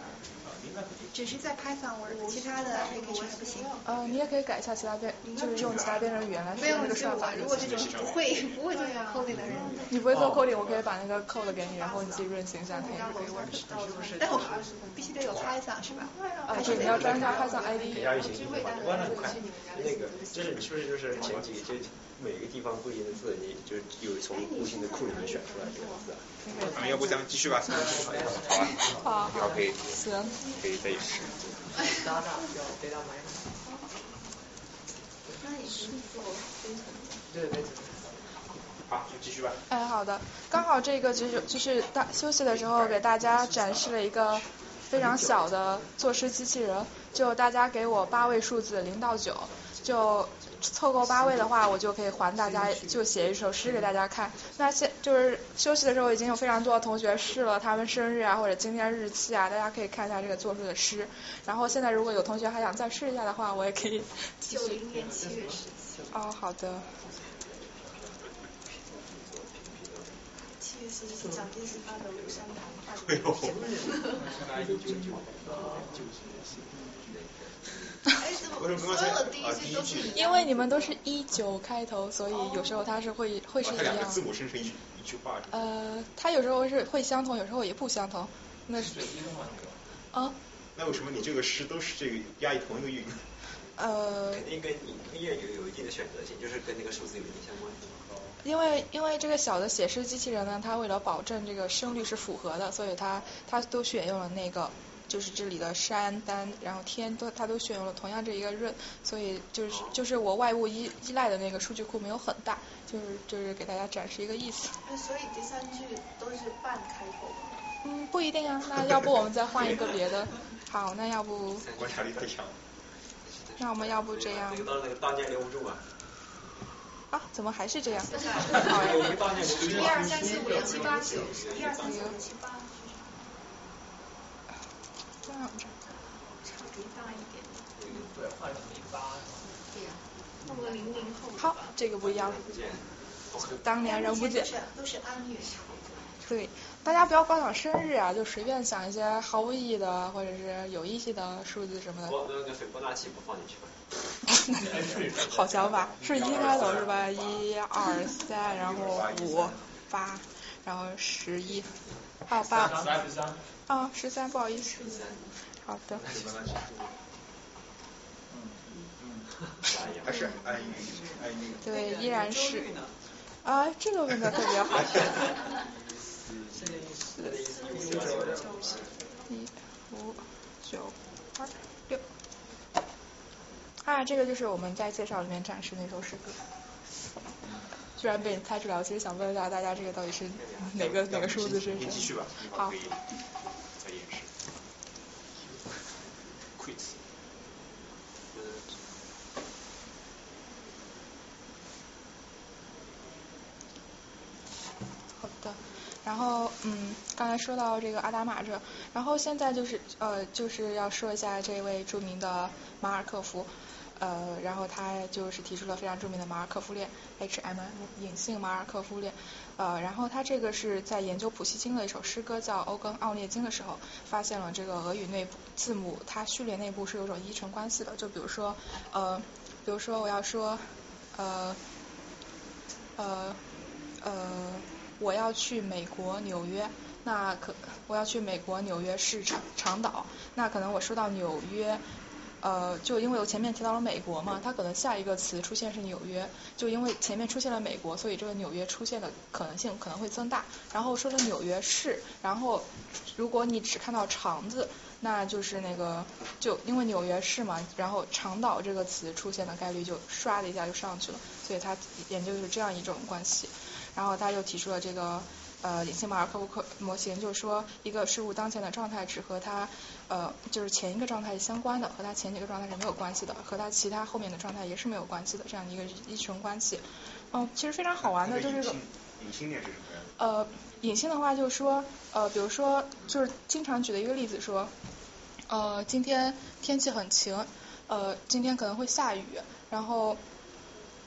只是在 Python Word，其他的 application 还不行。呃，你也可以改一下其他编，就是用其他编程语言来写那个算法。如果这种不会不会做 coding 的人，你不会做 coding，我可以把那个 code 给你，然后你自己运行一下，看就可以 work。但我必须得有 Python 是吧？啊，对，你要装一下 Python ID。等下运行就会关的很快。那个就是你是不是就是前几就每个地方不一样的字，你就有从固定的库里面选出来这个字。啊，要不咱们继续吧？好吧。好。好，可以。行。可以再。搭档要对他买。那也是做非常。对对。好，就继续吧。哎，好的。刚好这个就是就是大休息的时候给大家展示了一个非常小的作诗机器人，就大家给我八位数字零到九，就。凑够八位的话，我就可以还大家，就写一首诗给大家看。那现就是休息的时候，已经有非常多的同学试了他们生日啊，或者今天日期啊，大家可以看一下这个做出的诗。然后现在如果有同学还想再试一下的话，我也可以。九零年七月十七。哦，好的。七月十七，蒋介石发的庐山谈。*laughs* 哎呦。*laughs* *laughs* 因为你们都是一九开头，所以有时候它是会会是一样。字母生成一一句话。呃，它有时候是会相同，有时候也不相同。那是。啊。那为什么你这个诗都是这个押韵同一个韵？呃。肯定跟音乐有有一定的选择性，就是跟那个数字有一定相关。因为因为这个小的写诗机器人呢，它为了保证这个声律是符合的，所以它它都选用了那个。就是这里的山丹，然后天都，它都选用了同样这一个润，所以就是就是我外部依依赖的那个数据库没有很大，就是就是给大家展示一个意思。那所以第三句都是半开头。嗯，不一定啊，那要不我们再换一个别的？*laughs* 好，那要不？观察力太强。那我们要不这样？那个当那个当家留不住啊。啊，怎么还是这样？*laughs* 一 *laughs* 二三四五六七八九，一二三四五六七八。这样子，差别大一点。对，换成零八。对呀，弄个零零后。好，这个不一样。当年人不见。都是安乐。对，大家不要光想生日啊，就随便想一些毫无意义的或者是有意义的数字什么的。我那个斐波那契不放进去吧。好想法，是一开头是吧？一二三，然后五八，然后十一，好吧。啊，十三，不好意思。好的。还是。对，依然是。啊，这个问的特别好。一五九二六。啊，这个就是我们在介绍里面展示那首诗歌。居然被你猜出来，我其实想问一下大家，这个到底是哪个哪个数字是？继续吧。好。好的，然后嗯，刚才说到这个阿达玛这，然后现在就是呃，就是要说一下这位著名的马尔科夫，呃，然后他就是提出了非常著名的马尔科夫链，HMM 隐性马尔科夫链。呃，然后他这个是在研究普希金的一首诗歌叫《欧根奥涅金》的时候，发现了这个俄语内部字母它序列内部是有种依存关系的。就比如说，呃，比如说我要说，呃，呃，呃，我要去美国纽约，那可我要去美国纽约市长长岛，那可能我说到纽约。呃，就因为我前面提到了美国嘛，它可能下一个词出现是纽约，就因为前面出现了美国，所以这个纽约出现的可能性可能会增大。然后说的纽约市，然后如果你只看到肠子，那就是那个就因为纽约市嘛，然后长岛这个词出现的概率就唰的一下就上去了，所以他研究就是这样一种关系。然后他又提出了这个。呃，隐性马尔科夫模型就是说，一个事物当前的状态只和它呃就是前一个状态是相关的，和它前几个状态是没有关系的，和它其他后面的状态也是没有关系的，这样的一个依存关系。嗯，其实非常好玩的就是个隐性链是什么呀？呃，隐性的话就是说，呃，比如说就是经常举的一个例子说，呃，今天天气很晴，呃，今天可能会下雨，然后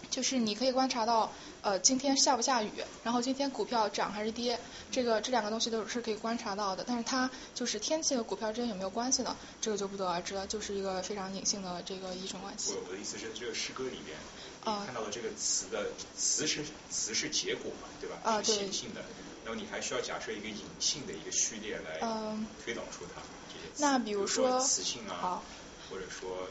就是你可以观察到。呃，今天下不下雨？然后今天股票涨还是跌？这个这两个东西都是可以观察到的。但是它就是天气和股票之间有没有关系呢？这个就不得而知了，就是一个非常隐性的这个依存关系。我我的意思是，这个诗歌里边，你看到的这个词的词是词是结果嘛，对吧？啊，对。显性的，然后你还需要假设一个隐性的一个序列来推导出它这些词。那比如说词性啊，或者说。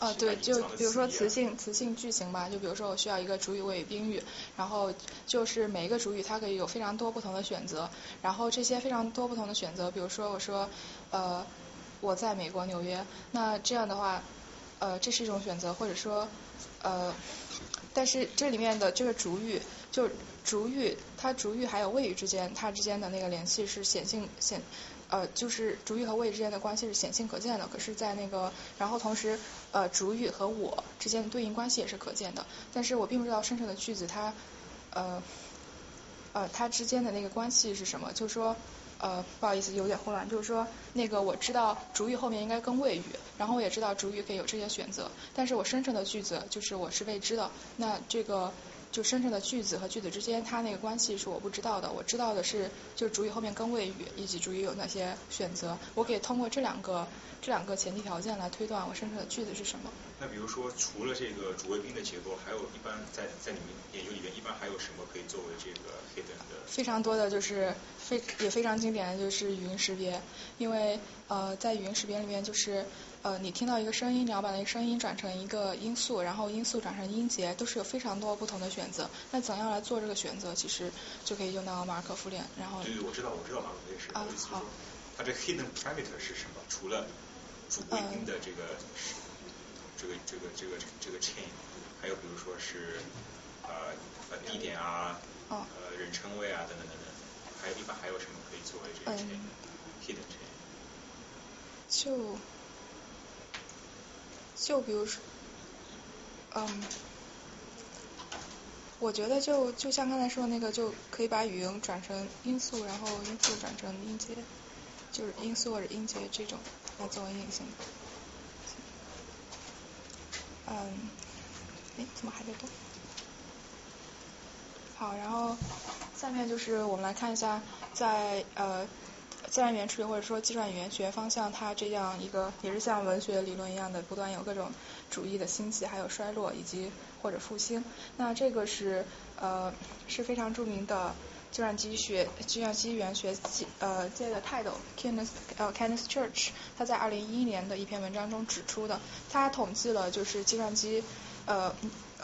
呃，对，就比如说词性词性句型吧，就比如说我需要一个主语、谓语、宾语，然后就是每一个主语它可以有非常多不同的选择，然后这些非常多不同的选择，比如说我说呃我在美国纽约，那这样的话呃这是一种选择，或者说呃但是这里面的这个主语就主语它主语还有谓语之间它之间的那个联系是显性显。呃，就是主语和谓语之间的关系是显性可见的，可是，在那个，然后同时，呃，主语和我之间的对应关系也是可见的，但是我并不知道生成的句子它，呃，呃，它之间的那个关系是什么？就是说，呃，不好意思，有点混乱，就是说，那个我知道主语后面应该跟谓语，然后我也知道主语可以有这些选择，但是我生成的句子就是我是未知的，那这个。就生成的句子和句子之间它那个关系是我不知道的，我知道的是就主语后面跟谓语以及主语有哪些选择，我可以通过这两个这两个前提条件来推断我生成的句子是什么。那比如说除了这个主谓宾的结构，还有一般在在你们研究里面一般还有什么可以作为这个 hidden 的？非常多的就是非也非常经典的就是语音识别，因为呃在语音识别里面就是。呃，你听到一个声音，你要把那个声音转成一个音素，然后音素转成音节，都是有非常多不同的选择。那怎样来做这个选择，其实就可以用到马尔可夫链。然后对对，我知道，我知道马尔可夫链是。啊，好。它这 hidden parameter 是什么？除了主谓宾的这个这个这个这个这个 chain，还有比如说是呃呃地点啊，呃人称谓啊等等等等，还有一般还有什么可以作为这个 chain？hidden chain？就。就比如说，嗯，我觉得就就像刚才说的那个，就可以把语音转成音素，然后音素转成音节，就是音素或者音节这种来作为隐性。嗯，哎，怎么还在动？好，然后下面就是我们来看一下，在呃。自然语言处理或者说计算语言学方向，它这样一个也是像文学理论一样的，不断有各种主义的兴起，还有衰落以及或者复兴。那这个是呃是非常著名的计算机学计算机语言学呃界的泰斗 Kenneth 呃 Kenneth Church，他在二零一一年的一篇文章中指出的，他统计了就是计算机呃。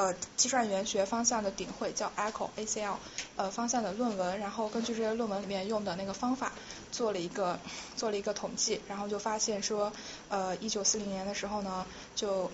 呃，计算语言学方向的顶会叫 ACL ACL，呃方向的论文，然后根据这些论文里面用的那个方法做了一个做了一个统计，然后就发现说，呃，一九四零年的时候呢，就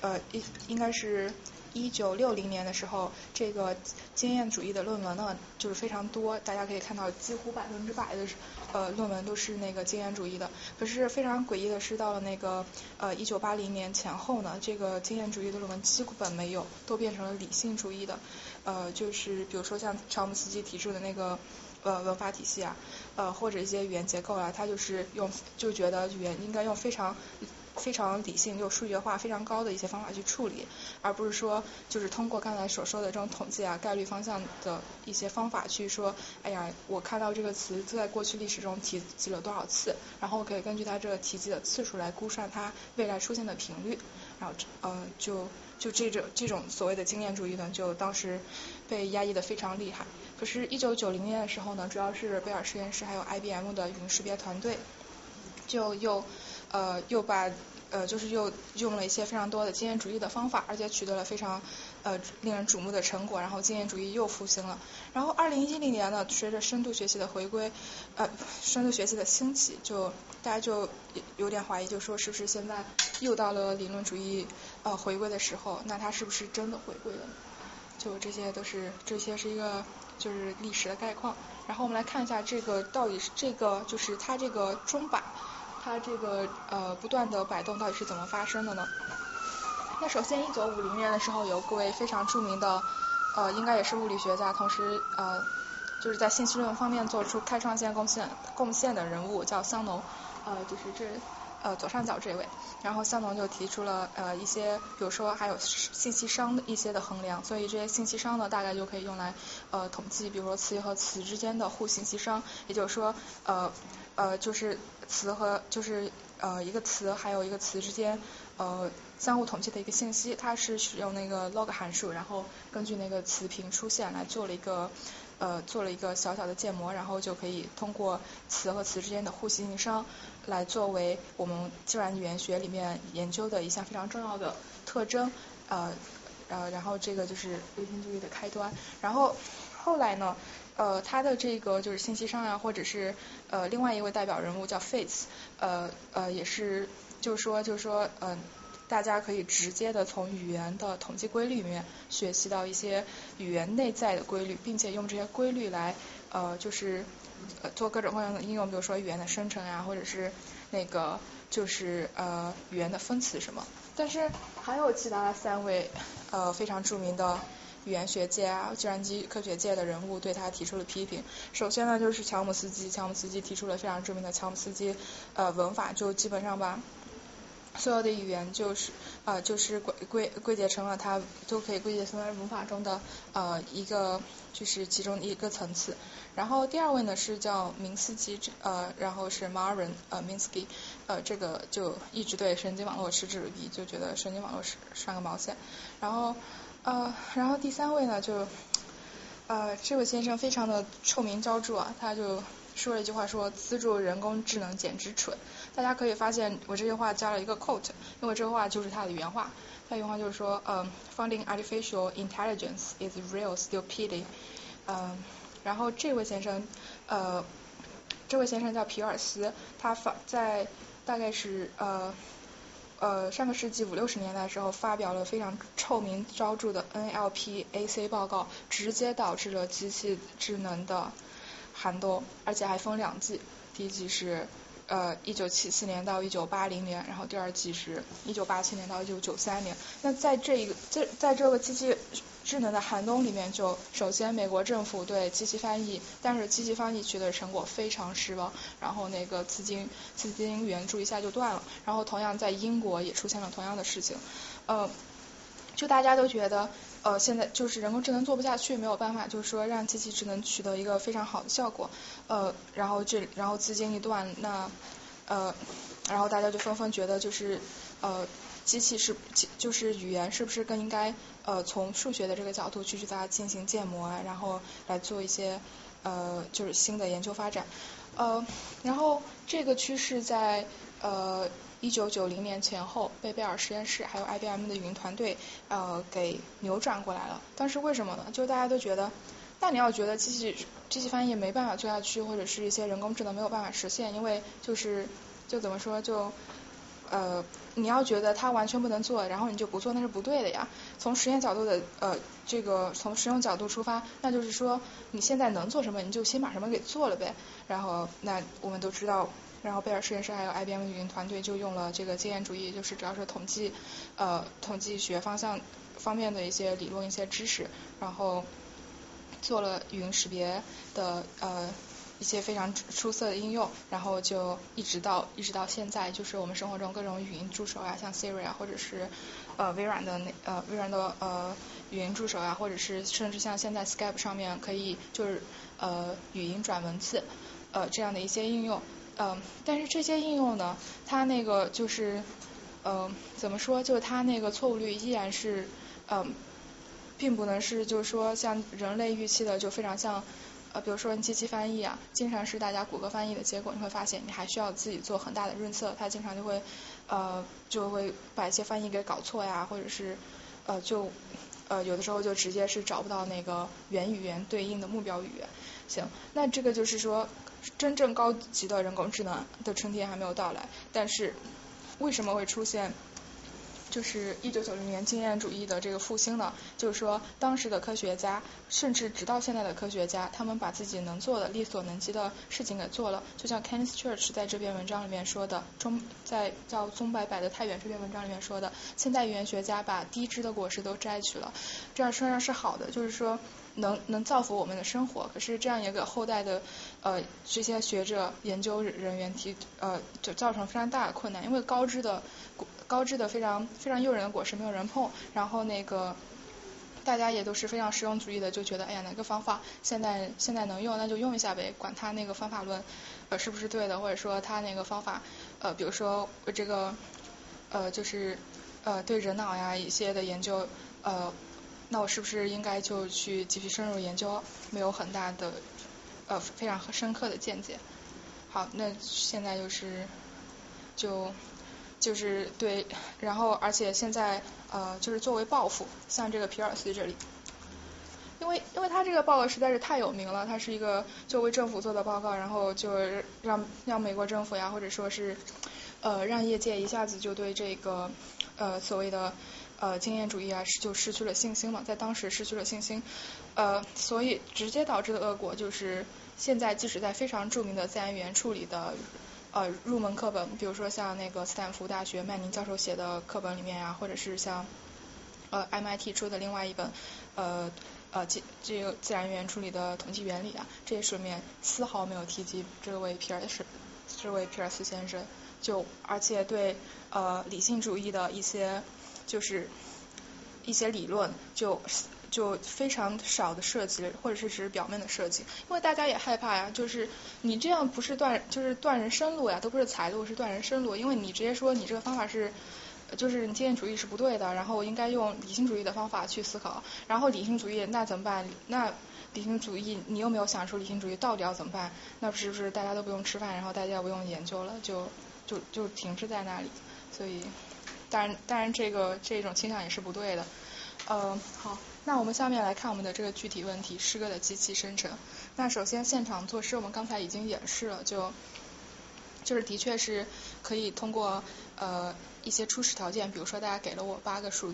呃一应该是。一九六零年的时候，这个经验主义的论文呢，就是非常多，大家可以看到几乎百分之百的呃论文都是那个经验主义的。可是非常诡异的是，到了那个呃一九八零年前后呢，这个经验主义的论文基本没有，都变成了理性主义的。呃，就是比如说像乔姆斯基提出的那个呃文法体系啊，呃或者一些语言结构啊，他就是用就觉得语言应该用非常。非常理性又数学化非常高的一些方法去处理，而不是说就是通过刚才所说的这种统计啊概率方向的一些方法去说，哎呀，我看到这个词在过去历史中提及了多少次，然后可以根据它这个提及的次数来估算它未来出现的频率，然后呃就就这种这种所谓的经验主义呢，就当时被压抑的非常厉害。可是，一九九零年的时候呢，主要是贝尔实验室还有 IBM 的语音识别团队，就又呃又把呃，就是又用了一些非常多的经验主义的方法，而且取得了非常呃令人瞩目的成果，然后经验主义又复兴了。然后二零一零年呢，随着深度学习的回归，呃，深度学习的兴起，就大家就有点怀疑，就说是不是现在又到了理论主义呃回归的时候？那它是不是真的回归了？就这些都是这些是一个就是历史的概况。然后我们来看一下这个到底是这个就是它这个钟摆。它这个呃不断的摆动到底是怎么发生的呢？那首先，一九五零年的时候，有各位非常著名的呃，应该也是物理学家，同时呃就是在信息论方面做出开创性贡献贡献的人物，叫香农，呃就是这呃左上角这位。然后香农就提出了呃一些，比如说还有信息商的一些的衡量，所以这些信息商呢，大概就可以用来呃统计，比如说词和词之间的互信息商，也就是说呃呃就是。词和就是呃一个词还有一个词之间呃相互统计的一个信息，它是使用那个 log 函数，然后根据那个词频出现来做了一个呃做了一个小小的建模，然后就可以通过词和词之间的互信息商来作为我们自然语言学里面研究的一项非常重要的特征呃呃然后这个就是流行主义的开端，然后后来呢？呃，他的这个就是信息商呀，或者是呃另外一位代表人物叫 Face，呃呃也是就是说就是说嗯，大家可以直接的从语言的统计规律里面学习到一些语言内在的规律，并且用这些规律来呃就是做各种各样的应用，比如说语言的生成呀，或者是那个就是呃语言的分词什么。但是还有其他三位呃非常著名的。语言学界啊，计算机科学界的人物对他提出了批评。首先呢，就是乔姆斯基，乔姆斯基提出了非常著名的乔姆斯基呃文法，就基本上把所有的语言就是呃就是归归归结成了它都可以归结成为文法中的呃一个就是其中一个层次。然后第二位呢是叫明斯基，呃然后是 Marin 呃 Minsky，呃这个就一直对神经网络嗤之以鼻，就觉得神经网络是算个毛线。然后呃然后第三位呢就呃这位先生非常的臭名昭著啊，他就说了一句话说资助人工智能简直蠢。大家可以发现，我这句话加了一个 quote，因为这句话就是他的原话。他原话就是说，呃，funding artificial intelligence is real stupidity。嗯，然后这位先生，呃，这位先生叫皮尔斯，他发在大概是呃呃上个世纪五六十年代的时候，发表了非常臭名昭著的 NLP-AC 报告，直接导致了机器智能的寒冬，而且还分两季，第一季是。呃，一九七四年到一九八零年，然后第二季是一九八七年到一九九三年。那在这一个在在这个机器智能的寒冬里面，就首先美国政府对机器翻译，但是机器翻译取得成果非常失望，然后那个资金资金援助一下就断了。然后同样在英国也出现了同样的事情，呃，就大家都觉得。呃，现在就是人工智能做不下去，没有办法，就是说让机器智能取得一个非常好的效果，呃，然后这然后资金一断，那呃，然后大家就纷纷觉得就是呃，机器是就是语言是不是更应该呃从数学的这个角度去去它进行建模啊，然后来做一些呃就是新的研究发展，呃，然后这个趋势在呃。一九九零年前后，被贝尔实验室还有 IBM 的语音团队呃给扭转过来了。当时为什么呢？就大家都觉得，那你要觉得机器机器翻译没办法做下去，或者是一些人工智能没有办法实现，因为就是就怎么说就呃你要觉得它完全不能做，然后你就不做，那是不对的呀。从实验角度的呃这个从实用角度出发，那就是说你现在能做什么，你就先把什么给做了呗。然后那我们都知道。然后贝尔实验室还有 IBM 语音团队就用了这个经验主义，就是主要是统计呃统计学方向方面的一些理论一些知识，然后做了语音识别的呃一些非常出色的应用，然后就一直到一直到现在，就是我们生活中各种语音助手啊，像 Siri 啊，或者是呃微软的那呃微软的呃语音助手啊，或者是甚至像现在 Skype 上面可以就是呃语音转文字呃这样的一些应用。嗯，但是这些应用呢，它那个就是，嗯，怎么说？就是它那个错误率依然是，嗯，并不能是就是说像人类预期的就非常像，呃，比如说你机器翻译啊，经常是大家谷歌翻译的结果，你会发现你还需要自己做很大的润色，它经常就会呃就会把一些翻译给搞错呀，或者是呃就呃有的时候就直接是找不到那个原语言对应的目标语言。行，那这个就是说。真正高级的人工智能的春天还没有到来，但是为什么会出现就是一九九零年经验主义的这个复兴呢？就是说当时的科学家，甚至直到现在的科学家，他们把自己能做的力所能及的事情给做了。就像 Kenneth Church 在这篇文章里面说的，中在叫宗白摆的太远这篇文章里面说的，现代语言学家把低枝的果实都摘取了，这样说上是好的，就是说。能能造福我们的生活，可是这样也给后代的呃这些学者研究人员提呃就造成非常大的困难，因为高枝的高质的非常非常诱人的果实没有人碰，然后那个大家也都是非常实用主义的，就觉得哎呀哪个方法现在现在能用那就用一下呗，管他那个方法论呃是不是对的，或者说他那个方法呃比如说这个呃就是呃对人脑呀一些的研究呃。那我是不是应该就去继续深入研究？没有很大的呃非常深刻的见解。好，那现在就是就就是对，然后而且现在呃就是作为报复，像这个皮尔斯这里，因为因为他这个报告实在是太有名了，他是一个就为政府做的报告，然后就让让美国政府呀或者说是呃让业界一下子就对这个呃所谓的。呃，经验主义啊，是就失去了信心嘛，在当时失去了信心，呃，所以直接导致的恶果就是，现在即使在非常著名的自然语言处理的呃入门课本，比如说像那个斯坦福大学曼宁教授写的课本里面呀，或者是像呃 MIT 出的另外一本呃呃这这个自然语言处理的统计原理啊，这些书里面丝毫没有提及这位皮尔斯这位皮尔斯先生。就而且对呃理性主义的一些就是一些理论就就非常少的设计，或者是只是表面的设计，因为大家也害怕呀，就是你这样不是断就是断人生路呀，都不是财路，是断人生路，因为你直接说你这个方法是。就是你经验主义是不对的，然后应该用理性主义的方法去思考。然后理性主义那怎么办？那理性主义你又没有想出理性主义到底要怎么办？那是不是大家都不用吃饭，然后大家也不用研究了，就就就停滞在那里？所以，当然当然这个这种倾向也是不对的。呃，好，那我们下面来看我们的这个具体问题：诗歌的机器生成。那首先现场作诗，我们刚才已经演示了，就就是的确是可以通过呃。一些初始条件，比如说大家给了我八个数，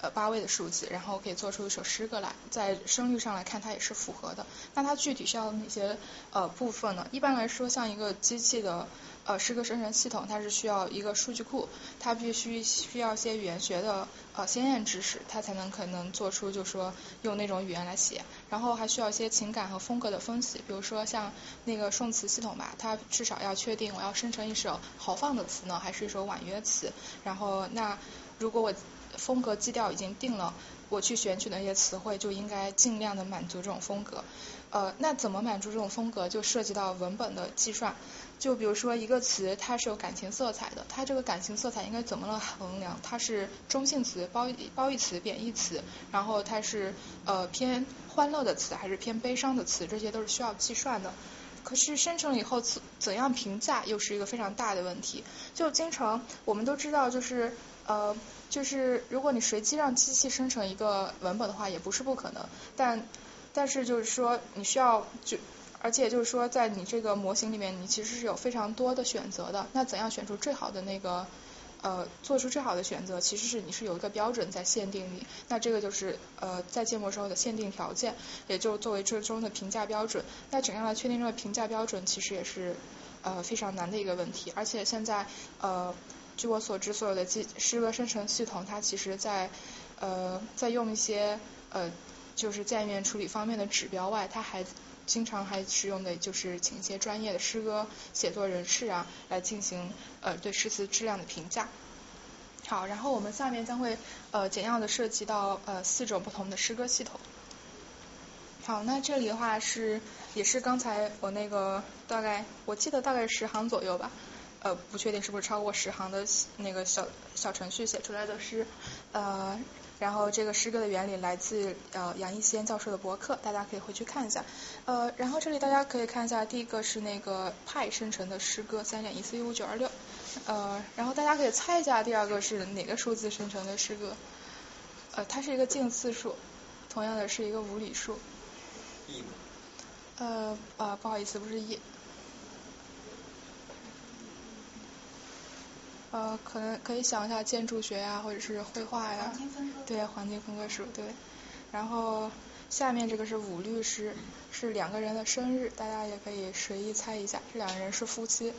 呃八位的数字，然后可以做出一首诗歌来，在声律上来看它也是符合的。那它具体需要哪些呃部分呢？一般来说，像一个机器的。呃，诗歌生成系统它是需要一个数据库，它必须需要一些语言学的呃先验知识，它才能可能做出就说用那种语言来写，然后还需要一些情感和风格的分析，比如说像那个宋词系统吧，它至少要确定我要生成一首豪放的词呢，还是一首婉约词，然后那如果我风格基调已经定了，我去选取那些词汇就应该尽量的满足这种风格，呃，那怎么满足这种风格，就涉及到文本的计算。就比如说一个词，它是有感情色彩的，它这个感情色彩应该怎么来衡量？它是中性词、褒褒义词、贬义词，然后它是呃偏欢乐的词还是偏悲伤的词？这些都是需要计算的。可是生成了以后怎怎样评价，又是一个非常大的问题。就经常我们都知道，就是呃就是如果你随机让机器生成一个文本的话，也不是不可能。但但是就是说你需要就。而且就是说，在你这个模型里面，你其实是有非常多的选择的。那怎样选出最好的那个呃，做出最好的选择，其实是你是有一个标准在限定你。那这个就是呃，在建模时候的限定条件，也就作为最终的评价标准。那怎样来确定这个评价标准，其实也是呃非常难的一个问题。而且现在呃，据我所知，所有的机诗歌生成系统，它其实在呃在用一些呃就是界面处理方面的指标外，它还经常还使用的就是请一些专业的诗歌写作人士啊来进行呃对诗词质量的评价。好，然后我们下面将会呃简要的涉及到呃四种不同的诗歌系统。好，那这里的话是也是刚才我那个大概我记得大概十行左右吧，呃不确定是不是超过十行的那个小小程序写出来的诗呃。然后这个诗歌的原理来自呃杨一先教授的博客，大家可以回去看一下。呃，然后这里大家可以看一下，第一个是那个派生成的诗歌，三点一四一五九二六。呃，然后大家可以猜一下，第二个是哪个数字生成的诗歌？呃，它是一个近似数，同样的是一个无理数。呃啊，不好意思，不是一。呃，可能可以想一下建筑学呀，或者是绘画呀，对，环境分割术，对。然后下面这个是五律诗，是两个人的生日，大家也可以随意猜一下，这两个人是夫妻。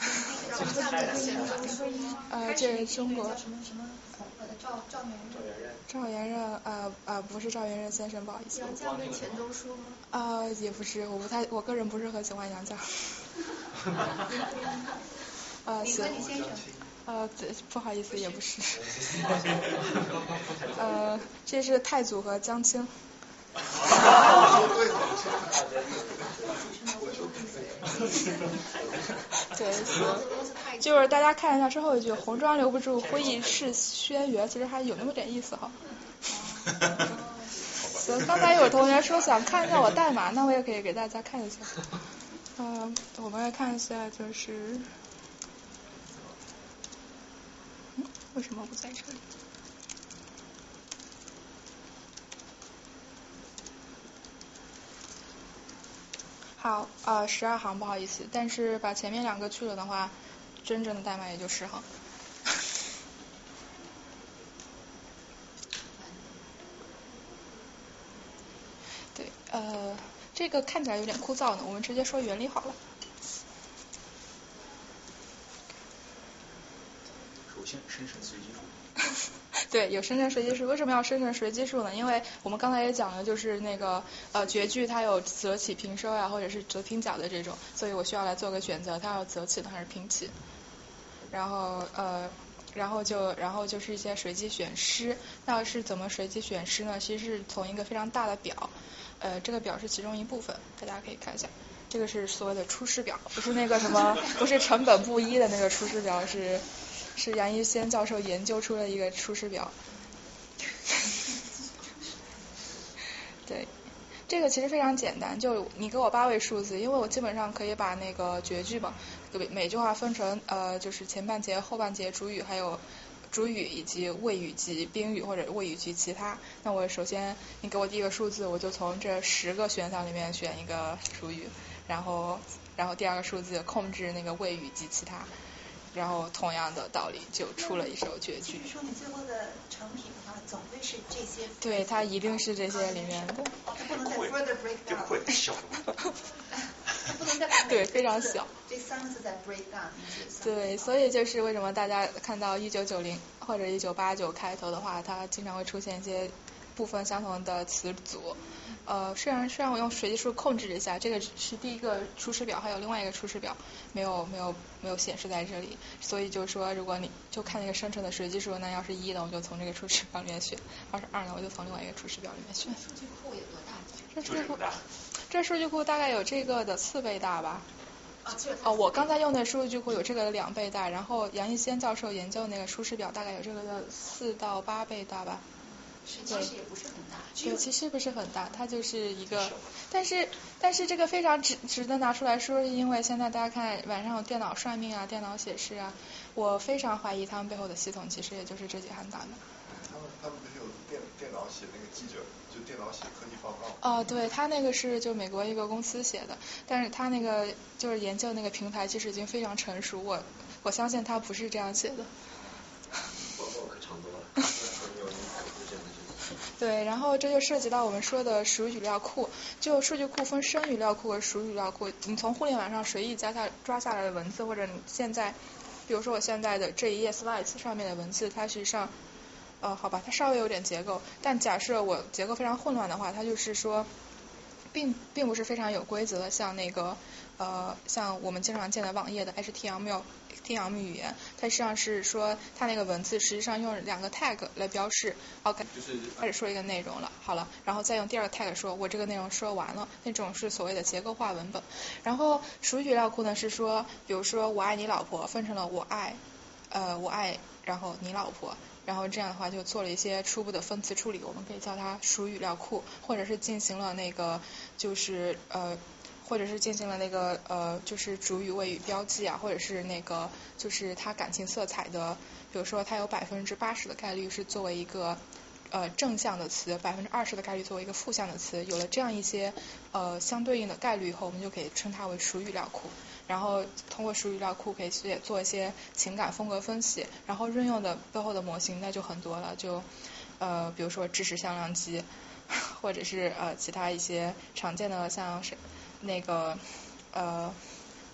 *laughs* 呃，这是中国。什么什么？赵赵元任。赵元任，呃呃，不是赵元任先生，不好意思。杨绛跟钱钟书吗？啊，也不是，我不太，我个人不是很喜欢杨绛。*laughs* 呃，行，呃，不好意思，也不是。*laughs* 呃，这是太祖和江青。*laughs* 对，行，就是大家看一下最后一句“红妆留不住，挥衣是轩辕”，其实还有那么点意思哈。*laughs* 行，刚才有同学说想看一下我代码，那我也可以给大家看一下。嗯，我们来看一下，就是。为什么不在这里？好，呃，十二行，不好意思，但是把前面两个去了的话，真正的代码也就十行。*laughs* 对，呃，这个看起来有点枯燥呢，我们直接说原理好了。生成随机数。*laughs* 对，有生成随机数。为什么要生成随机数呢？因为我们刚才也讲了，就是那个呃绝句它有择起平收呀，或者是择平角的这种，所以我需要来做个选择，它要择起的还是平起。然后呃，然后就然后就是一些随机选诗。那是怎么随机选诗呢？其实是从一个非常大的表，呃，这个表是其中一部分，大家可以看一下。这个是所谓的出师表，不是那个什么，不是成本不一的那个出师表，是是杨一先教授研究出了一个出师表。*laughs* 对，这个其实非常简单，就你给我八位数字，因为我基本上可以把那个绝句嘛，每每句话分成呃就是前半节、后半节、主语还有主语以及谓语及宾语或者谓语及其他。那我首先你给我第一个数字，我就从这十个选项里面选一个主语。然后，然后第二个数字控制那个谓语及其他，然后同样的道理就出了一首绝句。就是说你最后的成品的话，总会是这些。对，它一定是这些里面的。它不能再 further break down。会小。它不能再对，非常小。这三个字在 break down。对，所以就是为什么大家看到一九九零或者一九八九开头的话，它经常会出现一些部分相同的词组。呃，虽然虽然我用随机数控制了一下，这个是第一个出师表，还有另外一个出师表没有没有没有显示在这里，所以就是说，如果你就看那个生成的随机数，那要是一呢，我就从这个出师表里面选；要是二呢，我就从另外一个出师表里面选。数据库有多大？这数据库这数据库大概有这个的四倍大吧？哦，哦，我刚才用的数据库有这个的两倍大，然后杨一先教授研究那个出师表大概有这个的四到八倍大吧？对，其实也不是很大。对，其实不是很大，它就是一个，但是但是这个非常值值得拿出来说，是因为现在大家看晚上有电脑算命啊，电脑写诗啊，我非常怀疑他们背后的系统其实也就是这几行打的。他们他们不是有电电脑写那个记者，就电脑写科技报告。哦，对他那个是就美国一个公司写的，但是他那个就是研究那个平台其实已经非常成熟，我我相信他不是这样写的。报告可长多了。对，然后这就涉及到我们说的属语料库。就数据库分生语料库和属语料库。你从互联网上随意加下抓下来的文字，或者你现在，比如说我现在的这一页 slides 上面的文字，它实际上，呃，好吧，它稍微有点结构。但假设我结构非常混乱的话，它就是说，并并不是非常有规则的，像那个呃，像我们经常见的网页的 HTML。天阳语言，它实际上是说，它那个文字实际上用两个 tag 来标示，OK，开始说一个内容了，好了，然后再用第二个 tag 说，我这个内容说完了，那种是所谓的结构化文本。然后属语料库呢是说，比如说我爱你老婆分成了我爱，呃我爱，然后你老婆，然后这样的话就做了一些初步的分词处理，我们可以叫它属语料库，或者是进行了那个就是呃。或者是进行了那个呃，就是主语谓语标记啊，或者是那个就是它感情色彩的，比如说它有百分之八十的概率是作为一个呃正向的词，百分之二十的概率作为一个负向的词，有了这样一些呃相对应的概率以后，我们就可以称它为熟语料库。然后通过熟语料库可以去做一些情感风格分析，然后运用的背后的模型那就很多了，就呃比如说知识向量机，*laughs* 或者是呃其他一些常见的像是。那个呃，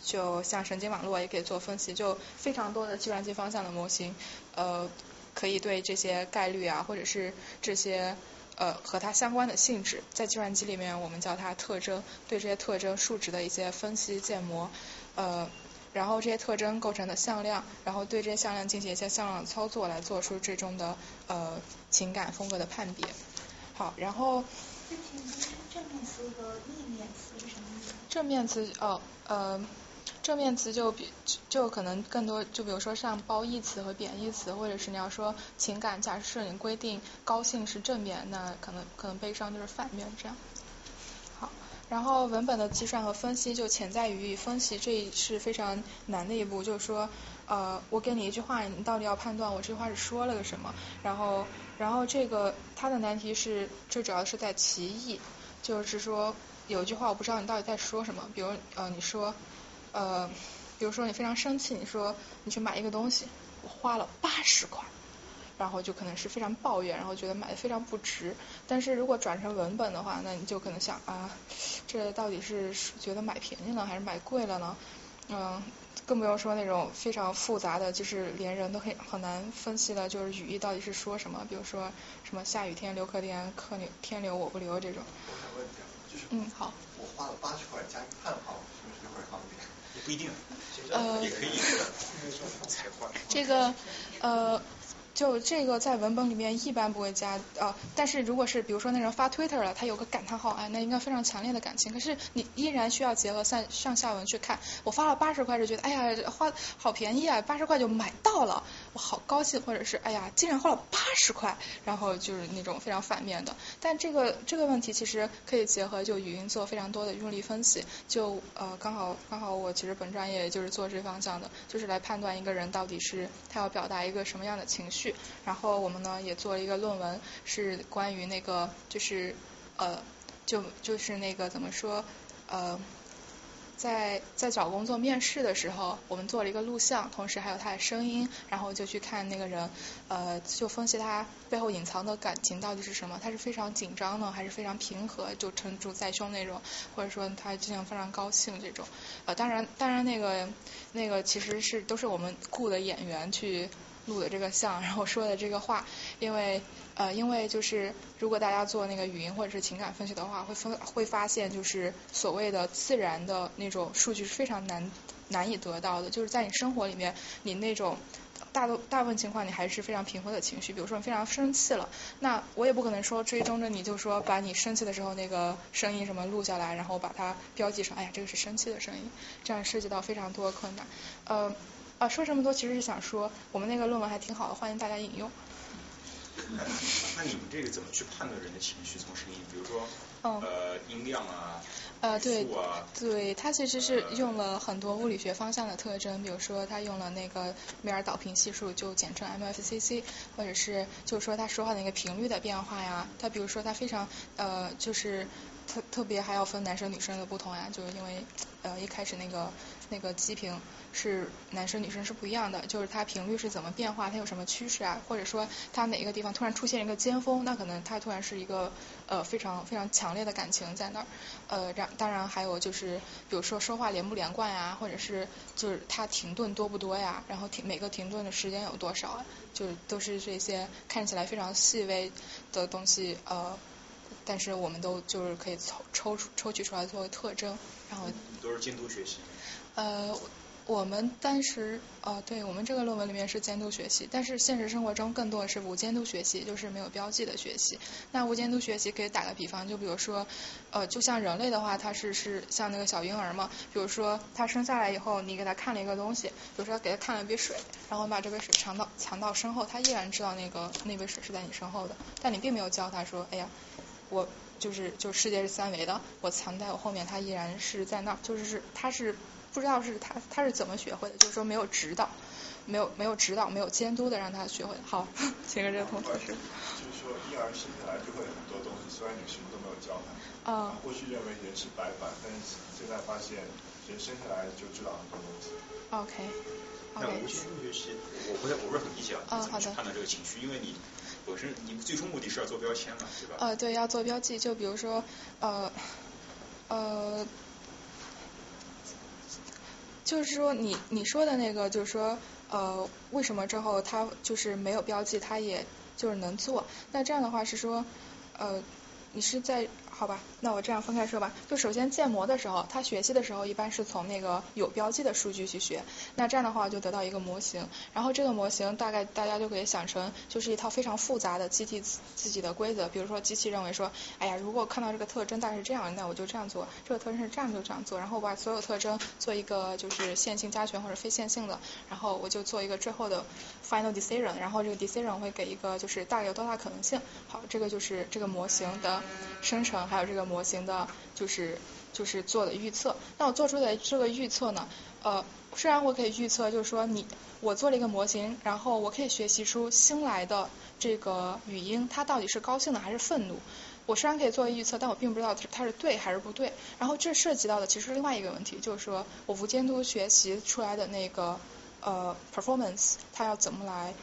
就像神经网络也可以做分析，就非常多的计算机方向的模型，呃，可以对这些概率啊，或者是这些呃和它相关的性质，在计算机里面我们叫它特征，对这些特征数值的一些分析建模，呃，然后这些特征构成的向量，然后对这些向量进行一些向量操作，来做出最终的呃情感风格的判别。好，然后。正面词和逆面词是？正面词哦呃，正面词就比就可能更多，就比如说像褒义词和贬义词，或者是你要说情感，假设你规定高兴是正面，那可能可能悲伤就是反面这样。好，然后文本的计算和分析就潜在于分析，这是非常难的一步，就是说呃，我给你一句话，你到底要判断我这句话是说了个什么，然后。然后这个它的难题是最主要是在歧义，就是说有一句话我不知道你到底在说什么，比如呃你说呃比如说你非常生气，你说你去买一个东西，我花了八十块，然后就可能是非常抱怨，然后觉得买的非常不值。但是如果转成文本的话，那你就可能想啊，这到底是觉得买便宜了还是买贵了呢？嗯，更不用说那种非常复杂的，就是连人都很很难分析的，就是语义到底是说什么，比如说什么下雨天留可怜，客流天留我不留这种。嗯好。我花了八十块加一个叹号，是不是就会好一点？也不一定，呃，也可以。这个呃。就这个在文本里面一般不会加呃，但是如果是比如说那人发 Twitter 了，他有个感叹号啊，那应该非常强烈的感情。可是你依然需要结合上上下文去看。我发了八十块就觉得哎呀花好便宜啊，八十块就买到了，我好高兴，或者是哎呀竟然花了八十块，然后就是那种非常反面的。但这个这个问题其实可以结合就语音做非常多的用力分析。就呃刚好刚好我其实本专业就是做这方向的，就是来判断一个人到底是他要表达一个什么样的情绪。然后我们呢也做了一个论文，是关于那个就是呃就就是那个怎么说呃在在找工作面试的时候，我们做了一个录像，同时还有他的声音，然后就去看那个人呃就分析他背后隐藏的感情到底是什么，他是非常紧张呢，还是非常平和，就沉住在胸那种，或者说他经常非常高兴这种呃当然当然那个那个其实是都是我们雇的演员去。录的这个像，然后说的这个话，因为呃，因为就是如果大家做那个语音或者是情感分析的话，会分会发现就是所谓的自然的那种数据是非常难难以得到的，就是在你生活里面，你那种大多大部分情况你还是非常平和的情绪，比如说你非常生气了，那我也不可能说追踪着你就说把你生气的时候那个声音什么录下来，然后把它标记成，哎呀这个是生气的声音，这样涉及到非常多困难，呃。啊，说这么多其实是想说，我们那个论文还挺好的，欢迎大家引用。那你们这个怎么去判断人的情绪从声音？比如说，呃，音量啊，呃，对，对，它其实是用了很多物理学方向的特征，比如说它用了那个梅尔导频系数，就简称 MFCC，或者是就是说他说话的那个频率的变化呀，他比如说他非常呃，就是特特别还要分男生女生的不同呀，就是因为呃一开始那个那个基频。是男生女生是不一样的，就是它频率是怎么变化，它有什么趋势啊？或者说它哪个地方突然出现一个尖峰，那可能它突然是一个呃非常非常强烈的感情在那儿。呃，然当然还有就是，比如说说话连不连贯呀，或者是就是它停顿多不多呀？然后停每个停顿的时间有多少？就是都是这些看起来非常细微的东西呃，但是我们都就是可以抽抽出抽取出来作为特征，然后都是监督学习。呃。我们当时，呃，对我们这个论文里面是监督学习，但是现实生活中更多的是无监督学习，就是没有标记的学习。那无监督学习可以打个比方，就比如说，呃，就像人类的话，他是是像那个小婴儿嘛，比如说他生下来以后，你给他看了一个东西，比如说给他看了一杯水，然后把这杯水藏到藏到身后，他依然知道那个那杯水是在你身后的，但你并没有教他说，哎呀，我就是就世界是三维的，我藏在我后面，他依然是在那儿，就是是他是。不知道是他他是怎么学会的，就是说没有指导，没有没有指导，没有监督的让他学会。好，*laughs* 请跟这个同学是。就是说婴儿生下来就会很多东西，虽然你什么都没有教他。啊。过去认为人是白板，但是现在发现人生下来就知道很多东西。OK。那无监督学习，我不太我不是很理解啊，怎么去判断这个情绪？因为你本身你最终目的是要做标签嘛，对吧？呃，对，要做标记，就比如说呃呃。就是说，你你说的那个，就是说，呃，为什么之后他就是没有标记，他也就是能做？那这样的话是说，呃，你是在。好吧，那我这样分开说吧。就首先建模的时候，它学习的时候一般是从那个有标记的数据去学。那这样的话就得到一个模型，然后这个模型大概大家就可以想成就是一套非常复杂的机器自己的规则。比如说机器认为说，哎呀，如果看到这个特征大概是这样，那我就这样做；这个特征是这样就这样做。然后把所有特征做一个就是线性加权或者非线性的，然后我就做一个最后的 final decision。然后这个 decision 会给一个就是大概有多大可能性。好，这个就是这个模型的生成。还有这个模型的，就是就是做的预测。那我做出的这个预测呢，呃，虽然我可以预测，就是说你我做了一个模型，然后我可以学习出新来的这个语音，它到底是高兴的还是愤怒。我虽然可以做预测，但我并不知道它是对还是不对。然后这涉及到的其实另外一个问题，就是说我无监督学习出来的那个呃 performance，它要怎么来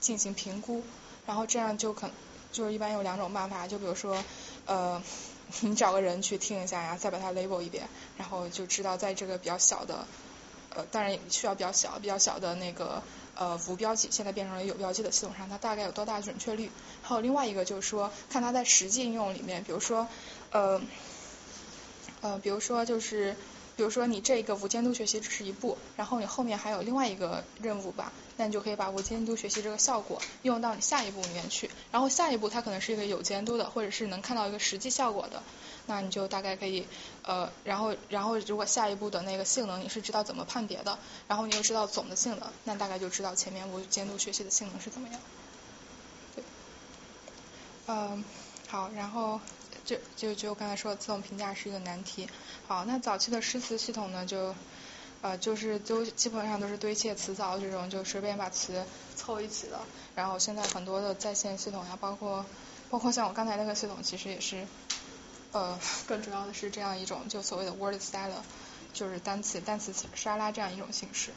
进行评估？然后这样就可就是一般有两种办法，就比如说。呃，*laughs* 你找个人去听一下呀，再把它 label 一遍，然后就知道在这个比较小的呃，当然需要比较小、比较小的那个呃无标记，现在变成了有标记的系统上，它大概有多大准确率？还有另外一个就是说，看它在实际应用里面，比如说呃呃，比如说就是。比如说你这个无监督学习只是一步，然后你后面还有另外一个任务吧，那你就可以把无监督学习这个效果用到你下一步里面去。然后下一步它可能是一个有监督的，或者是能看到一个实际效果的，那你就大概可以呃，然后然后如果下一步的那个性能你是知道怎么判别的，然后你又知道总的性能，那大概就知道前面无监督学习的性能是怎么样。对，嗯，好，然后。就就就刚才说的自动评价是一个难题。好，那早期的诗词系统呢，就呃就是都基本上都是堆砌词藻这种，就随便把词凑一起的。然后现在很多的在线系统呀，包括包括像我刚才那个系统，其实也是呃更主要的是这样一种就所谓的 word salad，就是单词单词沙拉这样一种形式。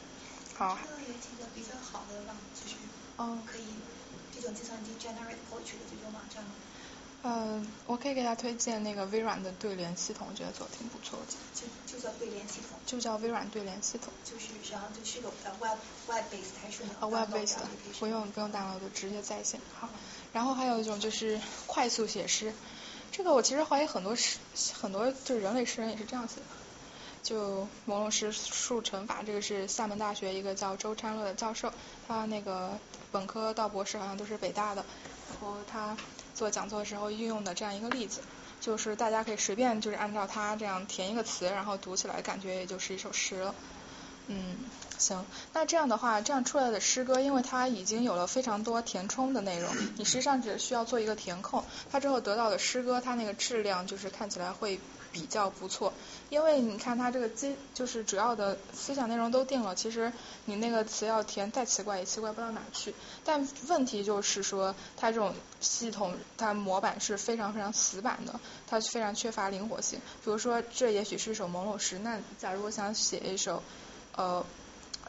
好。这个有几个比较好的网，就是嗯可以这种计算机 generate poetry 的这种网站吗？嗯，我可以给他推荐那个微软的对联系统，我觉得做的挺不错的。就就叫对联系统。就叫微软对联系统。就是，然后就是个呃 web web based 还是呃 web based，不用不用大脑就直接在线。好，然后还有一种就是快速写诗，这个我其实怀疑很多诗很多就是人类诗人也是这样写的。就朦胧诗速成法，这个是厦门大学一个叫周昌乐的教授，他那个本科到博士好像都是北大的，然后他。做讲座的时候运用的这样一个例子，就是大家可以随便就是按照它这样填一个词，然后读起来感觉也就是一首诗了。嗯，行，那这样的话，这样出来的诗歌，因为它已经有了非常多填充的内容，你实际上只需要做一个填空，它之后得到的诗歌，它那个质量就是看起来会。比较不错，因为你看它这个基就是主要的思想内容都定了，其实你那个词要填再奇怪也奇怪不到哪去。但问题就是说，它这种系统它模板是非常非常死板的，它非常缺乏灵活性。比如说，这也许是一首朦胧诗，那假如我想写一首呃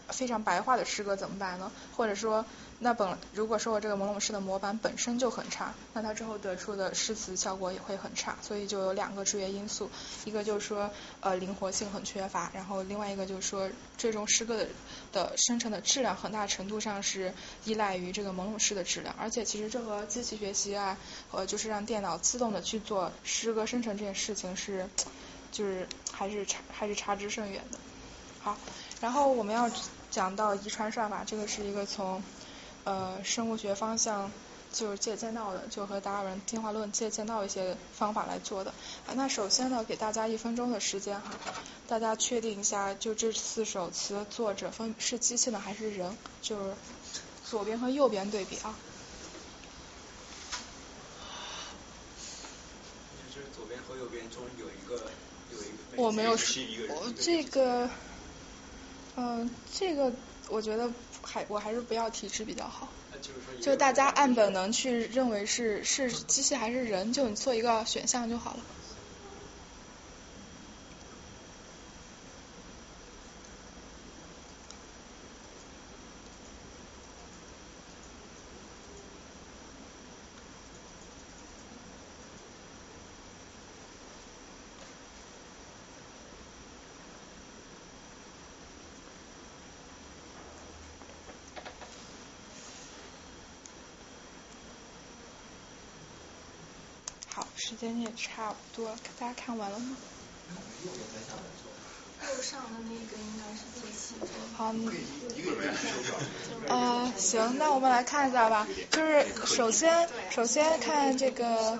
非常白话的诗歌怎么办呢？或者说？那本如果说我这个朦胧诗的模板本身就很差，那它之后得出的诗词效果也会很差，所以就有两个制约因素，一个就是说呃灵活性很缺乏，然后另外一个就是说最终诗歌的的生成的质量很大程度上是依赖于这个朦胧诗的质量，而且其实这和机器学习啊和就是让电脑自动的去做诗歌生成这件事情是就是还是差还是差之甚远的。好，然后我们要讲到遗传算法，这个是一个从呃，生物学方向就是借鉴到的，就和达尔文进化论借鉴到一些方法来做的。啊，那首先呢，给大家一分钟的时间哈，大家确定一下，就这四首词的作者分是机器呢还是人？就是左边和右边对比啊。就是左边和右边中有一个有一个。我没有，我这个，嗯，这个我觉得。还我还是不要提示比较好，就大家按本能去认为是是机器还是人，就你做一个选项就好了。时间也差不多，大家看完了吗？右上的那个应该是最新的。好，呃，行，那我们来看一下吧。就是首先，首先看这个。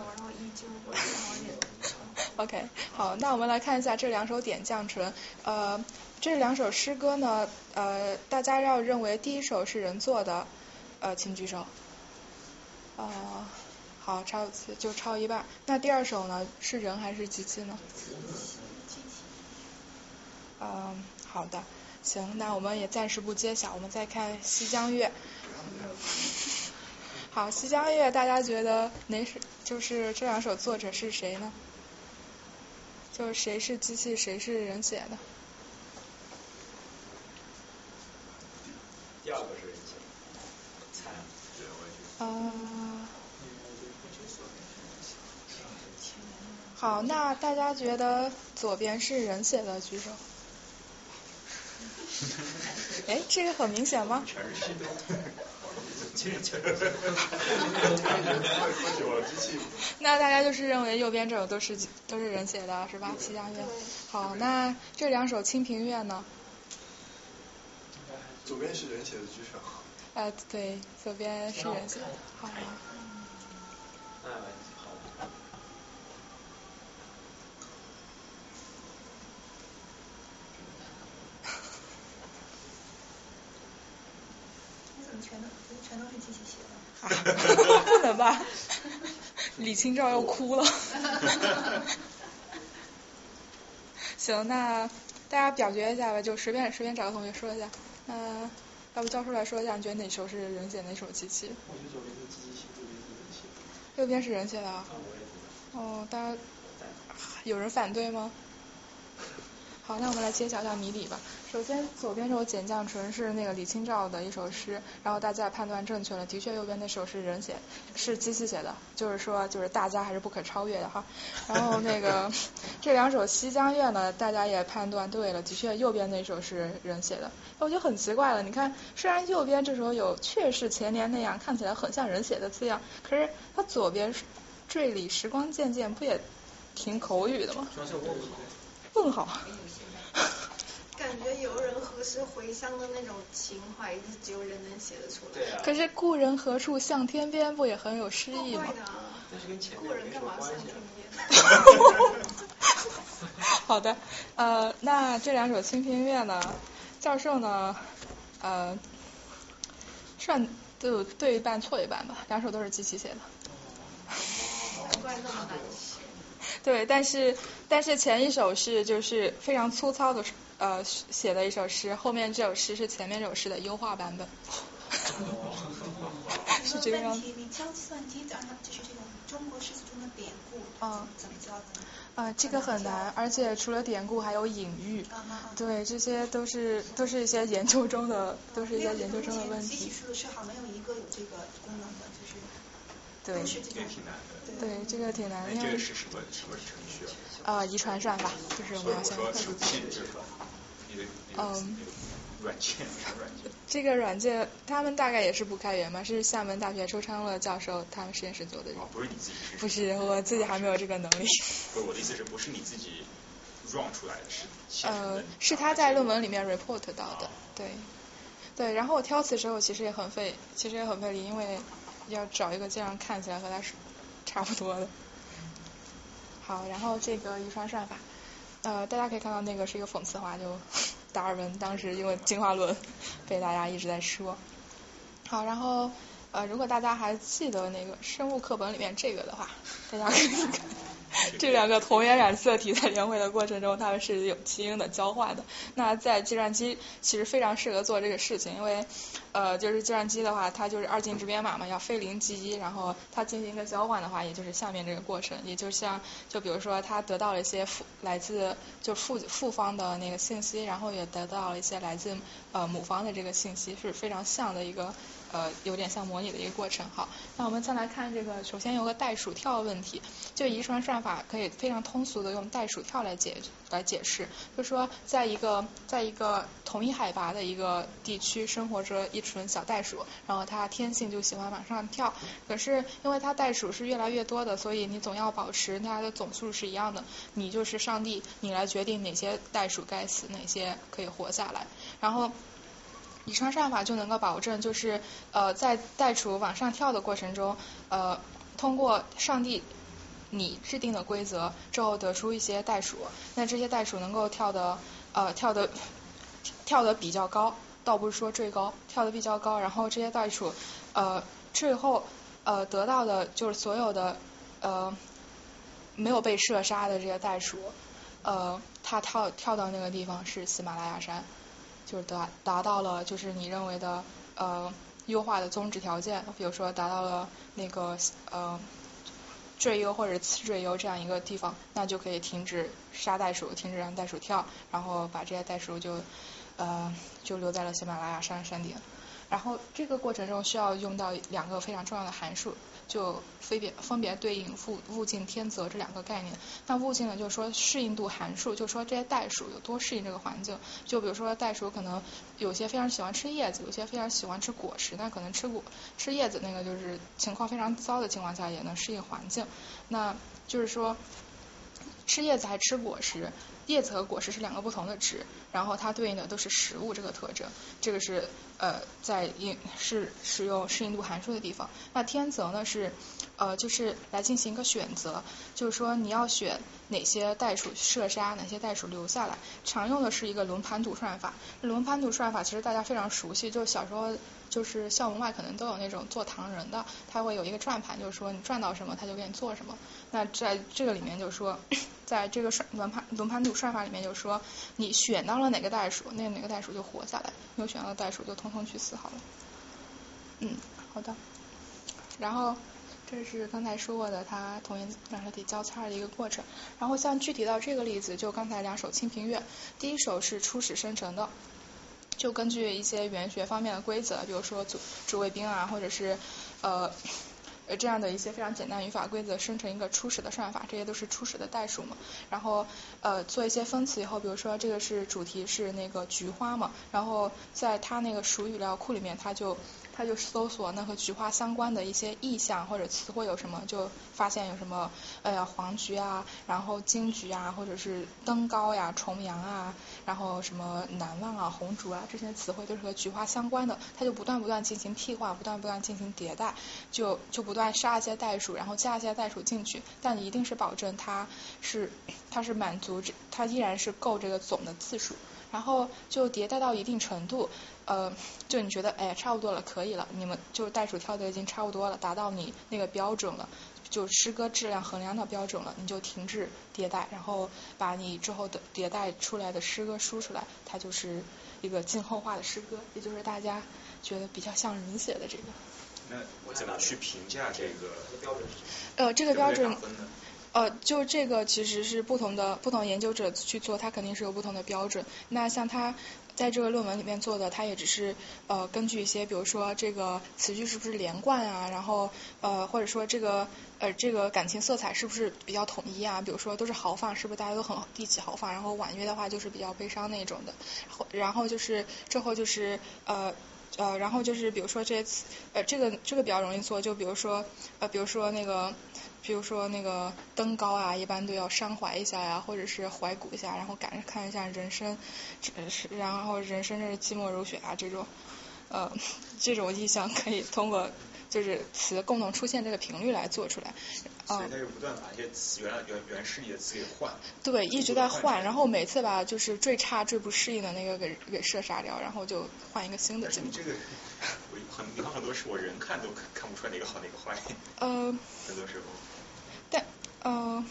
*laughs* OK，好，那我们来看一下这两首点绛唇。呃，这两首诗歌呢，呃，大家要认为第一首是人做的，呃，请举手。啊。好，超就抄一半。那第二首呢？是人还是机器呢？嗯，好的，行，那我们也暂时不揭晓，我们再看《西江月》。好，《西江月》，大家觉得哪首？就是这两首作者是谁呢？就是谁是机器，谁是人写的？第二个是人写的。猜。啊。好，那大家觉得左边是人写的举手。*laughs* 哎，这个很明显吗？全是虚的。那大家就是认为右边这首都是都是人写的，是吧？七家乐。好，那这两首清平乐呢？左边是人写的举手。呃，对，左边是人写的。好。全都全都是机器写的，不能吧？*laughs* 李清照要哭了。*laughs* 行，那大家表决一下吧，就随便随便找个同学说一下。嗯，要不教授来说一下，你觉得哪首是人写，哪首机器？我觉得左边是机器写，右边是人写。右边是人写的啊？哦，大家有人反对吗？好，那我们来揭晓一下谜底吧。首先，左边这首《简绛唇》是那个李清照的一首诗，然后大家判断正确了，的确右边那首是人写，是机器写的，就是说就是大家还是不可超越的哈。然后那个 *laughs* 这两首《西江月》呢，大家也判断对了，的确右边那首是人写的。那我就很奇怪了，你看，虽然右边这首有“却是前年那样”，看起来很像人写的字样，可是它左边“坠里时光渐渐”不也挺口语的吗？问号。感觉游人何时回乡的那种情怀，是只有人能写得出来。可是故人何处向天边，不也很有诗意吗？故人干嘛向天边？*laughs* 好的，呃，那这两首《清平乐》呢？教授呢？呃，算就对一半错一半吧，两首都是机器写的。难怪那么难写。*laughs* 对，但是但是前一首是就是非常粗糙的。呃，写的一首诗，后面这首诗是前面这首诗的优化版本。*laughs* 是这个样子。你教计算机的，就是这种中国诗词中的典故，嗯，怎么教的？啊，这个很难，而且除了典故，还有隐喻。对，这些都是都是一些研究中的，都是一些研究中的问题。机器书的诗好没有一个有这个功能的，就是。对。这个挺难的。对，这个挺难的。这个是什么什么程序啊？呃，遗传算法，就是我们要先。嗯，软件软件。这个软件，他们大概也是不开源嘛，是厦门大学周昌乐教授他们实验室做的。哦，不是你自己。不是，我自己还没有这个能力。不是我的意思是不是你自己 run 出来的，是呃，是他在论文里面 report 到的，对。对，然后我挑词时候其实也很费，其实也很费力，因为要找一个这样看起来和他是差不多的。好，然后这个遗传算法。呃，大家可以看到那个是一个讽刺话，就 *laughs* 达尔文当时因为进化论被大家一直在说。好，然后呃，如果大家还记得那个生物课本里面这个的话，大家可以看。*laughs* 这两个同源染色体在联会的过程中，它们是有基因的交换的。那在计算机其实非常适合做这个事情，因为呃，就是计算机的话，它就是二进制编码嘛，要非零即一，然后它进行一个交换的话，也就是下面这个过程，也就像就比如说它得到了一些父来自就父父方的那个信息，然后也得到了一些来自呃母方的这个信息，是非常像的一个。呃，有点像模拟的一个过程。好，那我们再来看这个，首先有个袋鼠跳问题，就遗传算法可以非常通俗的用袋鼠跳来解来解释，就说在一个在一个同一海拔的一个地区生活着一群小袋鼠，然后它天性就喜欢往上跳，可是因为它袋鼠是越来越多的，所以你总要保持它的总数是一样的。你就是上帝，你来决定哪些袋鼠该死，哪些可以活下来，然后。以上算法就能够保证，就是呃，在袋鼠往上跳的过程中，呃，通过上帝你制定的规则之后得出一些袋鼠，那这些袋鼠能够跳的呃跳的跳的比较高，倒不是说最高，跳的比较高，然后这些袋鼠呃最后呃得到的就是所有的呃没有被射杀的这些袋鼠，呃，它跳跳到那个地方是喜马拉雅山。就是达达到了，就是你认为的呃优化的宗旨条件，比如说达到了那个呃最优或者次最优这样一个地方，那就可以停止杀袋鼠，停止让袋鼠跳，然后把这些袋鼠就呃就留在了喜马拉雅山山顶。然后这个过程中需要用到两个非常重要的函数，就分别分别对应物物竞天择这两个概念。那物竞呢，就是说适应度函数，就是说这些袋鼠有多适应这个环境。就比如说袋鼠可能有些非常喜欢吃叶子，有些非常喜欢吃果实，那可能吃果吃叶子那个就是情况非常糟的情况下也能适应环境。那就是说吃叶子还吃果实。叶子和果实是两个不同的值，然后它对应的都是食物这个特征，这个是呃在应是使用适应度函数的地方。那天择呢是呃就是来进行一个选择，就是说你要选哪些袋鼠射杀，哪些袋鼠留下来。常用的是一个轮盘赌算法，轮盘赌算法其实大家非常熟悉，就是小时候就是校门外可能都有那种做糖人的，他会有一个转盘，就是说你转到什么他就给你做什么。那在这个里面就是说。*clears throat* 在这个算轮盘轮盘赌算法里面，就是说你选到了哪个袋鼠，那哪个袋鼠就活下来；没有选到袋鼠就通通去死好了。嗯，好的。然后这是刚才说过的，它同音染色体交叉的一个过程。然后像具体到这个例子，就刚才两首《清平乐》，第一首是初始生成的，就根据一些语言学方面的规则，比如说主主谓宾啊，或者是呃。呃，这样的一些非常简单语法规则生成一个初始的算法，这些都是初始的代数嘛。然后呃做一些分词以后，比如说这个是主题是那个菊花嘛，然后在它那个属语料库里面，它就。他就搜索那和菊花相关的一些意象或者词汇有什么，就发现有什么，哎呀黄菊啊，然后金菊啊，或者是登高呀、重阳啊，然后什么难忘啊、红烛啊，这些词汇都是和菊花相关的，他就不断不断进行替换，不断不断进行迭代，就就不断杀一些代数，然后加一些代数进去，但一定是保证它是它是满足这，它依然是够这个总的字数。然后就迭代到一定程度，呃，就你觉得哎差不多了，可以了，你们就袋鼠跳的已经差不多了，达到你那个标准了，就诗歌质量衡量的标准了，你就停止迭代，然后把你之后的迭代出来的诗歌输出来，它就是一个静候化的诗歌，也就是大家觉得比较像人写的这个。那我怎么去评价这个标准？呃，这个标准。呃，就这个其实是不同的不同研究者去做，他肯定是有不同的标准。那像他在这个论文里面做的，他也只是呃根据一些，比如说这个词句是不是连贯啊，然后呃或者说这个呃这个感情色彩是不是比较统一啊，比如说都是豪放，是不是大家都很一起豪放，然后婉约的话就是比较悲伤那种的。然后就是之后就是呃呃然后就是比如说这些词呃这个这个比较容易做，就比如说呃比如说那个。比如说那个登高啊，一般都要伤怀一下呀，或者是怀古一下，然后感看一下人生，是然后人生这是寂寞如雪啊这种，呃这种意象可以通过就是词共同出现这个频率来做出来。所以它就不断把一些词原原原诗里的词给换。对，一直在换，然后每次把就是最差最不适应的那个给给射杀掉，然后就换一个新的。但是你这个我很有很多是我人看都看看不出来哪个好哪个坏。呃。很多时候。但呃，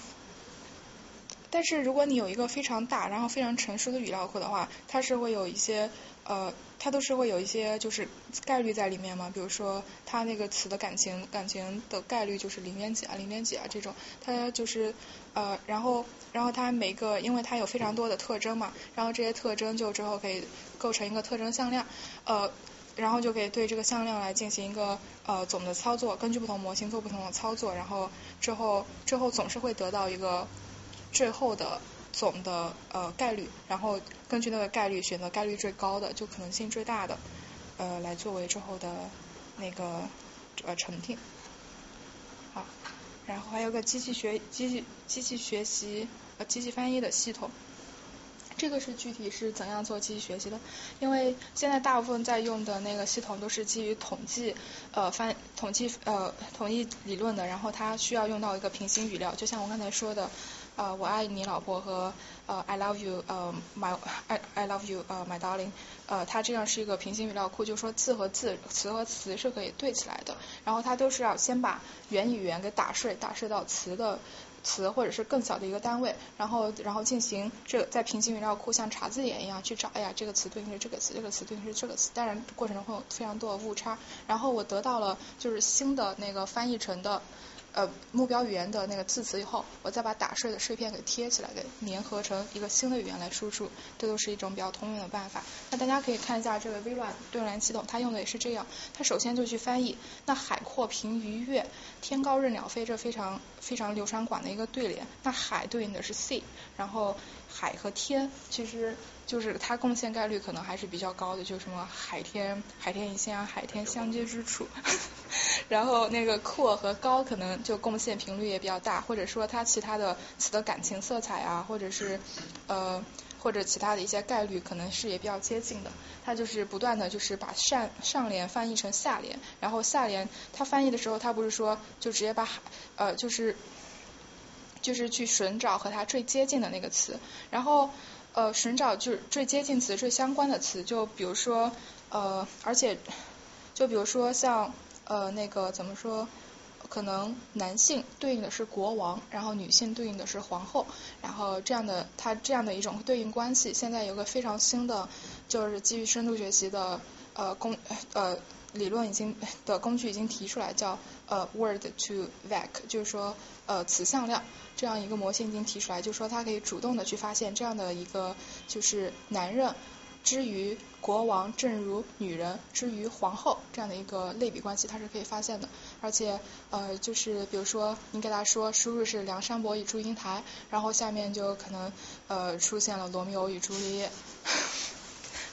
但是如果你有一个非常大然后非常成熟的语料库的话，它是会有一些呃，它都是会有一些就是概率在里面嘛。比如说它那个词的感情感情的概率就是零点几啊零点几啊这种，它就是呃然后然后它每个因为它有非常多的特征嘛，然后这些特征就之后可以构成一个特征向量呃。然后就可以对这个向量来进行一个呃总的操作，根据不同模型做不同的操作，然后之后之后总是会得到一个最后的总的呃概率，然后根据那个概率选择概率最高的，就可能性最大的呃来作为之后的那个呃成定。好，然后还有个机器学机器机器学习呃机器翻译的系统。这个是具体是怎样做机器学习的？因为现在大部分在用的那个系统都是基于统计呃翻统计呃统计理论的，然后它需要用到一个平行语料，就像我刚才说的呃我爱你老婆和呃 I love you 呃 my I I love you 呃 my darling 呃它这样是一个平行语料库，就是说字和字词和词是可以对起来的，然后它都是要先把原语言给打碎，打碎到词的。词或者是更小的一个单位，然后然后进行这在平行语料库像查字典一样去找，哎呀这个词对应是这个词，这个词对应是这个词，当然过程中会有非常多的误差，然后我得到了就是新的那个翻译成的呃目标语言的那个字词以后，我再把打碎的碎片给贴起来，给粘合成一个新的语言来输出，这都是一种比较通用的办法。那大家可以看一下这个微软对联系统，它用的也是这样。它首先就去翻译，那海阔凭鱼跃，天高任鸟飞，这非常非常流传广的一个对联。那海对应的是 sea，然后海和天其实。就是它贡献概率可能还是比较高的，就什么海天海天一线啊，海天相接之处。*laughs* 然后那个阔和高可能就贡献频率也比较大，或者说它其他的词的感情色彩啊，或者是呃或者其他的一些概率可能是也比较接近的。它就是不断的就是把上上联翻译成下联，然后下联它翻译的时候，它不是说就直接把海呃就是就是去寻找和它最接近的那个词，然后。呃，寻找就是最接近词、最相关的词，就比如说呃，而且就比如说像呃那个怎么说，可能男性对应的是国王，然后女性对应的是皇后，然后这样的它这样的一种对应关系，现在有个非常新的，就是基于深度学习的呃工呃理论已经 *laughs* 的工具已经提出来，叫呃 word to vec，就是说呃词向量。这样一个模型已经提出来，就是说它可以主动的去发现这样的一个，就是男人之于国王，正如女人之于皇后这样的一个类比关系，它是可以发现的。而且呃，就是比如说你给他说输入是梁山伯与祝英台，然后下面就可能呃出现了罗密欧与朱丽叶。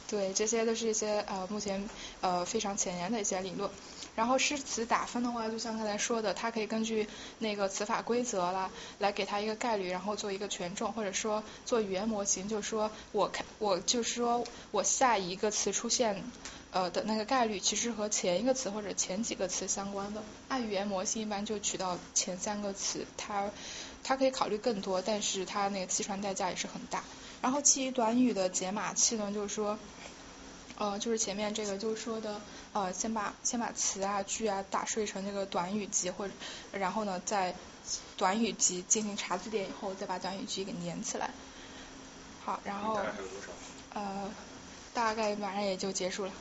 对，这些都是一些呃目前呃非常前沿的一些理论。然后诗词打分的话，就像刚才说的，它可以根据那个词法规则啦，来给它一个概率，然后做一个权重，或者说做语言模型，就是说我看我就是说我下一个词出现呃的那个概率，其实和前一个词或者前几个词相关的。按语言模型一般就取到前三个词，它它可以考虑更多，但是它那个计算代价也是很大。然后基于短语的解码器呢，就是说。呃，就是前面这个就是说的，呃，先把先把词啊句啊打碎成这个短语集，或者然后呢，在短语集进行查字典以后，再把短语集给连起来。好，然后呃，大概马上也就结束了。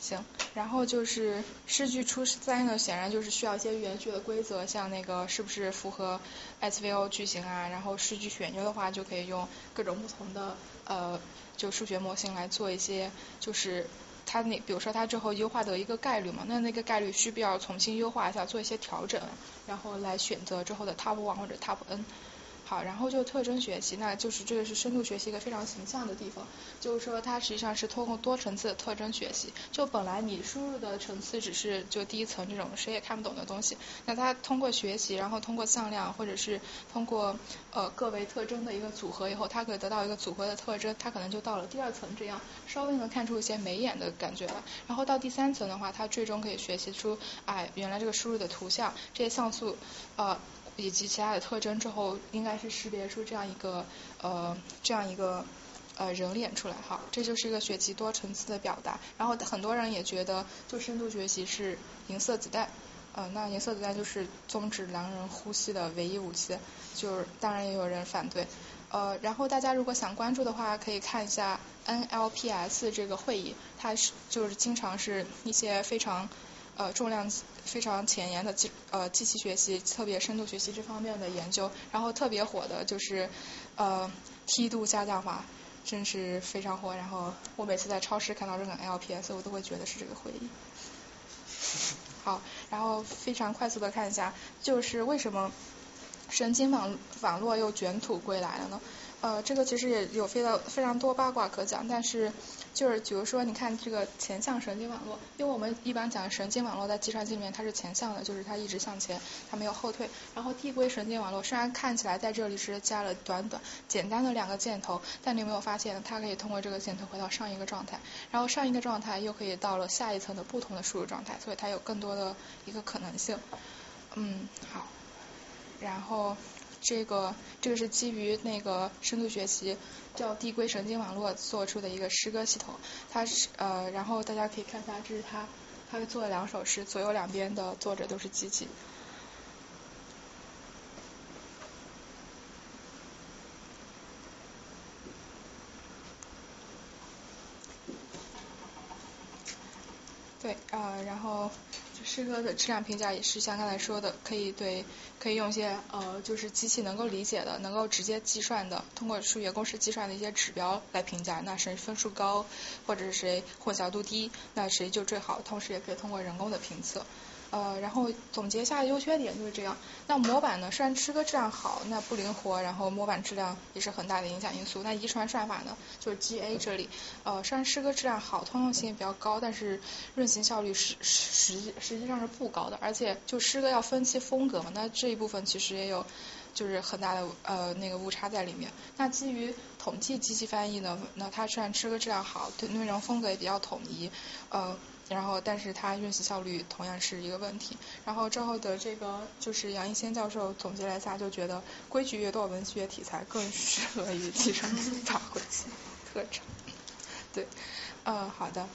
行，然后就是诗句出三呢，显然就是需要一些语言学的规则，像那个是不是符合 SVO 句型啊，然后诗句选优的话，就可以用各种不同的呃。就数学模型来做一些，就是它那比如说它最后优化的一个概率嘛，那那个概率需不需要重新优化一下，做一些调整，然后来选择之后的 top one 或者 top n。好，然后就特征学习，那就是这个是深度学习一个非常形象的地方，就是说它实际上是通过多层次的特征学习，就本来你输入的层次只是就第一层这种谁也看不懂的东西，那它通过学习，然后通过向量或者是通过呃个为特征的一个组合以后，它可以得到一个组合的特征，它可能就到了第二层这样，稍微能看出一些眉眼的感觉了，然后到第三层的话，它最终可以学习出哎原来这个输入的图像这些像素呃。以及其他的特征之后，应该是识别出这样一个呃这样一个呃人脸出来哈，这就是一个学习多层次的表达。然后很多人也觉得，就深度学习是银色子弹，呃，那银色子弹就是终止狼人呼吸的唯一武器。就是当然也有人反对，呃，然后大家如果想关注的话，可以看一下 NLPS 这个会议，它是就是经常是一些非常。呃，重量非常前沿的机呃机器学习，特别深度学习这方面的研究，然后特别火的就是呃梯度下降法，真是非常火。然后我每次在超市看到这个 LPS，我都会觉得是这个会议。好，然后非常快速的看一下，就是为什么神经网网络又卷土归来了呢？呃，这个其实也有非常非常多八卦可讲，但是就是比如说，你看这个前向神经网络，因为我们一般讲神经网络在计算机里面它是前向的，就是它一直向前，它没有后退。然后递归神经网络虽然看起来在这里是加了短短简单的两个箭头，但你有没有发现它可以通过这个箭头回到上一个状态，然后上一个状态又可以到了下一层的不同的输入状态，所以它有更多的一个可能性。嗯，好，然后。这个这个是基于那个深度学习叫递归神经网络做出的一个诗歌系统，它是呃，然后大家可以看一下，这是它，它做了两首诗，左右两边的作者都是机器。对，呃，然后这个的质量评价也是像刚才说的，可以对，可以用一些呃，就是机器能够理解的，能够直接计算的，通过数学公式计算的一些指标来评价，那谁分数高，或者是谁混淆度低，那谁就最好。同时也可以通过人工的评测。呃，然后总结一下优缺点就是这样。那模板呢，虽然诗歌质量好，那不灵活，然后模板质量也是很大的影响因素。那遗传算法呢，就是 GA 这里，呃，虽然诗歌质量好，通用性也比较高，但是运行效率实实际实际上是不高的。而且就诗歌要分析风格嘛，那这一部分其实也有就是很大的呃那个误差在里面。那基于统计机器翻译呢，那它虽然诗歌质量好，对内容风格也比较统一，呃。然后，但是它运行效率同样是一个问题。然后之后的这个就是杨一先教授总结了一下，就觉得规矩越多，文学题材更适合于计算机发挥其特长。对，嗯，好的。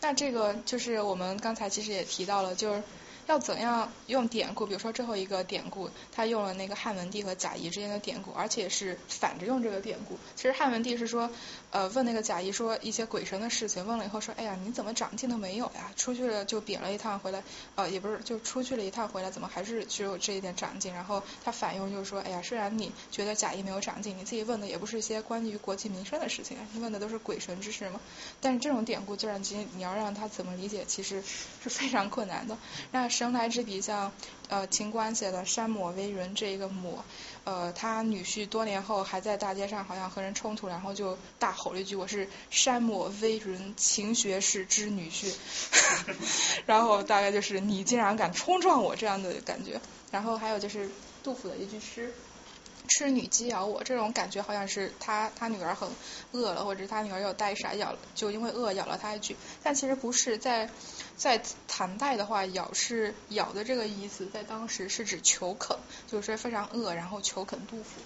那这个就是我们刚才其实也提到了，就是。要怎样用典故？比如说最后一个典故，他用了那个汉文帝和贾谊之间的典故，而且是反着用这个典故。其实汉文帝是说，呃，问那个贾谊说一些鬼神的事情，问了以后说，哎呀，你怎么长进都没有呀？出去了就贬了一趟回来，呃，也不是，就出去了一趟回来，怎么还是只有这一点长进？然后他反用就是说，哎呀，虽然你觉得贾谊没有长进，你自己问的也不是一些关于国计民生的事情，你问的都是鬼神之事嘛。但是这种典故就让今你要让他怎么理解，其实是非常困难的。那生来之笔，像呃秦观写的“山抹微云”这一个抹，呃他女婿多年后还在大街上好像和人冲突，然后就大吼了一句：“我是山抹微云秦学士之女婿。*laughs* ”然后大概就是你竟然敢冲撞我这样的感觉。然后还有就是杜甫的一句诗。吃女鸡咬我，这种感觉好像是他他女儿很饿了，或者他女儿有带啥咬了，就因为饿咬了他一句。但其实不是，在在唐代的话，咬是咬的这个意思，在当时是指求啃，就是非常饿，然后求啃杜甫。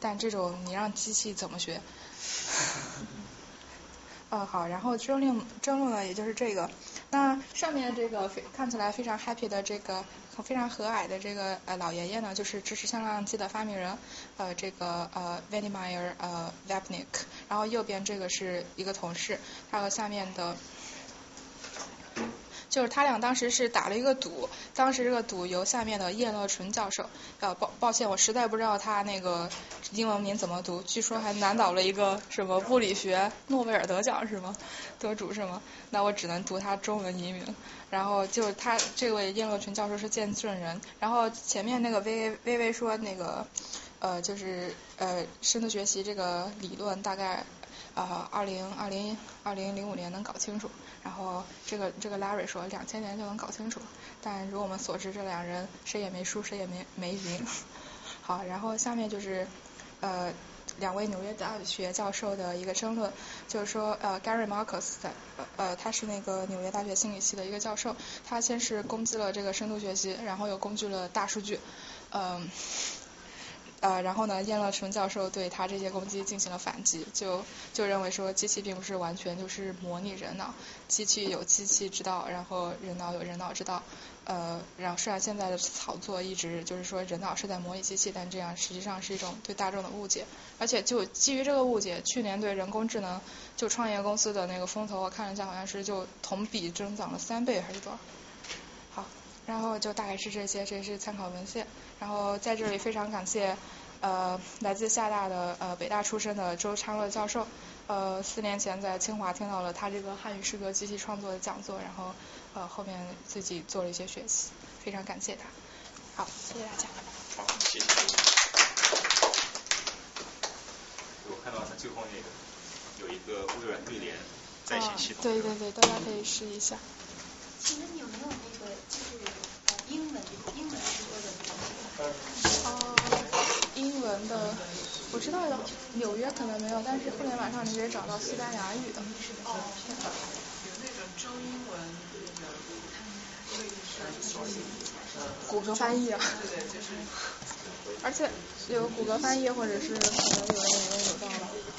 但这种你让机器怎么学？*laughs* 嗯，好，然后争论争论呢，也就是这个。那上面这个非看起来非常 happy 的这个非常和蔼的这个呃老爷爷呢，就是支持向量机的发明人，呃这个呃 v a n i m i r 呃 Vapnik，然后右边这个是一个同事，他和下面的。就是他俩当时是打了一个赌，当时这个赌由下面的叶乐纯教授，呃抱抱歉我实在不知道他那个英文名怎么读，据说还难倒了一个什么物理学诺贝尔得奖是吗？得主是吗？那我只能读他中文译名。然后就他这位叶乐纯教授是见证人，然后前面那个微微微说那个呃就是呃深度学习这个理论大概。呃，二零二零二零零五年能搞清楚，然后这个这个 Larry 说两千年就能搞清楚，但如我们所知，这两人谁也没输，谁也没没赢。好，然后下面就是呃两位纽约大学教授的一个争论，就是说呃 Gary Marcus 在呃他是那个纽约大学心理系的一个教授，他先是攻击了这个深度学习，然后又攻击了大数据，嗯。呃然后呢，燕乐成教授对他这些攻击进行了反击，就就认为说机器并不是完全就是模拟人脑，机器有机器之道，然后人脑有人脑之道。呃，然后虽然现在的炒作一直就是说人脑是在模拟机器，但这样实际上是一种对大众的误解。而且就基于这个误解，去年对人工智能就创业公司的那个风投，我看了一下，好像是就同比增长了三倍还是多少？好，然后就大概是这些，这是参考文献。然后在这里非常感谢呃来自厦大的呃北大出身的周昌乐教授，呃四年前在清华听到了他这个汉语诗歌机器创作的讲座，然后呃后面自己做了一些学习，非常感谢他。好，谢谢大家。好，谢谢。我看到他最后那个有一个微软对联在线系统。对对对，大家可以试一下。请问你有没有那个英文英文说的？哦，英文的我知道的，纽约可能没有，但是互联网上你可以找到西班牙语的。哦，有那种中英文那个，谷歌翻译啊。对对，就是。*laughs* 而且有谷歌翻译，或者是可能有人